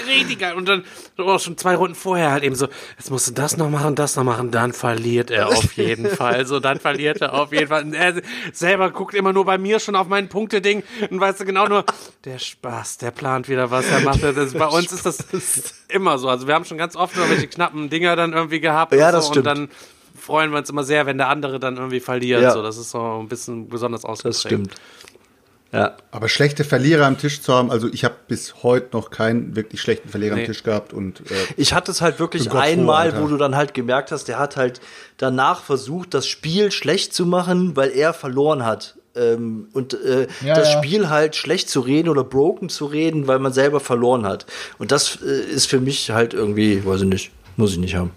richtig geil. Und dann oh, schon zwei Runden vorher halt eben so, jetzt musst du das noch machen, das noch machen, dann verliert er auf jeden Fall. So, dann verliert er auf jeden Fall. Und er selber guckt immer nur bei mir schon auf mein Punkteding und weißt du genau nur, der Spaß, der plant wieder was, er macht das. Bei uns ist das immer so. Also wir haben schon ganz oft irgendwelche knappen Dinger dann irgendwie gehabt. Ja, und das so, stimmt. Und dann freuen wir uns immer sehr, wenn der andere dann irgendwie verliert. Ja. So, das ist so ein bisschen besonders ausgeprägt. Das stimmt. Ja. Aber schlechte Verlierer am Tisch zu haben, also ich habe bis heute noch keinen wirklich schlechten Verlierer Nee. am Tisch gehabt und äh, Ich hatte es halt wirklich froh, einmal, Alter. wo du dann halt gemerkt hast, der hat halt danach versucht, das Spiel schlecht zu machen, weil er verloren hat. Ähm, und äh, Ja, das ja. Spiel halt schlecht zu reden oder broken zu reden, weil man selber verloren hat. Und das äh, ist für mich halt irgendwie, weiß ich nicht, muss ich nicht haben.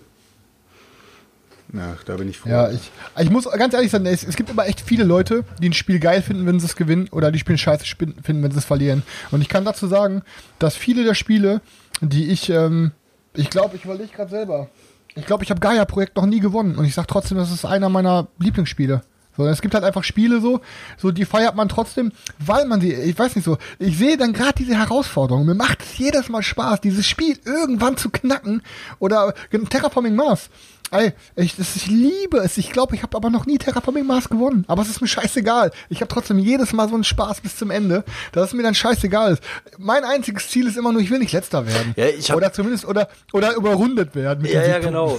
Na, da bin ich froh. Ja, ich, ich muss ganz ehrlich sagen, es, es gibt immer echt viele Leute, die ein Spiel geil finden, wenn sie es gewinnen, oder die Spiel scheiße finden, wenn sie es verlieren. Und ich kann dazu sagen, dass viele der Spiele, die ich, ähm, ich glaube, ich überlege gerade selber. Ich glaube, ich habe Gaia-Projekt noch nie gewonnen. Und ich sage trotzdem, das ist einer meiner Lieblingsspiele. So, es gibt halt einfach Spiele so, so die feiert man trotzdem, weil man sie, ich weiß nicht so, ich sehe dann gerade diese Herausforderung. Mir macht es jedes Mal Spaß, dieses Spiel irgendwann zu knacken. Oder Terraforming Mars. Ey, ich, das, ich liebe es. Ich glaube, ich habe aber noch nie Terraforming Mars gewonnen. Aber es ist mir scheißegal. Ich habe trotzdem jedes Mal so einen Spaß bis zum Ende, dass es mir dann scheißegal ist. Mein einziges Ziel ist immer nur, ich will nicht letzter werden. Ja, ich hab- oder zumindest, oder, oder überrundet werden. Mit Ja, ja, genau.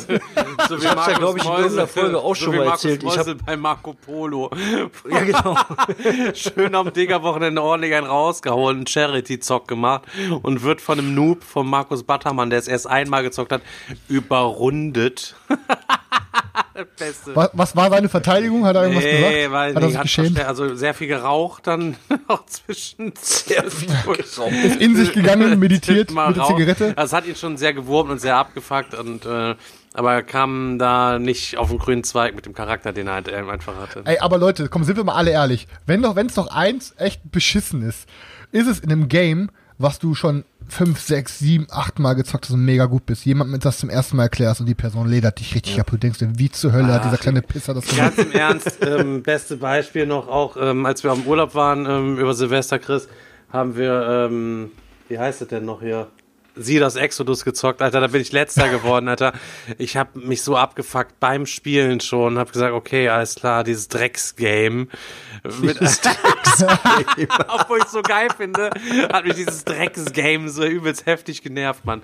So Ich hab's ja, glaub ich, in irgendeiner Folge auch so schon wie mal Markus erzählt. Ich hab- Meusel bei Marco Polo. Ja, genau. Schön am Digger-Wochenende ordentlich einen rausgehauen, einen Charity-Zock gemacht und wird von einem Noob, von Markus Battermann, der es erst einmal gezockt hat, überrundet. Beste. Was, was war seine Verteidigung? Hat er irgendwas gesagt? weil hat er nee, sich hat verste- also sehr viel geraucht, dann auch zwischen sehr viel Ist in sich gegangen, meditiert Mal mit der. Zigarette? Das hat ihn schon sehr gewurmt und sehr abgefuckt und äh, aber er kam da nicht auf den grünen Zweig mit dem Charakter, den er halt einfach hatte. Ey, aber Leute, komm, sind wir mal alle ehrlich. Wenn doch, wenn es doch eins echt beschissen ist, ist es in einem Game, was du schon fünf, sechs, sieben, acht Mal gezockt hast und mega gut bist, jemand mit das zum ersten Mal erklärst und die Person ledert dich richtig ab. Du denkst dir, wie zur Hölle hat dieser kleine Pisser das gemacht? Ganz im Ernst, ähm, beste Beispiel noch auch, ähm, als wir am Urlaub waren ähm, über Silvester, Chris, haben wir, ähm, wie heißt es denn noch hier? Sie das Exodus gezockt, Alter, da bin ich letzter geworden, Alter. Ich habe mich so abgefuckt beim Spielen schon, habe gesagt, okay, alles klar, dieses Drecksgame. Mit, Obwohl ich so geil finde, hat mich dieses Drecksgame so übelst heftig genervt, Mann.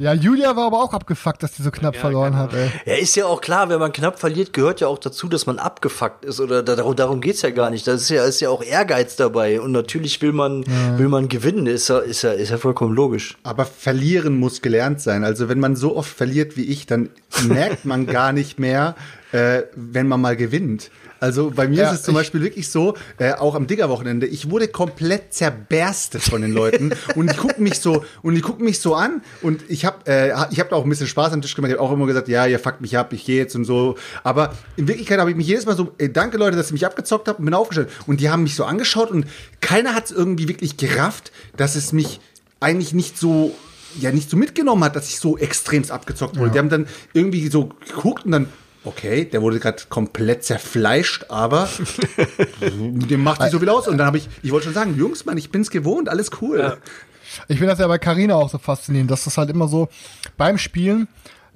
Ja, Julia war aber auch abgefuckt, dass die so knapp verloren genau. hat, ey. Ja, ist ja auch klar, wenn man knapp verliert, gehört ja auch dazu, dass man abgefuckt ist. Oder da- darum, darum geht's ja gar nicht. Da ist ja, ist ja auch Ehrgeiz dabei. Und natürlich will man, will man gewinnen. Ist ja, ist ja, ist ja vollkommen logisch. Aber verlieren muss gelernt sein. Also wenn man so oft verliert wie ich, dann merkt man gar nicht mehr, äh, wenn man mal gewinnt. Also bei mir Ja, ist es zum Beispiel wirklich so, äh, auch am Digger-Wochenende, ich wurde komplett zerberstet von den Leuten und die gucken mich so und die gucken mich so an und ich habe äh, ich habe da auch ein bisschen Spaß am Tisch gemacht. Ich habe auch immer gesagt, ja, ihr fuckt mich ab, ich gehe jetzt und so. Aber in Wirklichkeit habe ich mich jedes Mal so, ey, danke Leute, dass ihr mich abgezockt habt und bin aufgestellt. Und die haben mich so angeschaut und keiner hat es irgendwie wirklich gerafft, dass es mich eigentlich nicht so ja nicht so mitgenommen hat, dass ich so extremst abgezockt wurde. Die haben dann irgendwie so geguckt und dann Okay, der wurde gerade komplett zerfleischt, aber dem macht nicht so viel aus. Und dann habe ich, ich wollte schon sagen, Jungs, Mann, ich bin's gewohnt, alles cool. Ich finde das ja bei Carina auch so faszinierend, dass das halt immer so beim Spielen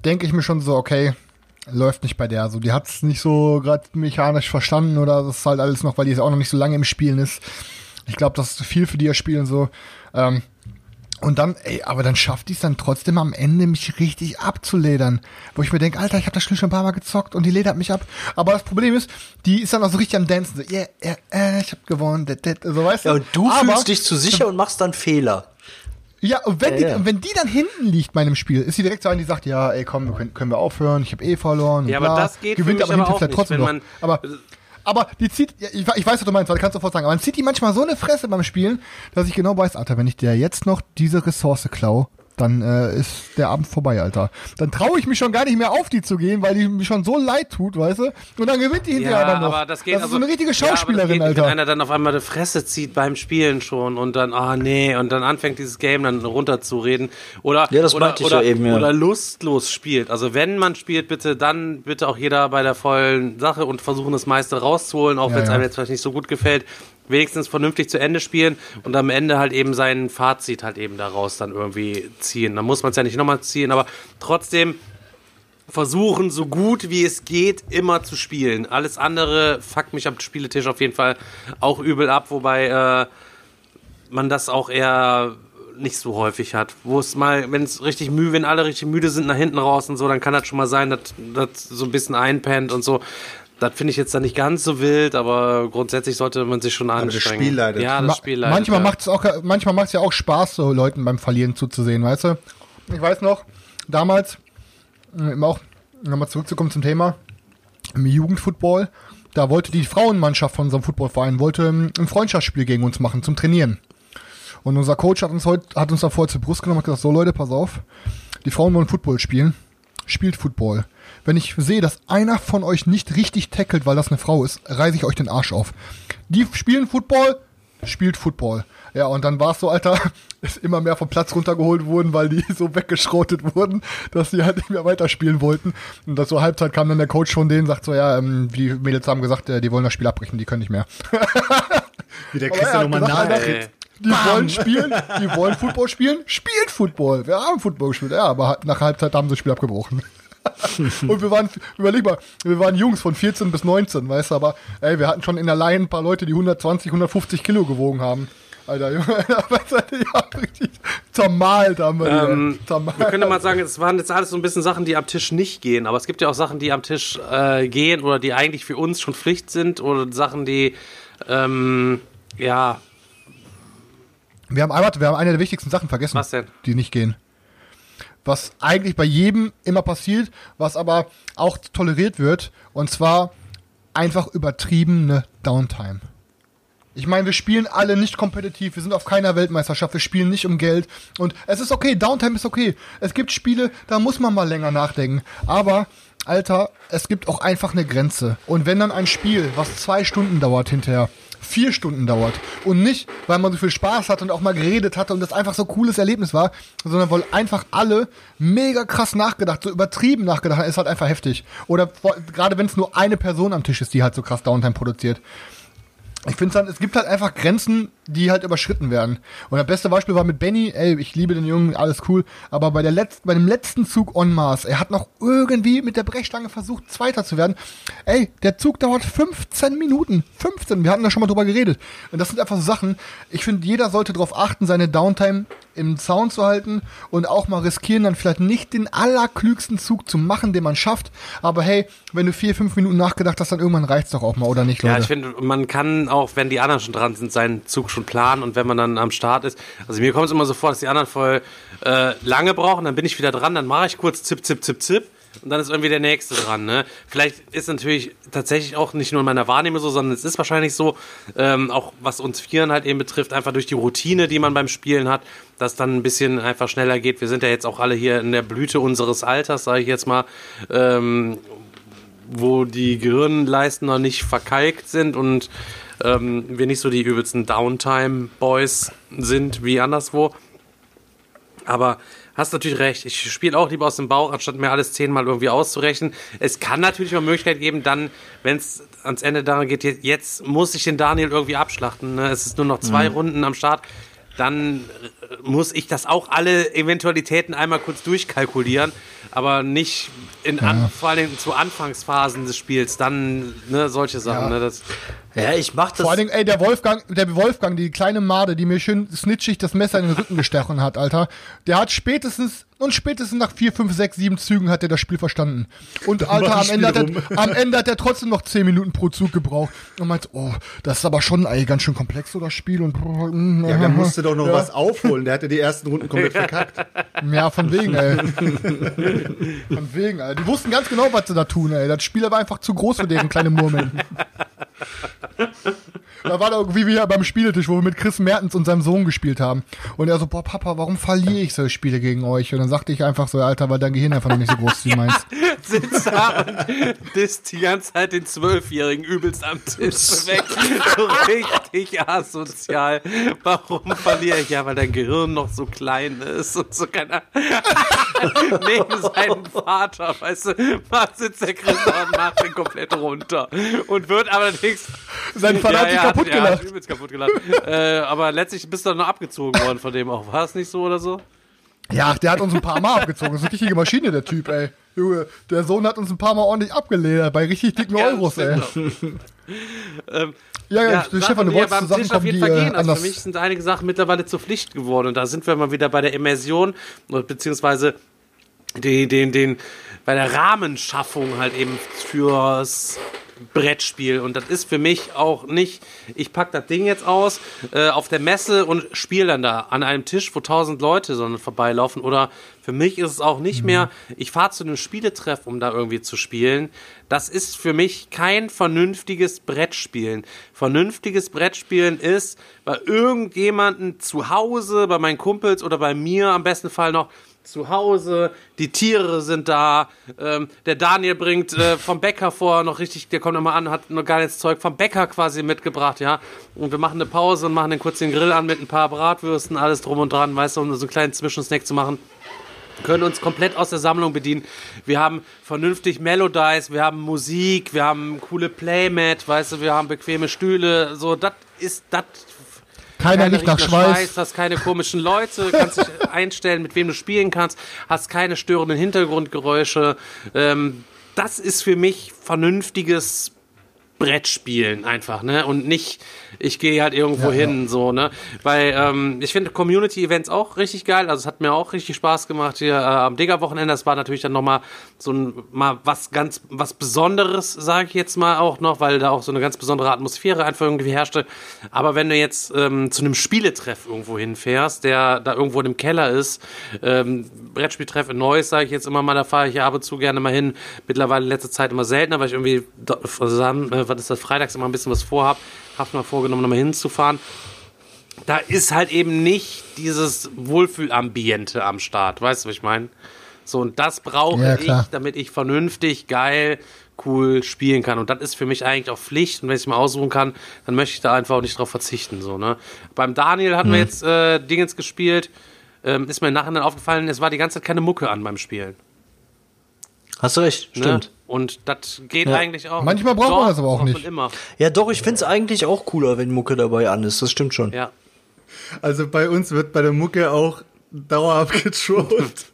denke ich mir schon so, okay, läuft nicht bei der. So, die hat es nicht so gerade mechanisch verstanden oder das ist halt alles noch, weil die jetzt auch noch nicht so lange im Spielen ist. Ich glaube, das ist zu viel für die das Spielen so. Ähm, und dann, ey, aber dann schafft die es dann trotzdem am Ende, mich richtig abzuledern. Wo ich mir denke, Alter, ich habe das Spiel schon ein paar Mal gezockt und die ledert mich ab. Aber das Problem ist, die ist dann auch so richtig am Dancen. So, yeah, yeah, äh, ich hab gewonnen. Dat, dat, so, weißt du? Ja, und du aber, fühlst dich zu sicher und machst dann Fehler. Ja, und wenn, Ja, die, ja. wenn die dann hinten liegt bei einem Spiel, ist sie direkt so eine, die sagt, ja, ey, komm, können, können wir aufhören, ich habe eh verloren. und Ja, aber bla. das geht für Gewinnt mich aber aber hinterher auch nicht, trotzdem wenn noch. aber, aber die zieht, ich, ich weiß, was du meinst, weil kannst du sofort sagen, aber dann zieht die manchmal so eine Fresse beim Spielen, dass ich genau weiß, Alter, wenn ich dir jetzt noch diese Ressource klau, dann äh, ist der Abend vorbei, Alter. Dann traue ich mich schon gar nicht mehr auf die zu gehen, weil die mir schon so leid tut, weißt du? Und dann gewinnt die hinterher Ja, aber noch. aber das geht das ist also, so eine richtige Ja, aber das Schauspielerin, geht nicht, Alter. Wenn einer dann auf einmal die Fresse zieht beim Spielen schon und dann, ah nee, und dann anfängt dieses Game dann runterzureden. Oder, Ja, das oder, ich oder, ja eben, ja. oder lustlos spielt. Also wenn man spielt, bitte dann bitte auch jeder bei der vollen Sache und versuchen das meiste rauszuholen, auch Ja, wenn es ja. einem jetzt vielleicht nicht so gut gefällt. Wenigstens vernünftig zu Ende spielen und am Ende halt eben sein Fazit halt eben daraus dann irgendwie ziehen. Dann muss man es ja nicht nochmal ziehen, aber trotzdem versuchen, so gut wie es geht, immer zu spielen. Alles andere fuckt mich am Spieletisch auf jeden Fall auch übel ab, wobei äh, man das auch eher nicht so häufig hat. Wo es mal, wenn es richtig müde, wenn alle richtig müde sind nach hinten raus und so, dann kann das schon mal sein, dass das so ein bisschen einpennt und so. Das finde ich jetzt dann nicht ganz so wild, aber grundsätzlich sollte man sich schon das anstrengen. Spiel leidet. Ja, das Ma- Spiel leidet. manchmal ja. macht es auch, manchmal macht es ja auch Spaß, so Leuten beim Verlieren zuzusehen, weißt du? Ich weiß noch, damals, ähm, auch nochmal zurückzukommen zum Thema, im Jugendfootball, da wollte die Frauenmannschaft von unserem Footballverein wollte ähm, ein Freundschaftsspiel gegen uns machen zum Trainieren. Und unser Coach hat uns heute, hat uns davor zur Brust genommen und hat gesagt, so Leute, pass auf, die Frauen wollen Football spielen, spielt Football. Wenn ich sehe, dass einer von euch nicht richtig tackelt, weil das eine Frau ist, reiße ich euch den Arsch auf. Die spielen Football, spielt Football. Ja, und dann war es so, Alter, ist immer mehr vom Platz runtergeholt wurden, weil die so weggeschrotet wurden, dass die halt nicht mehr weiterspielen wollten. Und das so Halbzeit kam dann der Coach von denen, sagt so, ja, ähm, die Mädels haben gesagt, äh, die wollen das Spiel abbrechen, die können nicht mehr. Wie der Christian nochmal nachtritt. Die wollen spielen, die wollen Football spielen, spielt Football. Wir haben Football gespielt, ja, aber nach Halbzeit haben sie das Spiel abgebrochen. und wir waren, überleg mal, wir waren Jungs von 14 bis 19, weißt du, aber ey, wir hatten schon in der Line ein paar Leute, die 120, 150 Kilo gewogen haben. Alter, Junge, ja, richtig zermalt haben wir Ähm, die. Zermalt. Man könnte mal sagen, es waren jetzt alles so ein bisschen Sachen, die am Tisch nicht gehen, aber es gibt ja auch Sachen, die am Tisch äh, gehen oder die eigentlich für uns schon Pflicht sind oder Sachen, die ähm, ja, Wir haben, einmal, wir haben eine der wichtigsten Sachen vergessen, Was denn? die nicht gehen. Was eigentlich bei jedem immer passiert, was aber auch toleriert wird, und zwar einfach übertriebene Downtime. Ich meine, wir spielen alle nicht kompetitiv, wir sind auf keiner Weltmeisterschaft, wir spielen nicht um Geld. Und es ist okay, Downtime ist okay. Es gibt Spiele, da muss man mal länger nachdenken. Aber, Alter, es gibt auch einfach eine Grenze. Und wenn dann ein Spiel, was zwei Stunden dauert hinterher, vier Stunden dauert und nicht, weil man so viel Spaß hat und auch mal geredet hatte und das einfach so ein cooles Erlebnis war, sondern weil einfach alle mega krass nachgedacht, so übertrieben nachgedacht haben, ist halt einfach heftig. Oder gerade wenn es nur eine Person am Tisch ist, die halt so krass Downtime produziert. Ich finde halt, es gibt halt einfach Grenzen, die halt überschritten werden. Und das beste Beispiel war mit Benny, ey, ich liebe den Jungen, alles cool, aber bei der letzten, bei dem letzten Zug on Mars, er hat noch irgendwie mit der Brechstange versucht, Zweiter zu werden. Ey, der Zug dauert 15 Minuten. 15, wir hatten da schon mal drüber geredet. Und das sind einfach so Sachen, ich finde, jeder sollte darauf achten, seine Downtime im Zaun zu halten und auch mal riskieren, dann vielleicht nicht den allerklügsten Zug zu machen, den man schafft. Aber hey, wenn du vier, fünf Minuten nachgedacht hast, dann irgendwann reicht's doch auch mal, oder nicht, Leute? Ja, ich finde, man kann auch, wenn die anderen schon dran sind, seinen Zug schon planen und wenn man dann am Start ist. Also mir kommt es immer so vor, dass die anderen voll äh, lange brauchen, dann bin ich wieder dran, dann mache ich kurz zip, zip, zip, zip und dann ist irgendwie der nächste dran. Ne? Vielleicht ist natürlich tatsächlich auch nicht nur in meiner Wahrnehmung so, sondern es ist wahrscheinlich so, ähm, auch was uns Vieren halt eben betrifft, einfach durch die Routine, die man beim Spielen hat, dass dann ein bisschen einfach schneller geht. Wir sind ja jetzt auch alle hier in der Blüte unseres Alters, sage ich jetzt mal. Ähm, wo die Gehirnleisten noch nicht verkalkt sind und ähm, wir nicht so die übelsten Downtime-Boys sind wie anderswo. Aber hast natürlich recht. Ich spiele auch lieber aus dem Bauch, anstatt mir alles zehnmal irgendwie auszurechnen. Es kann natürlich mal Möglichkeit geben, dann, wenn es ans Ende daran geht, jetzt muss ich den Daniel irgendwie abschlachten. Ne? Es ist nur noch zwei Runden am Start. Dann äh, muss ich das auch alle Eventualitäten einmal kurz durchkalkulieren, aber nicht in an, vor allem zu Anfangsphasen des Spiels. Dann ne, solche Sachen. Ja. Ne, das, Ja, ich mach das. Vor allen Dingen, ey, der Wolfgang, der Wolfgang, die kleine Made, die mir schön snitchig das Messer in den Rücken gestochen hat, Alter. Der hat spätestens, und spätestens nach vier, fünf, sechs, sieben Zügen hat er das Spiel verstanden. Und Alter, am Ende, hat er, am Ende hat er trotzdem noch zehn Minuten pro Zug gebraucht. Und meint, oh, das ist aber schon, ey, ganz schön komplex, so das Spiel. Und, mm, Ja, der musste doch noch ja. was aufholen. Der hatte die ersten Runden komplett verkackt. Ja, von wegen, ey. von wegen, ey. Die wussten ganz genau, was sie da tun, ey. Das Spiel war einfach zu groß für deren kleine Murmeln. Da war da irgendwie wie beim Spieltisch, wo wir mit Chris Mertens und seinem Sohn gespielt haben. Und er so, boah, Papa, warum verliere ich solche Spiele gegen euch? Und dann sagte ich einfach so, Alter, weil dein Gehirn einfach noch nicht so groß ist wie meins. sitzt da und disst die ganze Zeit den Zwölfjährigen übelst am Tisch weg. So richtig asozial. Warum verliere ich? Ja, weil dein Gehirn noch so klein ist und so keiner. Neben seinen Vater, weißt du, sitzt der Chris da und macht den komplett runter. Und wird allerdings. Sein Vater hat sich kaputt ja, gelacht. Hat übelst kaputt gelacht. äh, aber letztlich bist du dann noch abgezogen worden von dem auch. War es nicht so oder so? Ja, der hat uns ein paar Mal abgezogen. Das ist eine richtige Maschine, der Typ, ey. Junge, der Sohn hat uns ein paar Mal ordentlich abgeledert, bei richtig dicken Ja, Euros, ey. Ähm, Ja, ja, Ja, Stefan, du wolltest aber zu am Sachen Tisch auf kommen, jeden die Fall äh, gehen. Also für mich sind einige Sachen mittlerweile zur Pflicht geworden. Und da sind wir mal wieder bei der Immersion, beziehungsweise den, den, den, bei der Rahmenschaffung halt eben fürs Brettspiel. Und das ist für mich auch nicht, ich pack das Ding jetzt aus äh, auf der Messe und spiele dann da an einem Tisch, wo tausend Leute sondern vorbeilaufen. Oder für mich ist es auch nicht mehr, ich fahre zu einem Spieletreff, um da irgendwie zu spielen. Das ist für mich kein vernünftiges Brettspielen. Vernünftiges Brettspielen ist bei irgendjemanden zu Hause, bei meinen Kumpels oder bei mir am besten Fall noch zu Hause, die Tiere sind da, ähm, der Daniel bringt äh, vom Bäcker vor noch richtig, der kommt nochmal an, hat noch geiles Zeug vom Bäcker quasi mitgebracht, ja. Und wir machen eine Pause und machen den Grill an mit ein paar Bratwürsten, alles drum und dran, weißt du, um so einen kleinen Zwischensnack zu machen können uns komplett aus der Sammlung bedienen. Wir haben vernünftig Melodies, wir haben Musik, wir haben coole Playmat, weißt du, wir haben bequeme Stühle, so, das ist, das Keiner riecht nach riechenden Schweiß. hast keine komischen Leute, kannst dich einstellen, mit wem du spielen kannst, hast keine störenden Hintergrundgeräusche. Ähm, das ist für mich vernünftiges Brettspielen einfach, ne? Und nicht, ich gehe halt irgendwo hin, so, ne? Weil ähm, ich finde Community-Events auch richtig geil. Also es hat mir auch richtig Spaß gemacht hier äh, am Digger-Wochenende. Das war natürlich dann nochmal so ein mal was ganz was Besonderes, sage ich jetzt mal auch noch, weil da auch so eine ganz besondere Atmosphäre einfach irgendwie herrschte. Aber wenn du jetzt ähm, zu einem Spieletreff irgendwo hinfährst, der da irgendwo in dem Keller ist, ähm, Brettspieltreff in Neuss, sage ich jetzt immer mal, da fahre ich ja ab und zu gerne mal hin. Mittlerweile in letzter Zeit immer seltener, weil ich irgendwie was ist das, freitags immer ein bisschen was vorhab. Hab mir vorgenommen, nochmal hinzufahren. Da ist halt eben nicht dieses Wohlfühlambiente am Start, weißt du, was ich meine? So, und das brauche Ja, ich, damit ich vernünftig, geil, cool spielen kann. Und das ist für mich eigentlich auch Pflicht. Und wenn ich es mal aussuchen kann, dann möchte ich da einfach auch nicht drauf verzichten. So, ne? Beim Daniel hatten wir jetzt äh, Dingens gespielt. Ähm, ist mir im Nachhinein aufgefallen, es war die ganze Zeit keine Mucke an beim Spielen. Hast du recht, Ne? Und das geht Ja. eigentlich auch. Manchmal braucht man das aber auch nicht. Immer. Ja, doch, ich find's eigentlich auch cooler, wenn Mucke dabei an ist. Das stimmt schon. Ja. Also bei uns wird bei der Mucke auch dauerhaft getrollt.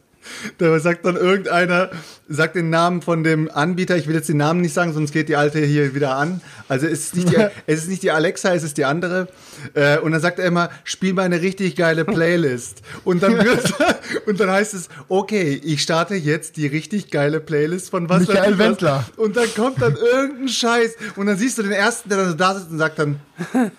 Da sagt dann irgendeiner, sagt den Namen von dem Anbieter, ich will jetzt den Namen nicht sagen, sonst geht die alte hier wieder an. Also es ist nicht die, es ist nicht die Alexa, es ist die andere. Äh, und dann sagt er immer, spiel mal eine richtig geile Playlist. Und dann wird, und dann heißt es, okay, ich starte jetzt die richtig geile Playlist von was Michael. Wendler. Und dann kommt dann irgendein Scheiß. Und dann siehst du den ersten, der dann so da sitzt und sagt dann,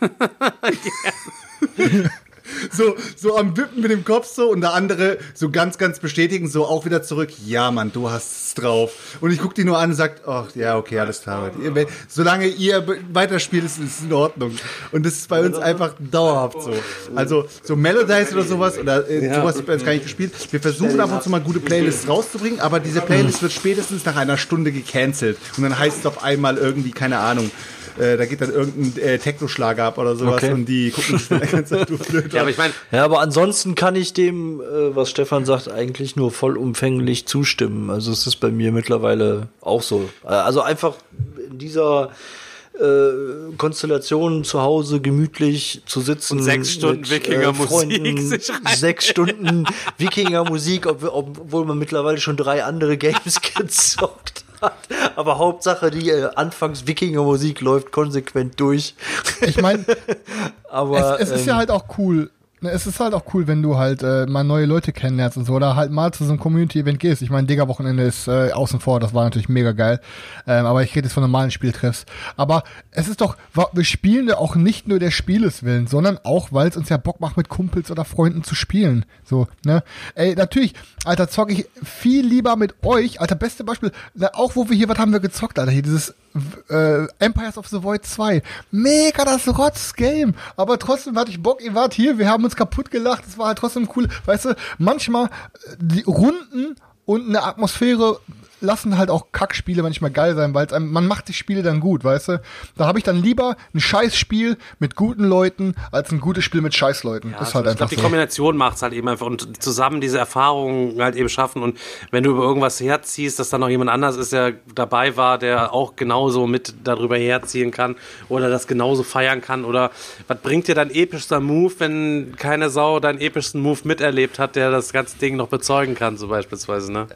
so, so am Wippen mit dem Kopf so und der andere so ganz, ganz bestätigend so auch wieder zurück. Ja, Mann, du hast es drauf. Und ich guck die nur an und sag, ach, ja, okay, alles klar. Ihr- Solange ihr weiterspielt, ist es in Ordnung. Und das ist bei uns einfach dauerhaft so. Also, so Melodies oder sowas oder äh, sowas wird bei uns gar nicht gespielt. Wir versuchen ab und zu mal gute Playlists rauszubringen, aber diese Playlist wird spätestens nach einer Stunde gecancelt. Und dann heißt es auf einmal irgendwie, keine Ahnung, äh, da geht dann irgendein äh, Techno-Schlager ab oder sowas Okay. und die gucken sich dann die ganze Zeit, du blöd ja, aber ich meine, Ja, aber ansonsten kann ich dem, äh, was Stefan sagt, eigentlich nur vollumfänglich zustimmen. Also es ist bei mir mittlerweile auch so. Äh, Also einfach in dieser äh, Konstellation zu Hause gemütlich zu sitzen. Und sechs Stunden mit, Wikingermusik rein- Sechs Stunden Wikingermusik, ob, obwohl man mittlerweile schon drei andere Games gezockt hat. Aber Hauptsache, die äh, anfangs Wikingermusik läuft konsequent durch. Ich meine, Aber es, es ist ähm, ja halt auch cool. Es ist halt auch cool, wenn du halt äh, mal neue Leute kennenlernst und so oder halt mal zu so einem Community-Event gehst. Ich meine, Digga-Wochenende ist äh, außen vor, das war natürlich mega geil. Ähm, aber ich rede jetzt von normalen Spieltreffs. Aber es ist doch, wir spielen ja auch nicht nur der Spieles willen, sondern auch, weil es uns ja Bock macht, mit Kumpels oder Freunden zu spielen. So, ne? Ey, natürlich, Alter, zocke ich viel lieber mit euch. Alter, beste Beispiel, na, auch wo wir hier, was haben wir gezockt, Alter? Hier dieses äh, Empires of the Void 2. Mega das Rotz-Game. Aber trotzdem hatte ich Bock, ihr wart hier, wir haben uns kaputt gelacht, es war halt trotzdem cool. Weißt du, manchmal äh, die Runden und eine Atmosphäre lassen halt auch Kackspiele manchmal geil sein, weil man macht die Spiele dann gut, weißt du? Da habe ich dann lieber ein Scheißspiel mit guten Leuten als ein gutes Spiel mit Scheißleuten. Ja, das ist also halt ich einfach glaube, die so. Kombination macht's halt eben einfach und zusammen diese Erfahrungen halt eben schaffen und wenn du über irgendwas herziehst, dass dann noch jemand anders ist, der dabei war, der auch genauso mit darüber herziehen kann oder das genauso feiern kann oder was bringt dir dein epischster Move, wenn keine Sau deinen epischsten Move miterlebt hat, der das ganze Ding noch bezeugen kann, so beispielsweise, ne?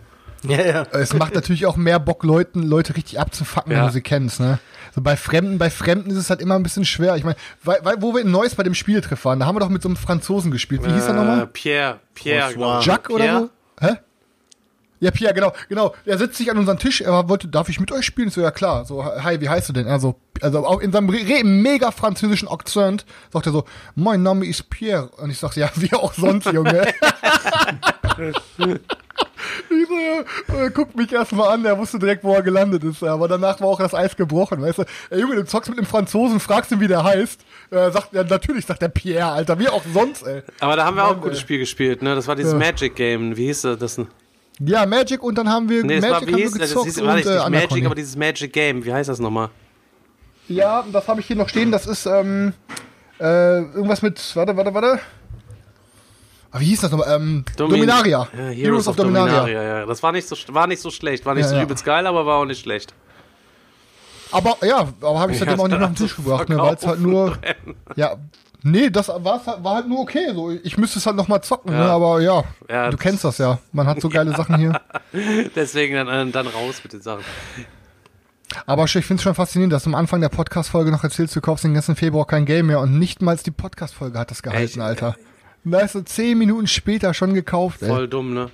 Ja, ja. Es macht natürlich auch mehr Bock, Leuten, Leute richtig abzufacken, Ja. wenn du sie kennst, ne? So bei Fremden, bei Fremden ist es halt immer ein bisschen schwer. Ich meine, weil, weil, wo wir in Neuss bei dem Spieltreff waren, da haben wir doch mit so einem Franzosen gespielt. Wie hieß er Äh, nochmal? Pierre, Pierre, François. glaub ich. Jacques oder Pierre? so? Hä? Ja, Pierre, genau, genau. Er setzt sich an unseren Tisch, er wollte, darf ich mit euch spielen? Ich so, ja klar. So, hi, wie heißt du denn? Also, also auch in seinem re mega französischen Akzent sagt er so, mein Name ist Pierre. Und ich sag, ja, wie auch sonst, Junge. Ich so, ja, äh, guckt mich erstmal an, der wusste direkt, wo er gelandet ist. Aber danach war auch das Eis gebrochen, weißt du? Ey, Junge, du zockst mit einem Franzosen, fragst ihn, wie der heißt. Äh, sagt, ja, natürlich sagt der Pierre, Alter, wie auch sonst, ey. Aber da haben wir auch ein gutes. Spiel gespielt, ne? Das war dieses Ja. Magic Game. Wie hieß das denn? Ja, Magic und dann haben wir Nee, Magic war, haben hieß wir das? Das gezockt hieß, war nicht, und, äh, Magic, aber dieses Magic Game. Wie heißt das nochmal? Ja, das habe ich hier noch stehen. Das ist ähm, äh, irgendwas mit. Warte, warte, warte. Wie hieß das nochmal? Ähm, Domin- Dominaria. Ja, Heroes, of Dominaria. ja. Das war nicht so, war nicht so schlecht. War nicht Ja, so ja. übelst geil, aber war auch nicht schlecht. Aber ja, aber habe ich seitdem auch nicht auf den Tisch gebracht, ne, weil es halt nur. Ja, Nee, das war's, war halt nur okay. So, ich müsste es halt nochmal zocken, ne? aber ja, du kennst das ja. Man hat so geile Sachen hier. Deswegen dann, äh, dann raus mit den Sachen. Aber ich finde es schon faszinierend, dass du am Anfang der Podcast-Folge noch erzählst, du kaufst den ganzen Februar kein Game mehr und nicht mal die Podcast-Folge hat das gehalten? Alter. Da ist so zehn Minuten später schon gekauft, ey. Voll dumm, ne?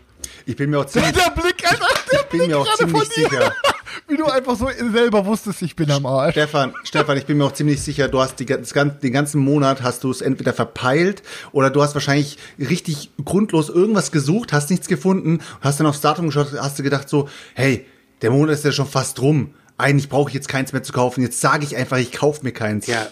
Ich bin mir auch ziemlich, Der Blick, Alter, der ich bin mir auch gerade von ziemlich dir. sicher. wie du einfach so selber wusstest, ich bin am Arsch. Stefan, Stefan, ich bin mir auch ziemlich sicher, du hast die, das den ganzen Monat hast du es entweder verpeilt oder du hast wahrscheinlich richtig grundlos irgendwas gesucht, hast nichts gefunden, hast dann aufs Datum geschaut, hast du gedacht so, hey, der Monat ist ja schon fast rum. Eigentlich brauche ich jetzt keins mehr zu kaufen. Jetzt sage ich einfach, ich kaufe mir keins. Ja.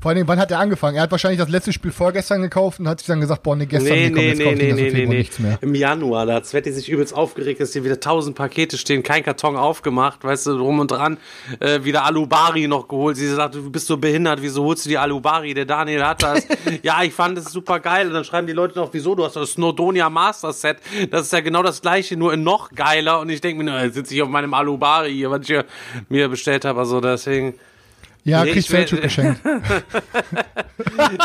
Vor allem, wann hat er angefangen? Er hat wahrscheinlich das letzte Spiel vorgestern gekauft und hat sich dann gesagt, boah, nee, gestern, Nee, nee, komm, nee, jetzt nee, nee, nee, nee, nee. nichts mehr. Im Januar, da hat Sveti sich übelst aufgeregt, dass hier wieder tausend Pakete stehen, kein Karton aufgemacht, weißt du, drum und dran, äh, wieder Alubari noch geholt. Sie sagt, du bist so behindert, wieso holst du die Alubari? Der Daniel hat das. ja, ich fand das super geil. Und dann schreiben die Leute noch, wieso, du hast das Snowdonia Master Set. Das ist ja genau das gleiche, nur noch geiler. Und ich denke mir, na, jetzt sitze ich auf meinem Alubari hier, was ich mir bestellt habe. Also deswegen. Ja, Nee, kriegst Selchuk geschenkt.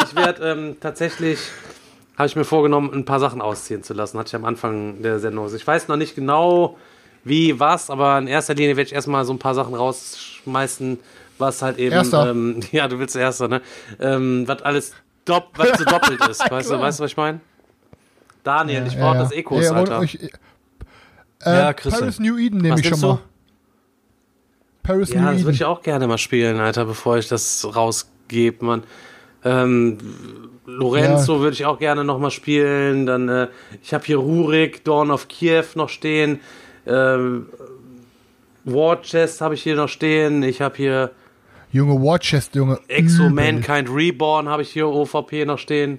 Ich werde ähm, tatsächlich, habe ich mir vorgenommen, ein paar Sachen ausziehen zu lassen. Hatte ich am Anfang der Sendung. Also ich weiß noch nicht genau, wie, was, aber in erster Linie werde ich erstmal so ein paar Sachen rausschmeißen, was halt eben. Erster. Ähm, ja, du willst Erster, ne? Ähm, was alles dopp, was so doppelt ist. Weißt du, weißt du, was ich meine? Daniel, ich brauche das Ecos, und Alter. Ich, äh, Ja, Christian. Paris New Eden nehme ich schon mal. Paris Ja, New das würde ich auch gerne mal spielen, Alter, bevor ich das rausgebe, Mann. Ähm, Lorenzo würde ich auch gerne noch mal spielen. Dann, äh, ich habe hier Rurik, Dawn of Kiev noch stehen. Ähm, War Chest habe ich hier noch stehen. Ich habe hier Junge Warchest, Junge. Exo. Mankind Reborn habe ich hier OVP noch stehen.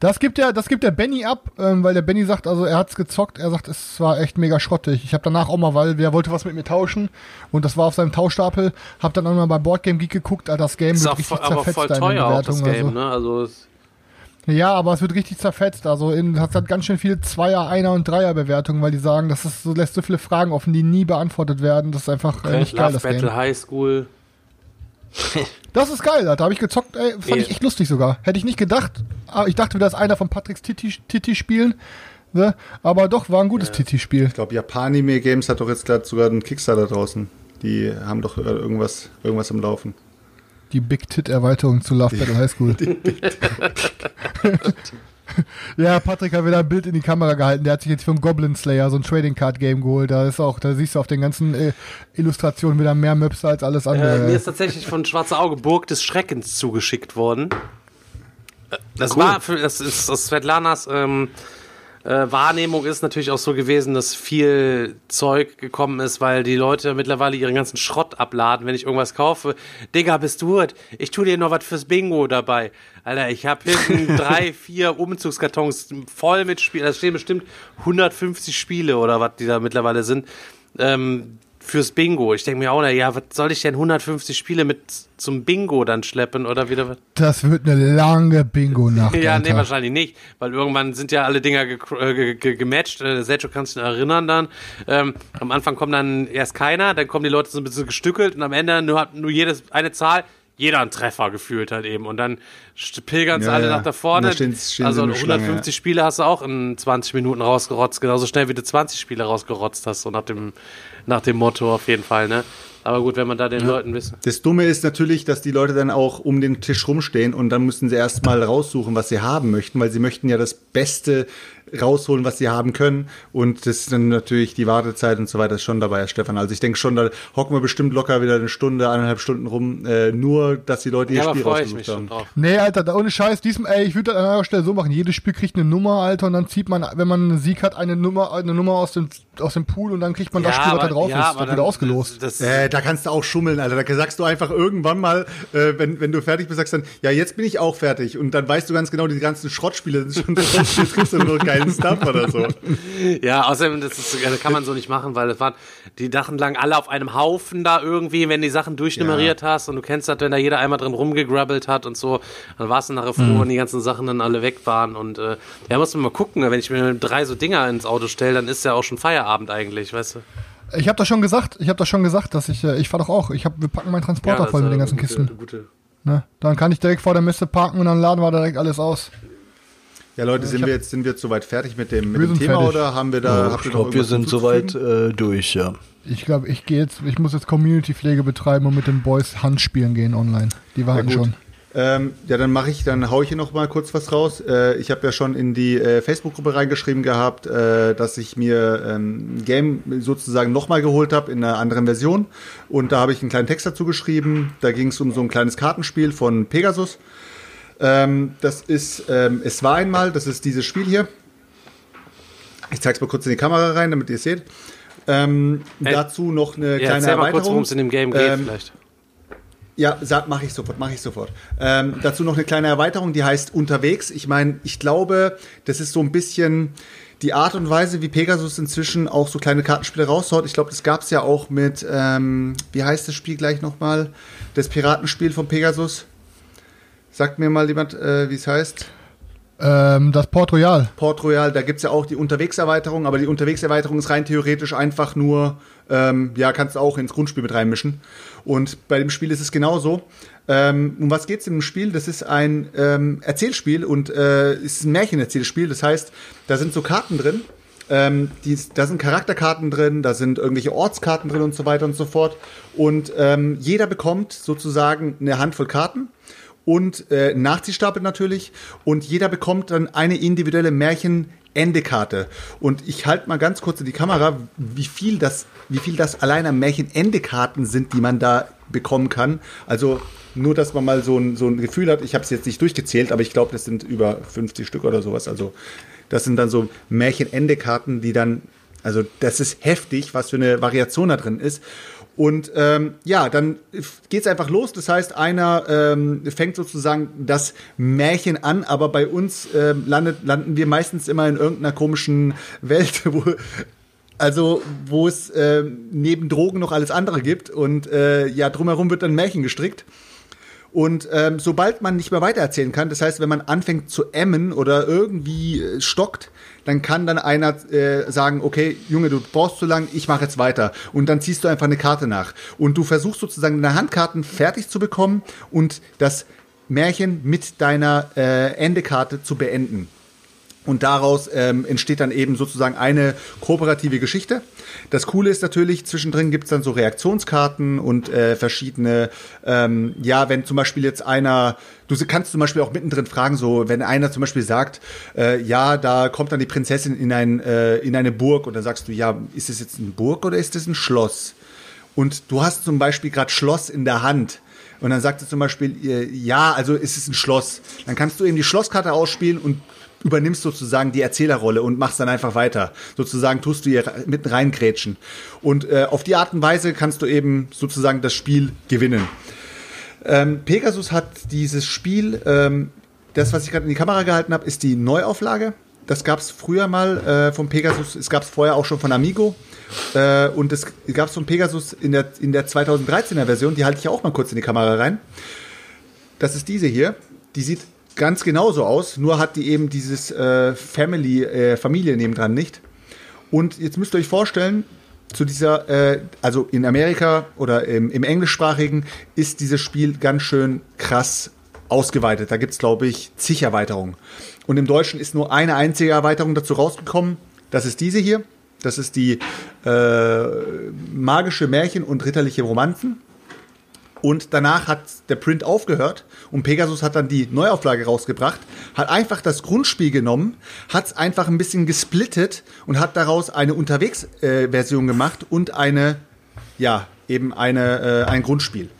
Das gibt der, das gibt der Benny ab, ähm, weil der Benny sagt, also er hat's gezockt, er sagt, es war echt mega schrottig. Ich habe danach auch mal, weil wer wollte was mit mir tauschen und das war auf seinem Tauschstapel, hab dann auch mal bei Boardgame Geek geguckt, Alter, das Game Ist wird richtig aber zerfetzt voll teuer auch das. Game, also. ne? Also Ja, aber es wird richtig zerfetzt. Also in, hat hat ganz schön viele Zweier, Einer und Dreier Bewertungen, weil die sagen, das ist so lässt so viele Fragen offen, die nie beantwortet werden. Das ist einfach äh, nicht geil, Love das Battle Game. High School. Das ist geil, Alter. Habe ich gezockt, ey, fand Ja. ich echt lustig sogar. Hätte ich nicht gedacht. Aber ich dachte das ist einer von Patricks Titi, Titi spielen. Ne? Aber doch, war ein gutes Titi-Spiel. Ich glaube, Japanime Games hat doch jetzt gerade sogar einen Kickstarter draußen. Die haben doch äh, irgendwas, irgendwas im Laufen. Die Big Tit-Erweiterung zu Love Battle High School. ja, Patrick hat wieder ein Bild in die Kamera gehalten. Der hat sich jetzt für ein Goblin Slayer so ein Trading Card Game geholt. Da ist auch, da siehst du auf den ganzen äh, Illustrationen wieder mehr Möpse als alles andere. Äh, mir ist tatsächlich von Schwarze Auge Burg des Schreckens zugeschickt worden. Äh, Das war für, das ist das Svetlanas ähm, äh, Wahrnehmung ist natürlich auch so gewesen, dass viel Zeug gekommen ist, weil die Leute mittlerweile ihren ganzen Schrott abladen, wenn ich irgendwas kaufe. Digga, bist du hurt? Ich tu dir noch was fürs Bingo dabei. Alter, ich habe hinten drei, vier Umzugskartons voll mit Spielen. Da stehen bestimmt 150 Spiele oder was die da mittlerweile sind. Ähm, fürs Bingo. Ich denke mir auch, na ja, was soll ich denn 150 Spiele mit zum Bingo dann schleppen oder wieder was? das wird eine lange Bingo-Nacht. Ja, nee, wahrscheinlich nicht, weil irgendwann sind ja alle Dinger ge äh, ge ge gematcht. Äh, Sergio kannst du dich erinnern dann. Ähm, am Anfang kommt dann erst keiner, dann kommen die Leute so ein bisschen gestückelt und am Ende nur hat nur jedes eine Zahl, jeder ein Treffer gefühlt halt eben und dann pilgern sie Ja, alle ja. nach da vorne. Und da stehen- stehen also sie in der 150 Schlange, ja. Spiele hast du auch in 20 Minuten rausgerotzt, genauso schnell wie du 20 Spiele rausgerotzt hast, so nach dem nach dem Motto auf jeden Fall, ne? Aber gut, wenn man da den Leuten wissen. Das Dumme ist natürlich, dass die Leute dann auch um den Tisch rumstehen und dann müssen sie erstmal raussuchen, was sie haben möchten, weil sie möchten ja das Beste rausholen, was sie haben können. Und das ist dann natürlich die Wartezeit und so weiter ist schon dabei, Herr Stefan. Also ich denke schon, da hocken wir bestimmt locker wieder eine Stunde, eineinhalb Stunden rum, äh, nur, dass die Leute ihr Ja, aber Spiel freue ich mich rausgesucht schon haben. drauf. Nee, Alter, da ohne Scheiß, diesem, ey, ich würde das an eurer Stelle so machen. Jedes Spiel kriegt eine Nummer, Alter, und dann zieht man, wenn man einen Sieg hat, eine Nummer, eine Nummer aus dem, aus dem Pool und dann kriegt man das Spiel, was da drauf ist, wird wieder ausgelost. Das, Äh, da kannst du auch schummeln, Alter. Da sagst du einfach irgendwann mal, äh, wenn, wenn du fertig bist, sagst dann, ja, jetzt bin ich auch fertig. Und dann weißt du ganz genau, die ganzen Schrottspiele sind schon drauf, jetzt kriegst du nur noch geilen Stuff oder so. Ja, außerdem, das, ist, das kann man so nicht machen, weil das waren, die Dachen lagen alle auf einem Haufen da irgendwie, wenn die Sachen durchnummeriert hast und du kennst das, wenn da jeder einmal drin rumgegrabbelt hat und so, dann warst du nachher froh, Mhm. wenn die ganzen Sachen dann alle weg waren und äh, ja, musst du mal gucken, wenn ich mir drei so Dinger ins Auto stelle, dann ist ja auch schon Feierabend eigentlich, weißt du? Ich habe das schon gesagt, ich habe das schon gesagt, dass ich, äh, ich fahr doch auch, ich hab, wir packen meinen Transporter das voll mit den ganzen gute, Kisten. Gute, Ne? Dann kann ich direkt vor der Messe parken und dann laden wir direkt alles aus. Ja, Leute, sind wir jetzt sind wir jetzt soweit fertig mit dem, mit dem Thema fertig. oder haben wir da? Ja, habt ich glaube, wir sind soweit äh, durch, ja. Ich glaube, ich gehe jetzt, ich muss jetzt Community-Pflege betreiben und mit den Boys Handspielen gehen online. Die warten gut. schon. Ähm, ja, dann mache ich, dann hau ich hier noch mal kurz was raus. Äh, ich habe ja schon in die äh, Facebook-Gruppe reingeschrieben gehabt, äh, dass ich mir ähm, ein Game sozusagen noch mal geholt habe in einer anderen Version. Und da habe ich einen kleinen Text dazu geschrieben. Da ging es um so ein kleines Kartenspiel von Pegasus. Ähm, das ist, ähm, es war einmal, das ist dieses Spiel hier. Ich zeige es mal kurz in die Kamera rein, damit ihr es seht. Ähm, Hey. dazu noch eine Ja, kleine erzähl mal Erweiterung. kurz, worum es in dem Game geht, Ähm, vielleicht. ja, mache ich sofort, mache ich sofort. Ähm, dazu noch eine kleine Erweiterung, die heißt Unterwegs. Ich meine, ich glaube, das ist so ein bisschen die Art und Weise, wie Pegasus inzwischen auch so kleine Kartenspiele raushaut. Ich glaube, das gab es ja auch mit, ähm, wie heißt das Spiel gleich nochmal? Das Piratenspiel von Pegasus. Sagt mir mal jemand, äh, wie es heißt. Ähm, das Port Royal. Port Royal, da gibt's ja auch die Unterwegserweiterung, aber die Unterwegserweiterung ist rein theoretisch einfach nur, ähm, ja, kannst du auch ins Grundspiel mit reinmischen. Und bei dem Spiel ist es genauso. Ähm, um was geht's in dem Spiel? Das ist ein ähm, Erzählspiel und äh, ist ein Märchenerzählspiel. Das heißt, da sind so Karten drin. Ähm, die, da sind Charakterkarten drin, da sind irgendwelche Ortskarten drin und so weiter und so fort. Und ähm, jeder bekommt sozusagen eine Handvoll Karten und äh, Nachziehstapel natürlich. Und jeder bekommt dann eine individuelle Märchen-Endekarte. Und ich halte mal ganz kurz in die Kamera, wie viel das, wie viel das allein an Märchen-Endekarten sind, die man da bekommen kann. Also nur, dass man mal so ein, so ein Gefühl hat. Ich habe es jetzt nicht durchgezählt, aber ich glaube, das sind über 50 Stück oder sowas. Also das sind dann so Märchen-Endekarten, die dann, also das ist heftig, was für eine Variation da drin ist. Und ähm, ja, dann geht's einfach los. Das heißt, einer ähm, fängt sozusagen das Märchen an, aber bei uns ähm, landet, landen wir meistens immer in irgendeiner komischen Welt, wo also wo es äh, neben Drogen noch alles andere gibt und äh, ja drumherum wird dann Märchen gestrickt. Und ähm, sobald man nicht mehr weitererzählen kann, das heißt, wenn man anfängt zu emmen oder irgendwie äh, stockt, dann kann dann einer äh, sagen, okay, Junge, du brauchst zu lang, ich mache jetzt weiter. Und dann ziehst du einfach eine Karte nach. Und du versuchst sozusagen deine Handkarten fertig zu bekommen und das Märchen mit deiner äh, Endekarte zu beenden. Und daraus ähm, entsteht dann eben sozusagen eine kooperative Geschichte. Das Coole ist natürlich, zwischendrin gibt's dann so Reaktionskarten und äh, verschiedene, ähm, ja, wenn zum Beispiel jetzt einer, du kannst zum Beispiel auch mittendrin fragen, so, wenn einer zum Beispiel sagt, äh, ja, da kommt dann die Prinzessin in, ein, äh, in eine Burg und dann sagst du, ja, ist es jetzt eine Burg oder ist es ein Schloss? Und du hast zum Beispiel gerade Schloss in der Hand. Und dann sagt er zum Beispiel, äh, ja, also ist es ein Schloss. Dann kannst du eben die Schlosskarte ausspielen und übernimmst sozusagen die Erzählerrolle und machst dann einfach weiter. Sozusagen tust du ihr mitten reingrätschen. Und äh, auf die Art und Weise kannst du eben sozusagen das Spiel gewinnen. Ähm, Pegasus hat dieses Spiel, ähm, das, was ich gerade in die Kamera gehalten habe, ist die Neuauflage. Das gab es früher mal äh, von Pegasus, es gab es vorher auch schon von Amigo. Äh, und es gab es von Pegasus in der, in der 2013er Version, die halte ich ja auch mal kurz in die Kamera rein. Das ist diese hier. Die sieht ganz genauso aus, nur hat die eben dieses äh, Family, äh, Familie nebendran nicht. Und jetzt müsst ihr euch vorstellen, zu dieser, äh, also in Amerika oder im, im englischsprachigen ist dieses Spiel ganz schön krass ausgeweitet. Da gibt's glaube ich, zig Erweiterungen. Und im Deutschen ist nur eine einzige Erweiterung dazu rausgekommen. Das ist diese hier. Das ist die äh, magische Märchen und ritterliche Romanzen. Und danach hat der Print aufgehört und Pegasus hat dann die Neuauflage rausgebracht, hat einfach das Grundspiel genommen, hat es einfach ein bisschen gesplittet und hat daraus eine Unterwegsversion gemacht und eine, ja, eben eine, äh, ein Grundspiel.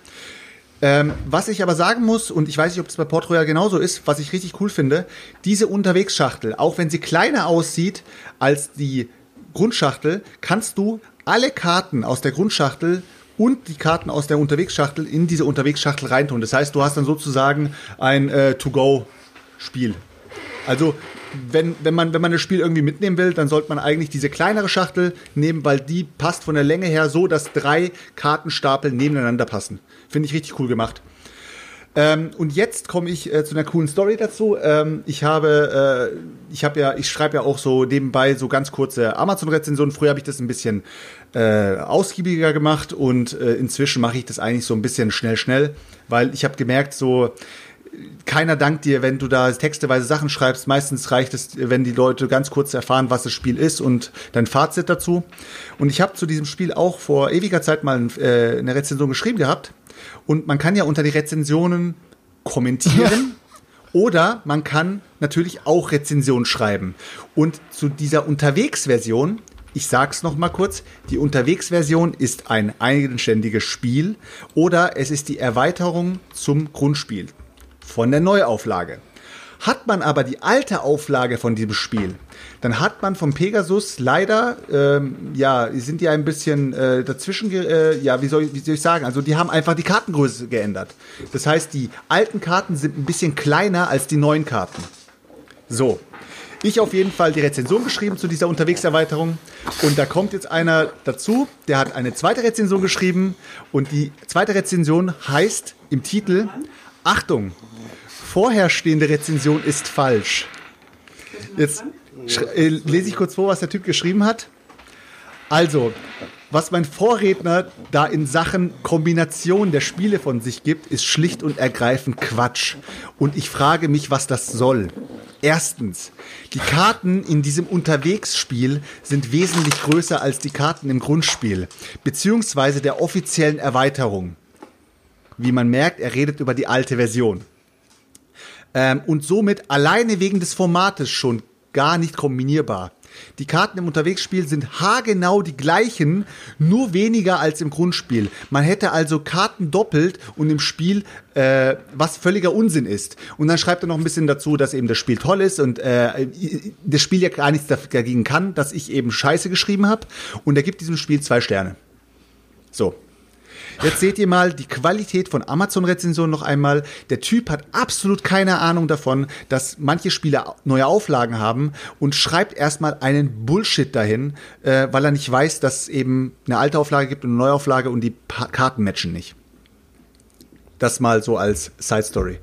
Ähm, was ich aber sagen muss, und ich weiß nicht, ob es bei Port Royal genauso ist, was ich richtig cool finde, diese Unterwegsschachtel, auch wenn sie kleiner aussieht als die Grundschachtel, kannst du alle Karten aus der Grundschachtel und die Karten aus der Unterwegsschachtel in diese Unterwegsschachtel reintun. Das heißt, du hast dann sozusagen ein äh, To-Go-Spiel. Also, wenn, wenn, man, wenn man das Spiel irgendwie mitnehmen will, dann sollte man eigentlich diese kleinere Schachtel nehmen, weil die passt von der Länge her so, dass drei Kartenstapel nebeneinander passen. Finde ich richtig cool gemacht. Ähm, und jetzt komme ich äh, zu einer coolen Story dazu. Ähm, ich habe, äh, ich habe ja, ich schreibe ja auch so nebenbei so ganz kurze Amazon-Rezensionen. Früher habe ich das ein bisschen äh, ausgiebiger gemacht und äh, inzwischen mache ich das eigentlich so ein bisschen schnell, schnell, weil ich habe gemerkt, so keiner dankt dir, wenn du da texteweise Sachen schreibst. Meistens reicht es, wenn die Leute ganz kurz erfahren, was das Spiel ist und dein Fazit dazu. Und ich habe zu diesem Spiel auch vor ewiger Zeit mal äh, eine Rezension geschrieben gehabt. Und man kann ja unter die Rezensionen kommentieren. Oder man kann natürlich auch Rezensionen schreiben. Und zu dieser Unterwegsversion, ich sag's noch mal kurz, die Unterwegsversion ist ein eigenständiges Spiel oder es ist die Erweiterung zum Grundspiel von der Neuauflage. Hat man aber die alte Auflage von diesem Spiel, dann hat man vom Pegasus leider, ähm, ja, sind die ein bisschen äh, dazwischen, äh, ja, wie soll, wie soll ich sagen, also die haben einfach die Kartengröße geändert. Das heißt, die alten Karten sind ein bisschen kleiner als die neuen Karten. So. Ich auf jeden Fall die Rezension geschrieben zu dieser Unterwegserweiterung. Und da kommt jetzt einer dazu, der hat eine zweite Rezension geschrieben. Und die zweite Rezension heißt im Titel, Achtung, vorherstehende Rezension ist falsch. Jetzt äh, lese ich kurz vor, was der Typ geschrieben hat. Also, was mein Vorredner da in Sachen Kombination der Spiele von sich gibt, ist schlicht und ergreifend Quatsch. Und ich frage mich, was das soll. Erstens, die Karten in diesem Unterwegsspiel sind wesentlich größer als die Karten im Grundspiel, beziehungsweise der offiziellen Erweiterung. Wie man merkt, er redet über die alte Version ähm, und somit alleine wegen des Formates schon gar nicht kombinierbar. Die Karten im Unterwegsspiel sind haargenau die gleichen, nur weniger als im Grundspiel. Man hätte also Karten doppelt und im Spiel, äh, was völliger Unsinn ist. Und dann schreibt er noch ein bisschen dazu, dass eben das Spiel toll ist und äh, das Spiel ja gar nichts dagegen kann, dass ich eben Scheiße geschrieben habe. Und er gibt diesem Spiel zwei Sterne. So, Jetzt seht ihr mal die Qualität von Amazon-Rezensionen noch einmal. Der Typ hat absolut keine Ahnung davon, dass manche Spiele neue Auflagen haben und schreibt erstmal einen Bullshit dahin, äh, weil er nicht weiß, dass es eben eine alte Auflage gibt und eine Neuauflage und die pa Karten matchen nicht. Das mal so als Side Story.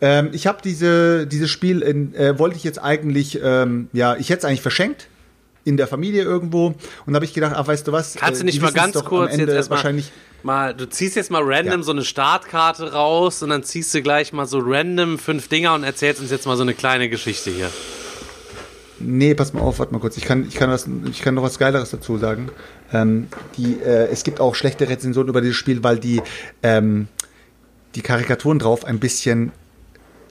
Ähm, ich habe diese dieses Spiel in, äh, wollte ich jetzt eigentlich ähm, ja ich hätte es eigentlich verschenkt in der Familie irgendwo und habe ich gedacht, ach weißt du was? Kannst du äh, nicht mal ganz kurz jetzt erstmal wahrscheinlich mal, du ziehst jetzt mal random ja. so eine Startkarte raus und dann ziehst du gleich mal so random fünf Dinger und erzählst uns jetzt mal so eine kleine Geschichte hier. Nee, pass mal auf, warte mal kurz. Ich kann, ich kann, was, ich kann noch was Geileres dazu sagen. Ähm, die, äh, es gibt auch schlechte Rezensionen über dieses Spiel, weil die, ähm, die Karikaturen drauf ein bisschen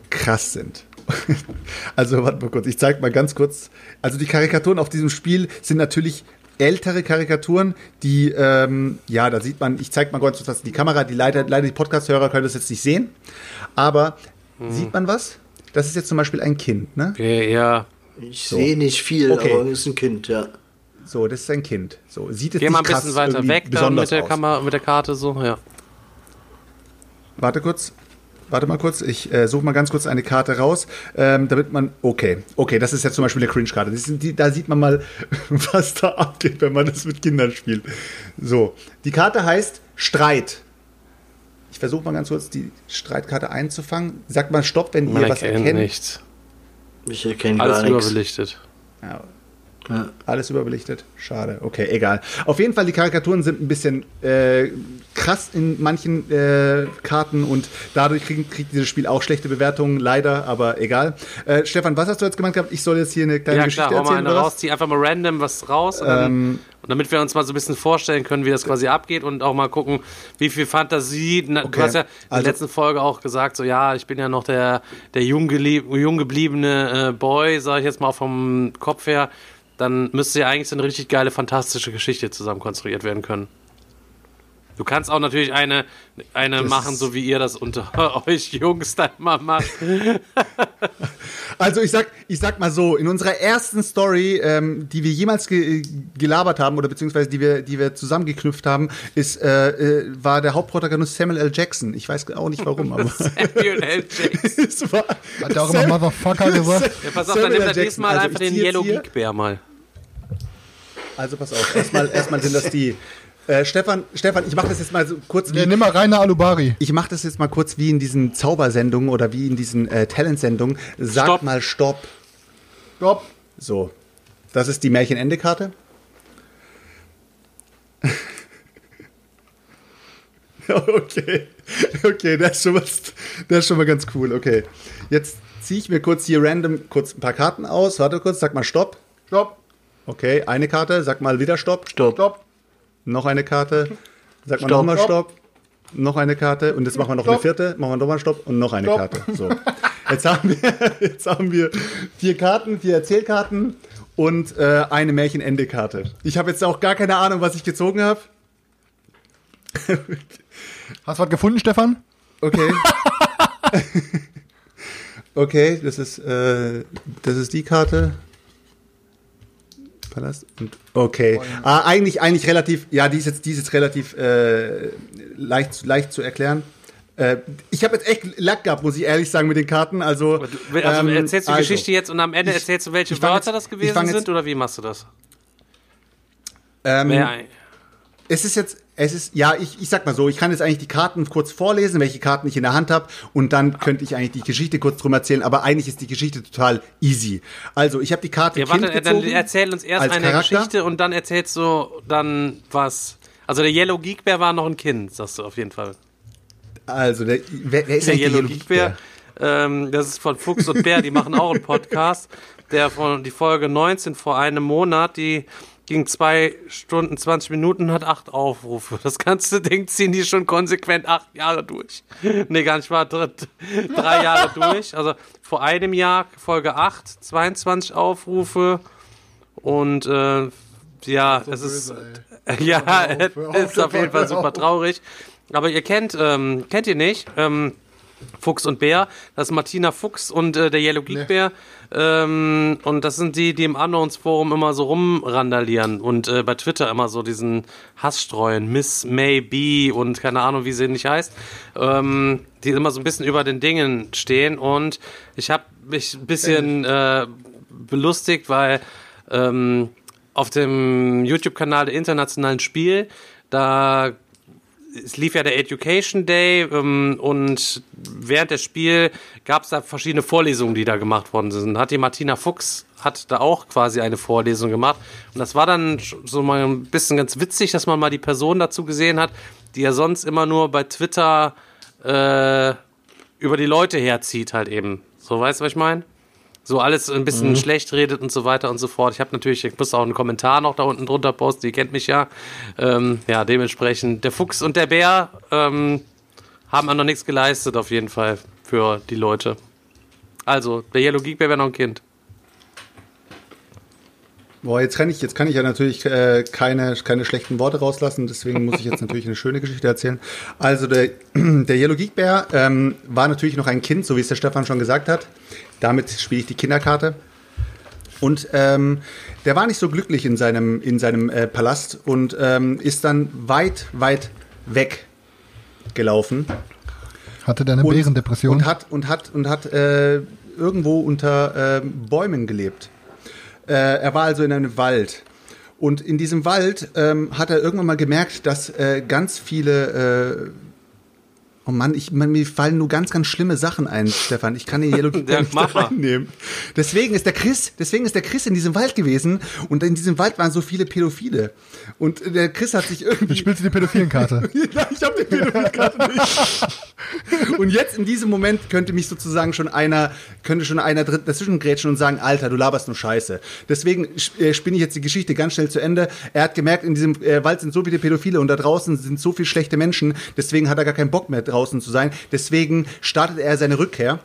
krass sind. also, warte mal kurz. Ich zeig mal ganz kurz. Also, die Karikaturen auf diesem Spiel sind natürlich ältere Karikaturen, die, ähm, ja, da sieht man, ich zeige mal kurz was die Kamera, die leider, leider die Podcast-Hörer können das jetzt nicht sehen, aber hm. sieht man was? Das ist jetzt zum Beispiel ein Kind, ne? Ja. Ich so. sehe nicht viel, okay. aber es ist ein Kind, ja. So, das ist ein Kind. So, sieht es Geh mal ein bisschen weiter weg dann mit der Kamera, mit der Karte, so, ja. Warte kurz. Warte mal kurz, ich äh, suche mal ganz kurz eine Karte raus, ähm, damit man. Okay, okay, das ist jetzt zum Beispiel eine Cringe-Karte. Da sieht man mal, was da abgeht, wenn man das mit Kindern spielt. So, die Karte heißt Streit. Ich versuche mal ganz kurz die Streitkarte einzufangen. Sagt mal Stopp, wenn man ihr was erkennt. Nichts. Ich erkenne gar nichts. Alles überbelichtet. Ja, ja. Alles überbelichtet. Schade. Okay, egal. Auf jeden Fall, die Karikaturen sind ein bisschen äh, krass in manchen äh, Karten und dadurch kriegt, kriegt dieses Spiel auch schlechte Bewertungen, leider, aber egal. Äh, Stefan, was hast du jetzt gemeint gehabt? Ich soll jetzt hier eine kleine ja, Geschichte klar, erzählen. Ja, mal eine raus, zieh einfach mal random was raus. Und, dann, ähm, und damit wir uns mal so ein bisschen vorstellen können, wie das quasi abgeht und auch mal gucken, wie viel Fantasie. Na, okay. Du hast ja in der also, letzten Folge auch gesagt, so ja, ich bin ja noch der, der jung, jung gebliebene äh, Boy, sage ich jetzt mal vom Kopf her dann müsste ja eigentlich so eine richtig geile, fantastische Geschichte zusammen konstruiert werden können. Du kannst auch natürlich eine, eine machen, so wie ihr das unter euch Jungs da immer macht. also ich sag, ich sag mal so, in unserer ersten Story, ähm, die wir jemals ge gelabert haben oder beziehungsweise die wir, die wir zusammengeknüpft haben, ist, äh, äh, war der Hauptprotagonist Samuel L. Jackson. Ich weiß auch nicht warum, aber. Samuel L. Jackson. Hat er auch immer Motherfucker gesagt? Ja, pass auf, dann nimm das nächste Mal also einfach den Yellow Geek Bär mal. Also pass auf, erstmal, erstmal sind das die Äh, Stefan, Stefan, ich mache das jetzt mal so kurz Nee, nimm mal Rainer Alubari. Ich mache das jetzt mal kurz wie in diesen Zaubersendungen oder wie in diesen äh, Talentsendungen. Sag Stopp. mal Stopp. Stopp. So. Das ist die Märchenende-Karte. okay. Okay, das ist, schon was, das ist schon mal ganz cool. Okay. Jetzt ziehe ich mir kurz hier random kurz ein paar Karten aus. Warte kurz, sag mal Stopp. Stopp. Okay, eine Karte, sag mal wieder Stopp. Stopp. Stopp. Noch eine Karte. Sag mal Stopp. nochmal Stopp. Noch eine Karte. Und jetzt machen wir noch eine Stopp. vierte. Machen wir nochmal Stopp und noch eine Stopp. Karte. So. Jetzt haben, wir, jetzt haben wir vier Karten, vier Erzählkarten und äh, eine Märchenende-Karte. Ich habe jetzt auch gar keine Ahnung, was ich gezogen habe. Hast du was gefunden, Stefan? Okay. okay, das ist, äh, das ist die Karte. Palast und okay. Ah, eigentlich, eigentlich relativ, ja, die ist jetzt, die ist jetzt relativ äh, leicht, leicht zu erklären. Äh, ich habe jetzt echt Lack gehabt, muss ich ehrlich sagen, mit den Karten. Also, Also ähm, erzählst du die also, Geschichte jetzt und am Ende ich- erzählst du, welche Wörter jetzt- das gewesen fang jetzt- sind oder wie machst du das? Ähm, Es ist jetzt, es ist, ja, ich, ich sag mal so, ich kann jetzt eigentlich die Karten kurz vorlesen, welche Karten ich in der Hand habe, und dann könnte ich eigentlich die Geschichte kurz drum erzählen, aber eigentlich ist die Geschichte total easy. Also, ich habe die Karte ja Kind warte, dann gezogen, erzähl uns erst eine Charakter. Geschichte und dann erzählst du dann was. Also der Yellow Geek Bear war noch ein Kind, sagst du auf jeden Fall. Also, der, wer, wer ist Der eigentlich Yellow Geek Bear, Bear? ähm, das ist von Fuchs und Bär, die machen auch einen Podcast. Der von die Folge 19 vor einem Monat, die ging zwei Stunden, 20 Minuten, hat acht Aufrufe. Das ganze Ding ziehen die schon konsequent acht Jahre durch. Nee, gar nicht wahr, drei, drei Jahre durch. Also vor einem Jahr, Folge 8, 22 Aufrufe. Und äh, ja, es ist. Ja, hör auf, auf, ist auf jeden Fall super traurig. Aber ihr kennt, ähm, kennt ihr nicht, ähm, Fuchs und Bär. Das ist Martina Fuchs und äh, der Yellow Geek Nee. Bär. Ähm, und das sind die, die im Unknowns Forum immer so rumrandalieren und äh, bei Twitter immer so diesen Hass streuen. Miss Maybe und keine Ahnung, wie sie nicht heißt. Ähm, die immer so ein bisschen über den Dingen stehen. Und ich habe mich ein bisschen äh, belustigt, weil ähm, auf dem YouTube-Kanal der Internationalen Spiel, da es lief ja der Education Day ähm, und während des Spiels gab es da verschiedene Vorlesungen, die da gemacht worden sind. Hat die Martina Fuchs hat da auch quasi eine Vorlesung gemacht und das war dann so mal ein bisschen ganz witzig, dass man mal die Person dazu gesehen hat, die ja sonst immer nur bei Twitter äh, über die Leute herzieht halt eben. So weißt du, was ich meine? So alles ein bisschen schlecht redet und so weiter und so fort. Ich habe natürlich, ich muss auch einen Kommentar noch da unten drunter posten, die kennt mich ja. Ähm, ja, dementsprechend, der Fuchs und der Bär ähm, haben auch noch nichts geleistet, auf jeden Fall, für die Leute. Also, der Yellow Geek Bär wäre noch ein Kind. Boah, jetzt kann ich, jetzt kann ich ja natürlich äh, keine, keine schlechten Worte rauslassen, deswegen muss ich jetzt natürlich eine schöne Geschichte erzählen. Also der, der Yellow Geek Bear ähm, war natürlich noch ein Kind, so wie es der Stefan schon gesagt hat. Damit spiele ich die Kinderkarte. Und ähm, der war nicht so glücklich in seinem, in seinem äh, Palast und ähm, ist dann weit, weit weg gelaufen. Hatte der eine Und- Bärendepression? Und hat, und hat, und hat äh, irgendwo unter äh, Bäumen gelebt. Äh, er war also in einem Wald. Und in diesem Wald ähm, hat er irgendwann mal gemerkt, dass äh, ganz viele. Oh Mann, ich, man, mir fallen nur ganz, ganz schlimme Sachen ein, Stefan. Ich kann den Yellow Geek Ja, nicht mach da mal. reinnehmen. Deswegen ist der Chris, deswegen ist der Chris in diesem Wald gewesen und in diesem Wald waren so viele Pädophile. Und der Chris hat sich irgendwie. Jetzt spielst du die Pädophilenkarte. Ja, ich habe die Pädophilkarte nicht. Und jetzt in diesem Moment könnte mich sozusagen schon einer, könnte schon einer dazwischen grätschen und sagen, Alter, du laberst nur Scheiße. Deswegen äh, spinne ich jetzt die Geschichte ganz schnell zu Ende. Er hat gemerkt, in diesem äh, Wald sind so viele Pädophile und da draußen sind so viele schlechte Menschen. Deswegen hat er gar keinen Bock mehr draußen zu sein. Deswegen startet er seine Rückkehr.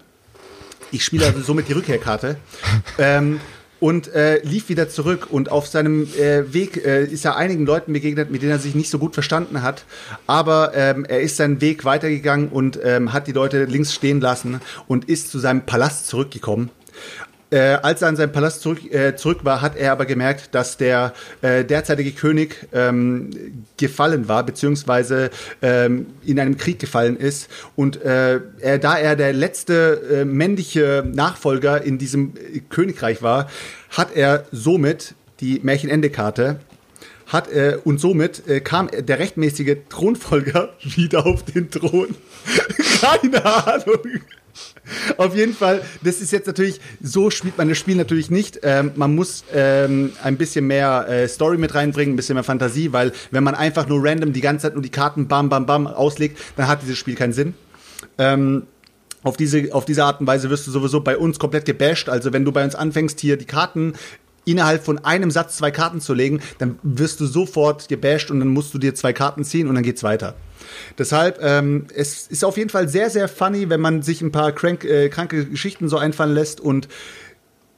Ich spiele also somit die Rückkehrkarte. ähm, und äh, lief wieder zurück. Und auf seinem äh, Weg äh, ist er einigen Leuten begegnet, mit denen er sich nicht so gut verstanden hat. Aber ähm, er ist seinen Weg weitergegangen und ähm, hat die Leute links stehen lassen und ist zu seinem Palast zurückgekommen. Äh, als er an seinem Palast zurück, äh, zurück war, hat er aber gemerkt, dass der äh, derzeitige König ähm, gefallen war, beziehungsweise ähm, in einem Krieg gefallen ist. Und äh, er, da er der letzte äh, männliche Nachfolger in diesem äh, Königreich war, hat er somit die Märchenende-Karte hat äh, und somit äh, kam der rechtmäßige Thronfolger wieder auf den Thron. Keine Ahnung. Auf jeden Fall, das ist jetzt natürlich, so spielt man das Spiel natürlich nicht. Ähm, man muss ähm, ein bisschen mehr äh, Story mit reinbringen, ein bisschen mehr Fantasie, weil wenn man einfach nur random die ganze Zeit nur die Karten bam, bam, bam auslegt, dann hat dieses Spiel keinen Sinn. Ähm, auf diese, auf diese Art und Weise wirst du sowieso bei uns komplett gebasht. Also wenn du bei uns anfängst, hier die Karten innerhalb von einem Satz zwei Karten zu legen, dann wirst du sofort gebasht und dann musst du dir zwei Karten ziehen und dann geht's weiter. Deshalb, ähm, es ist auf jeden Fall sehr, sehr funny, wenn man sich ein paar crank, äh, kranke Geschichten so einfallen lässt und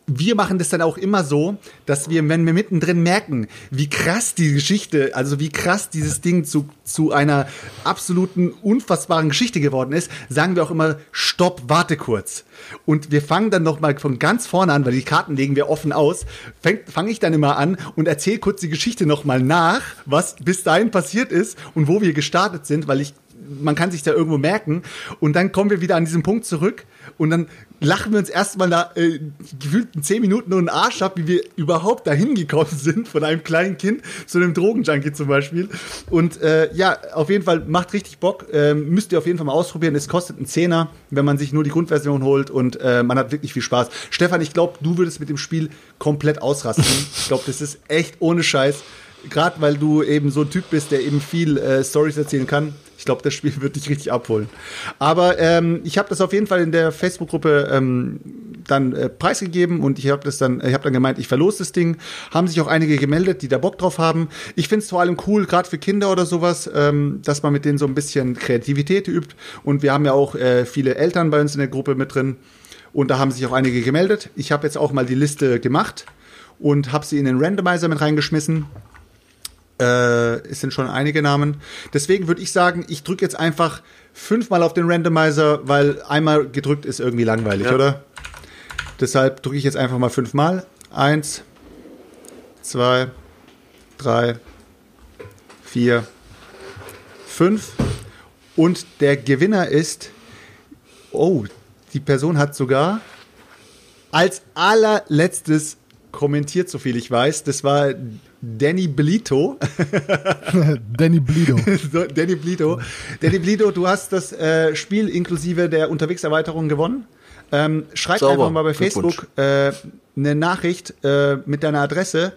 wir machen das dann auch immer so, dass wir, wenn wir mittendrin merken, wie krass die Geschichte, also wie krass dieses Ding zu, zu einer absoluten, unfassbaren Geschichte geworden ist, sagen wir auch immer, stopp, warte kurz. Und wir fangen dann nochmal von ganz vorne an, weil die Karten legen wir offen aus, fange ich dann immer an und erzähle kurz die Geschichte nochmal nach, was bis dahin passiert ist und wo wir gestartet sind, weil ich man kann sich da irgendwo merken. Und dann kommen wir wieder an diesen Punkt zurück und dann lachen wir uns erstmal da äh, gefühlt zehn Minuten nur einen Arsch ab, wie wir überhaupt dahin gekommen sind, von einem kleinen Kind zu einem Drogenjunkie zum Beispiel. Und äh, ja, auf jeden Fall macht richtig Bock. Ähm, müsst ihr auf jeden Fall mal ausprobieren. Es kostet einen Zehner, wenn man sich nur die Grundversion holt und äh, man hat wirklich viel Spaß. Stefan, ich glaube, du würdest mit dem Spiel komplett ausrasten. ich glaube, das ist echt ohne Scheiß. Gerade weil du eben so ein Typ bist, der eben viel äh, Stories erzählen kann. Ich glaube, das Spiel wird dich richtig abholen. Aber ähm, ich habe das auf jeden Fall in der Facebook-Gruppe ähm, dann äh, preisgegeben und ich habe dann, ich dann gemeint, ich verlose das Ding. Haben sich auch einige gemeldet, die da Bock drauf haben. Ich finde es vor allem cool, gerade für Kinder oder sowas, ähm, dass man mit denen so ein bisschen Kreativität übt. Und wir haben ja auch äh, viele Eltern bei uns in der Gruppe mit drin. Und da haben sich auch einige gemeldet. Ich habe jetzt auch mal die Liste gemacht und habe sie in den Randomizer mit reingeschmissen. Äh, es sind schon einige Namen. Deswegen würde ich sagen, ich drücke jetzt einfach fünfmal auf den Randomizer, weil einmal gedrückt ist irgendwie langweilig, Ja. oder? Deshalb drücke ich jetzt einfach mal fünfmal. Eins, zwei, drei, vier, fünf. Und der Gewinner ist. Oh, die Person hat sogar als allerletztes kommentiert, so viel ich weiß. Das war Danny Belito. Danny Blido. So, Danny Blito. Danny Blito, du hast das äh, Spiel inklusive der Unterwegserweiterung gewonnen. Ähm, schreib Sauber. einfach mal bei. Facebook äh, eine Nachricht äh, mit deiner Adresse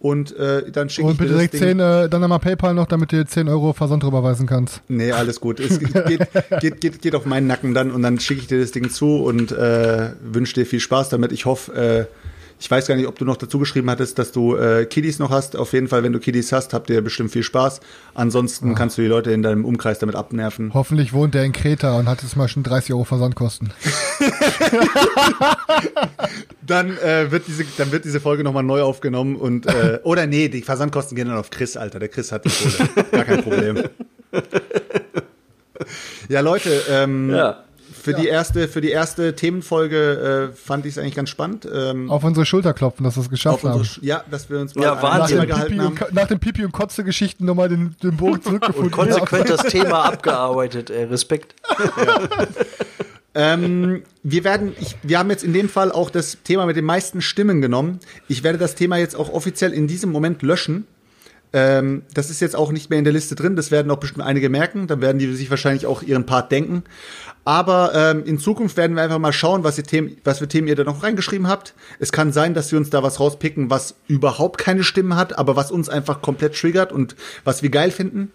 und äh, dann schicke ich Und dir bitte das direkt Ding. 10, äh, dann nochmal PayPal noch, damit du dir 10 Euro Versand rüberweisen kannst. Nee, alles gut. Es geht, geht, geht, geht auf meinen Nacken dann und dann schicke ich dir das Ding zu und äh, wünsche dir viel Spaß damit. Ich hoffe, äh, ich weiß gar nicht, ob du noch dazu geschrieben hattest, dass du äh, Kiddies noch hast. Auf jeden Fall, wenn du Kiddies hast, habt ihr bestimmt viel Spaß. Ansonsten kannst du die Leute in deinem Umkreis damit abnerven. Hoffentlich wohnt der in Kreta und hat jetzt mal schon 30 Euro Versandkosten. Dann äh, wird diese, dann wird diese Folge nochmal neu aufgenommen und äh, oder nee, die Versandkosten gehen dann auf Chris, Alter. Der Chris hat die Kohle. Gar kein Problem. Ja, Leute, ähm, Ja. Für die erste, für die erste Themenfolge äh, fand ich es eigentlich ganz spannend. Ähm, Auf unsere Schulter klopfen, dass wir es geschafft haben. Sch- ja, dass wir uns mal Ja, Wahnsinn. Nach den, gehalten Pipi haben. und, nach den Pipi und Kotze-Geschichten nochmal den, den Bogen zurückgefunden. Und konsequent das Thema abgearbeitet. Ey, Respekt. Ähm, wir werden, ich, wir haben jetzt in dem Fall auch das Thema mit den meisten Stimmen genommen. Ich werde das Thema jetzt auch offiziell in diesem Moment löschen. Ähm, das ist jetzt auch nicht mehr in der Liste drin. Das werden auch bestimmt einige merken. Dann werden die sich wahrscheinlich auch ihren Part denken. Aber ähm, in Zukunft werden wir einfach mal schauen, was, ihr Themen, was für Themen ihr da noch reingeschrieben habt. Es kann sein, dass wir uns da was rauspicken, was überhaupt keine Stimmen hat, aber was uns einfach komplett triggert und was wir geil finden.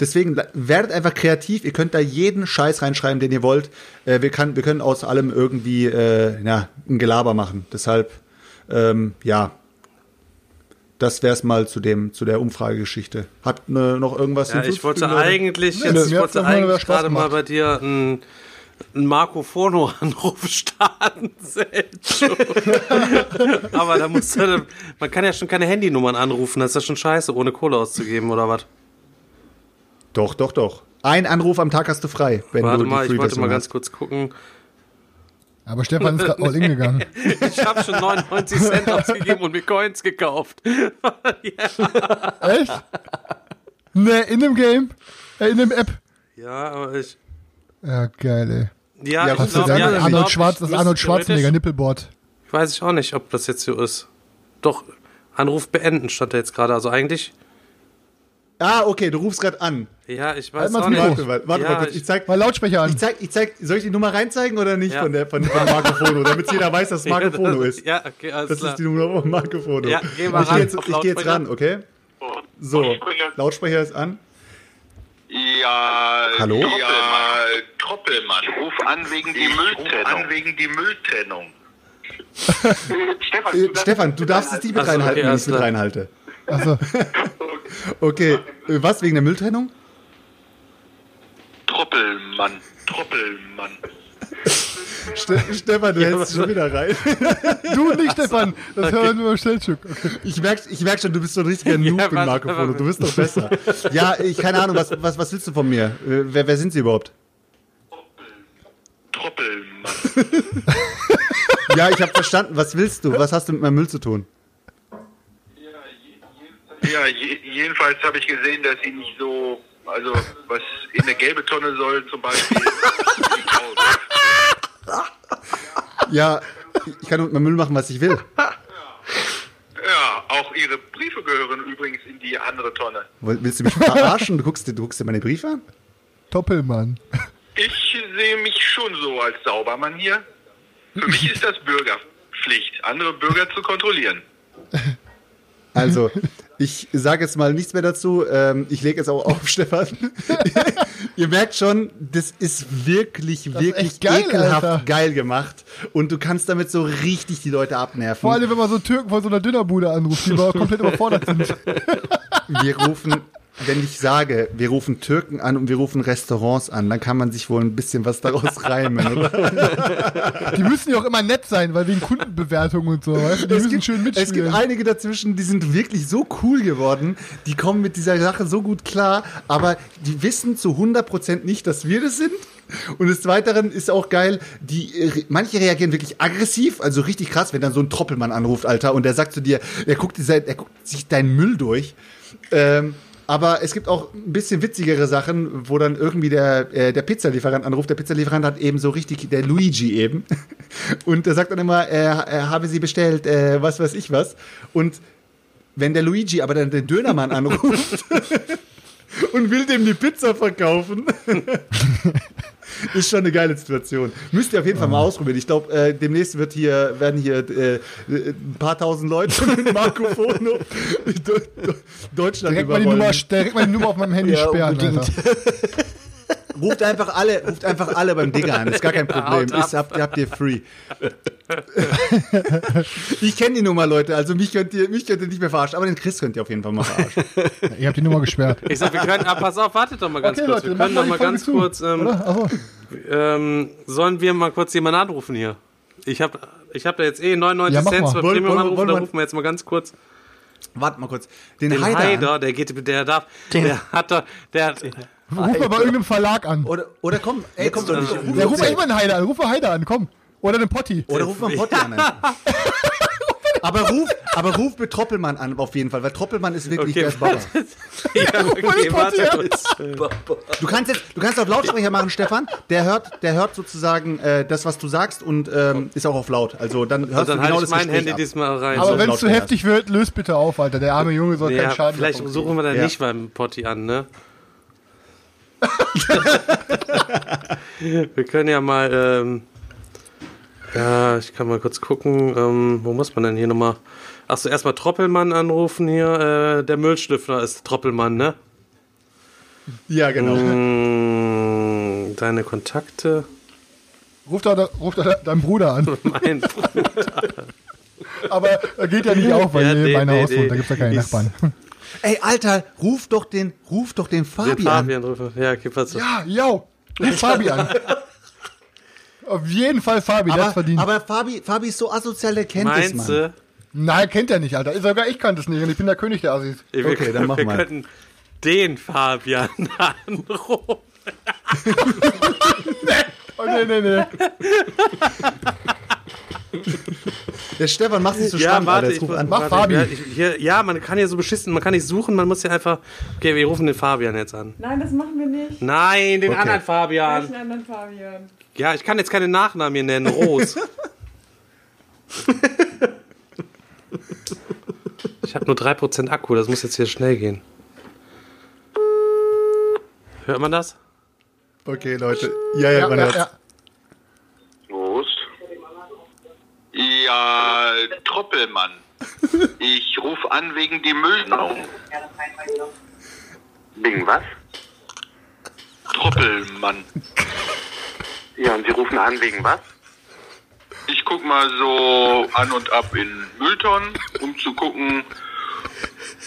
Deswegen la- werdet einfach kreativ. Ihr könnt da jeden Scheiß reinschreiben, den ihr wollt. Äh, wir, kann, wir können aus allem irgendwie äh, ja, ein Gelaber machen. Deshalb, ähm, ja, das wär's mal zu dem zu der Umfragegeschichte. Hat ne, noch irgendwas Ja, ich wollte eigentlich, Nee, jetzt, ich wollte eigentlich gerade mal bei dir einen, einen Marco Forno-Anruf starten, Selcho. Aber da musst du, man kann ja schon keine Handynummern anrufen, das ist ja schon scheiße, ohne Kohle auszugeben oder was? Doch, doch, doch. Ein Anruf am Tag hast du frei, wenn Warte du die mal, ich wollte mal ganz hast. kurz gucken. Aber Stefan ist gerade all in gegangen. Ich habe schon 99 Cent ausgegeben und mir Coins gekauft. Echt? Ne, in dem Game? Äh, in dem App? Ja, aber ich. Ja, geil, ey. Ja, Ja, ich hast Das du glaub, ist dann ja, ich Arnold glaub, Schwarz, ich das Arnold Schwarzenegger Nippelboard. Weiß ich auch nicht, ob das jetzt so ist. Doch, Anruf beenden stand da jetzt gerade. Also eigentlich Ah, okay, du rufst gerade an. Ja, ich Halt weiß mal auch nicht. Warte, warte, warte Ja, mal kurz. ich- Ich zeig, Mal Lautsprecher an. ich zeig, ich zeig, soll ich die Nummer reinzeigen oder nicht Ja. von der von, von Marco Fono, damit jeder weiß, dass es Marco Fono ist. Ja, okay, alles Das klar. ist die Nummer von Marco Fono. Ja, geh mal ich ran gehe jetzt, ich geh jetzt ran, okay? So, Lautsprecher ist an. Ja, Hallo? Ja, Troppelmann. Ruf an wegen die Mülltrennung. an wegen die Mülltrennung. Äh, Stefan, du darfst es nicht mit reinhalten, wenn ich es mit reinhalte. Also, Okay, äh, was wegen der Mülltrennung? Troppelmann. Troppelmann. Ste Stefan, du hältst was- schon wieder rein. du nicht, Stefan. Das hören wir im Stellstück. Okay. Ich merk, ich merk schon, du bist so ein richtiger Noob Ja, in warte, Marco warte. Fono. Du bist doch besser. Ja, ich keine Ahnung, was, was, was willst du von mir? Äh, Wer, wer sind sie überhaupt? Troppelmann. Ja, ich habe verstanden. Was willst du? Was hast du mit meinem Müll zu tun? Ja, je, jedenfalls habe ich gesehen, dass sie nicht so, also was in eine gelbe Tonne soll zum Beispiel. Ja, ich kann mit meinem Müll machen, was ich will. ja, auch ihre Briefe gehören übrigens in die andere Tonne. Willst du mich verarschen? Du guckst, dir- du guckst dir meine Briefe an? Doppelmann. Ich sehe mich schon so als Saubermann hier. Für mich ist das Bürgerpflicht, andere Bürger zu kontrollieren. Also, ich sage jetzt mal nichts mehr dazu. Ähm, ich lege jetzt auch auf, Stefan. Ihr merkt schon, das ist wirklich, ist wirklich echt geil, ekelhaft Alter. geil gemacht. Und du kannst damit so richtig die Leute abnerven. Vor allem, wenn man so Türken von so einer Dünnerbude anruft, die mal komplett überfordert sind. Wir rufen, wenn ich sage, wir rufen Türken an und wir rufen Restaurants an, dann kann man sich wohl ein bisschen was daraus reimen, oder? Die müssen ja auch immer nett sein, weil wegen Kundenbewertung und so. Weißt du? Die Es müssen gibt, schön es gibt mitspielen. einige dazwischen, die sind wirklich so cool geworden, die kommen mit dieser Sache so gut klar, aber die wissen zu 100% nicht, dass wir das sind. Und des Weiteren ist auch geil, die, äh, manche reagieren wirklich aggressiv, also richtig krass, wenn dann so ein Troppelmann anruft, Alter, und der sagt zu dir, er guckt, dieser, er guckt sich deinen Müll durch. Ähm, aber es gibt auch ein bisschen witzigere Sachen, wo dann irgendwie der, äh, der Pizzalieferant anruft. Der Pizzalieferant hat eben so richtig, der Luigi eben. Und der sagt dann immer, er, er habe sie bestellt, äh, was weiß ich was. Und wenn der Luigi aber dann den Dönermann anruft und will dem die Pizza verkaufen, ist schon eine geile Situation. Müsst ihr auf jeden Fall mal ausprobieren. Ich glaube, äh, demnächst wird hier, werden hier äh, ein paar tausend Leute mit Marco Fono Deutschland Direkt mal, die überrollen. Nummer, direkt mal die Nummer auf meinem Handy Ja, sperren. Ruft einfach alle, ruft einfach alle beim Digger an, ist gar kein Problem. Ist, habt, habt ihr free. ich kenne die Nummer, Leute, also mich könnt, ihr, mich könnt ihr nicht mehr verarschen, aber den Chris könnt ihr auf jeden Fall mal verarschen. Ihr habt die Nummer gesperrt. Ich sag, wir können, ah, pass auf, wartet doch mal ganz Okay, kurz. Leute, wir können doch mal ganz zu, kurz, ähm, ähm, sollen wir mal kurz jemanden anrufen hier? Ich habe ich hab da jetzt eh 99 Ja, Cent für Premium wollen- anrufen, wollen da wir- rufen wir jetzt mal ganz kurz Warte mal kurz. Den, den Haider. Haider, der geht, der darf, der hat da, der hat, Ruf mal bei irgendeinem Verlag an. Oder, oder komm, ey, komm, doch nicht. ruf, Ja, ruf mal einen Heider an. Ruf mal Heider an, komm. Oder den Potti. oder ruf mal einen Potti an. aber ruf, aber ruf mit Troppelmann an, auf jeden Fall, weil Troppelmann ist wirklich Okay, der Baba. ja, okay, warte. Du kannst jetzt, du kannst auf Lautsprecher machen, Stefan. Der hört, der hört sozusagen äh, das, was du sagst und ähm, ist auch auf laut. Also dann hörst Und dann du genau halte das ich mein Gespräch Handy ab. diesmal rein. Aber so wenn laut es zu heftig wird, löst bitte auf, Alter. Der arme Junge soll ja, keinen Schaden vielleicht suchen wir dann Ja. nicht beim Potti an, ne? wir können ja mal, ähm, ja, ich kann mal kurz gucken, ähm, wo muss man denn hier nochmal? Achso, erstmal Troppelmann anrufen hier. Äh, der Müllstifter ist Troppelmann, ne? Ja, genau. Mm, deine Kontakte. Ruf da, ruf da deinen Bruder an. Mein Aber er geht ja nicht auf, weil Ja, nee, nee, nee, Haus nee. wohnt. Da gibt es ja keine Ist- Nachbarn. Ey, Alter, ruf doch den, ruf doch den Fabian. den Fabian rufen. Ja, okay, pass auf. Ja, yo. Ruf Fabi an. Auf jeden Fall Fabi, Aber, verdient. aber Fabi, Fabi ist so asozial, der kennt es, Meinst Mann. du? Nein, kennt er nicht, Alter. Sogar ich kannte es nicht und ich bin der König der Assis. Wir, Okay, dann mach wir mal. könnten den Fabian anrufen. Oh, nee, nee, nee. Der Stefan macht sich so Ja, spannend, warte, Alter. ich muss, an. Mach warte, Fabi. Ja, ich, hier, ja, man kann hier so beschissen, man kann nicht suchen, man muss ja einfach. Okay, wir rufen den Fabian jetzt an. Nein, das machen wir nicht. Nein, den Okay. anderen Fabian. Welchen anderen Fabian? Ja, ich kann jetzt keine Nachnamen hier nennen. Rose. ich habe nur 3% Akku, das muss jetzt hier schnell gehen. Hört man das? Okay, Leute. Ja, ja, man hört's. Los. Ja, Troppelmann. Ich rufe an wegen die Müllnau. Wegen was? Troppelmann. Ja, und Sie rufen an wegen was? Ich guck mal so an und ab in Mülltonnen, um zu gucken,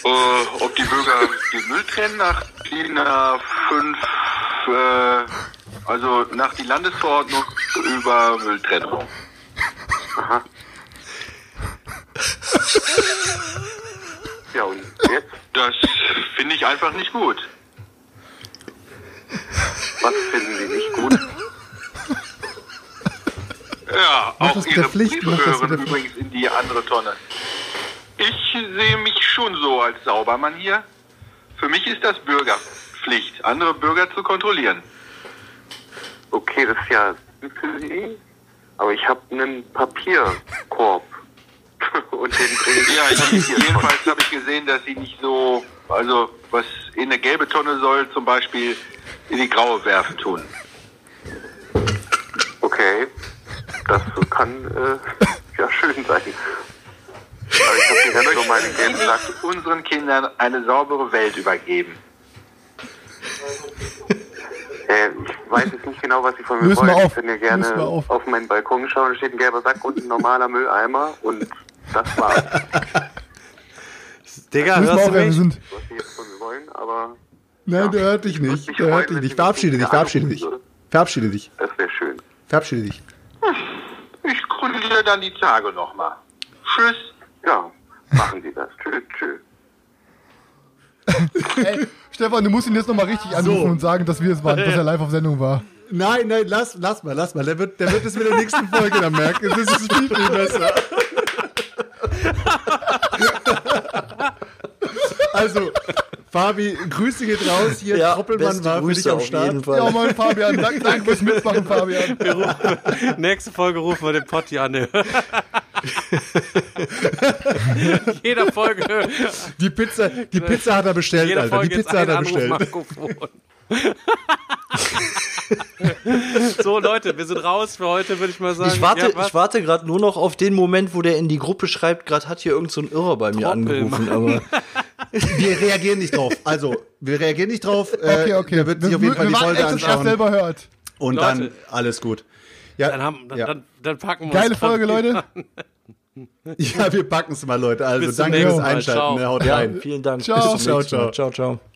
äh, ob die Bürger den Müll trennen nach DIN A5, äh, also nach die Landesverordnung über Mülltrennung. Aha. Ja, und jetzt? Das finde ich einfach nicht gut. Was finden Sie nicht gut? Ja, Mach auch Ihre Pflicht, Briefe gehören übrigens in die andere Tonne. Ich sehe mich schon so als Saubermann hier. Für mich ist das Bürgerpflicht, andere Bürger zu kontrollieren. Okay, das ist ja für Sie, aber ich habe einen Papierkorb. und den ich Ja, je- jedenfalls habe ich gesehen, dass sie nicht so, also was in eine gelbe Tonne soll, zum Beispiel in die graue werfen tun. Okay, das kann äh, ja schön sein. Aber ich habe normale Ich gelben Sack. möchte unseren Kindern eine saubere Welt übergeben. Äh, ich weiß jetzt nicht genau, was Sie von mir wollen. auf. Ich kann ja gerne auf. auf. meinen Balkon schauen, da steht ein gelber Sack und ein normaler Mülleimer und das war's, Digga, wir hörst auch, du wir mich? sind. was Sie jetzt von mir wollen, aber Nein, der hört dich nicht. Der hört dich nicht. Verabschiede dich, verabschiede dich. Verabschiede dich. Das wäre schön. Verabschiede dich. Ich kontrolliere dann die Tage nochmal. Tschüss. Ja, machen Sie das. Tschüss, tschüss. Ey, Stefan, du musst ihn jetzt nochmal richtig anrufen und sagen, dass wir es waren, dass er live auf Sendung war. Nein, nein, lass, lass mal, lass mal. Der wird, der wird es mit der nächsten Folge dann merken. Das ist viel, viel besser. Also, Fabi, Grüße geht raus. Hier, Ja, Troppelmann war für dich am Start. jeden Fall. Ja, Mann, Fabian, danke, danke fürs Mitmachen, Fabian. Nächste Folge rufen wir den Potti an. Jeder Folge. Die Pizza, die Pizza hat er bestellt, Jede Alter. Die Folge Pizza hat er bestellt. Anrufmikrofon. so, Leute, wir sind raus für heute, würde ich mal sagen. Ich warte, Ja, ich warte gerade nur noch auf den Moment, wo der in die Gruppe schreibt, gerade hat hier irgend so ein Irrer bei mir Troppelmann. angerufen, aber Wir reagieren nicht drauf. Also, wir reagieren nicht drauf. Äh, Okay, okay. Der wird sich wir, auf jeden Fall die wir Folge anschauen. selber hört. Und Leute. dann alles gut. Ja, Dann, haben, dann, ja. dann, dann packen wir Geile Folge, Leute. ja, wir packen es mal, Leute. Also, danke fürs. Einschalten. Ciao. Ne? Haut ja, rein. vielen Dank. Ciao. Bis zum Ciao, nächsten Mal. ciao. ciao, ciao.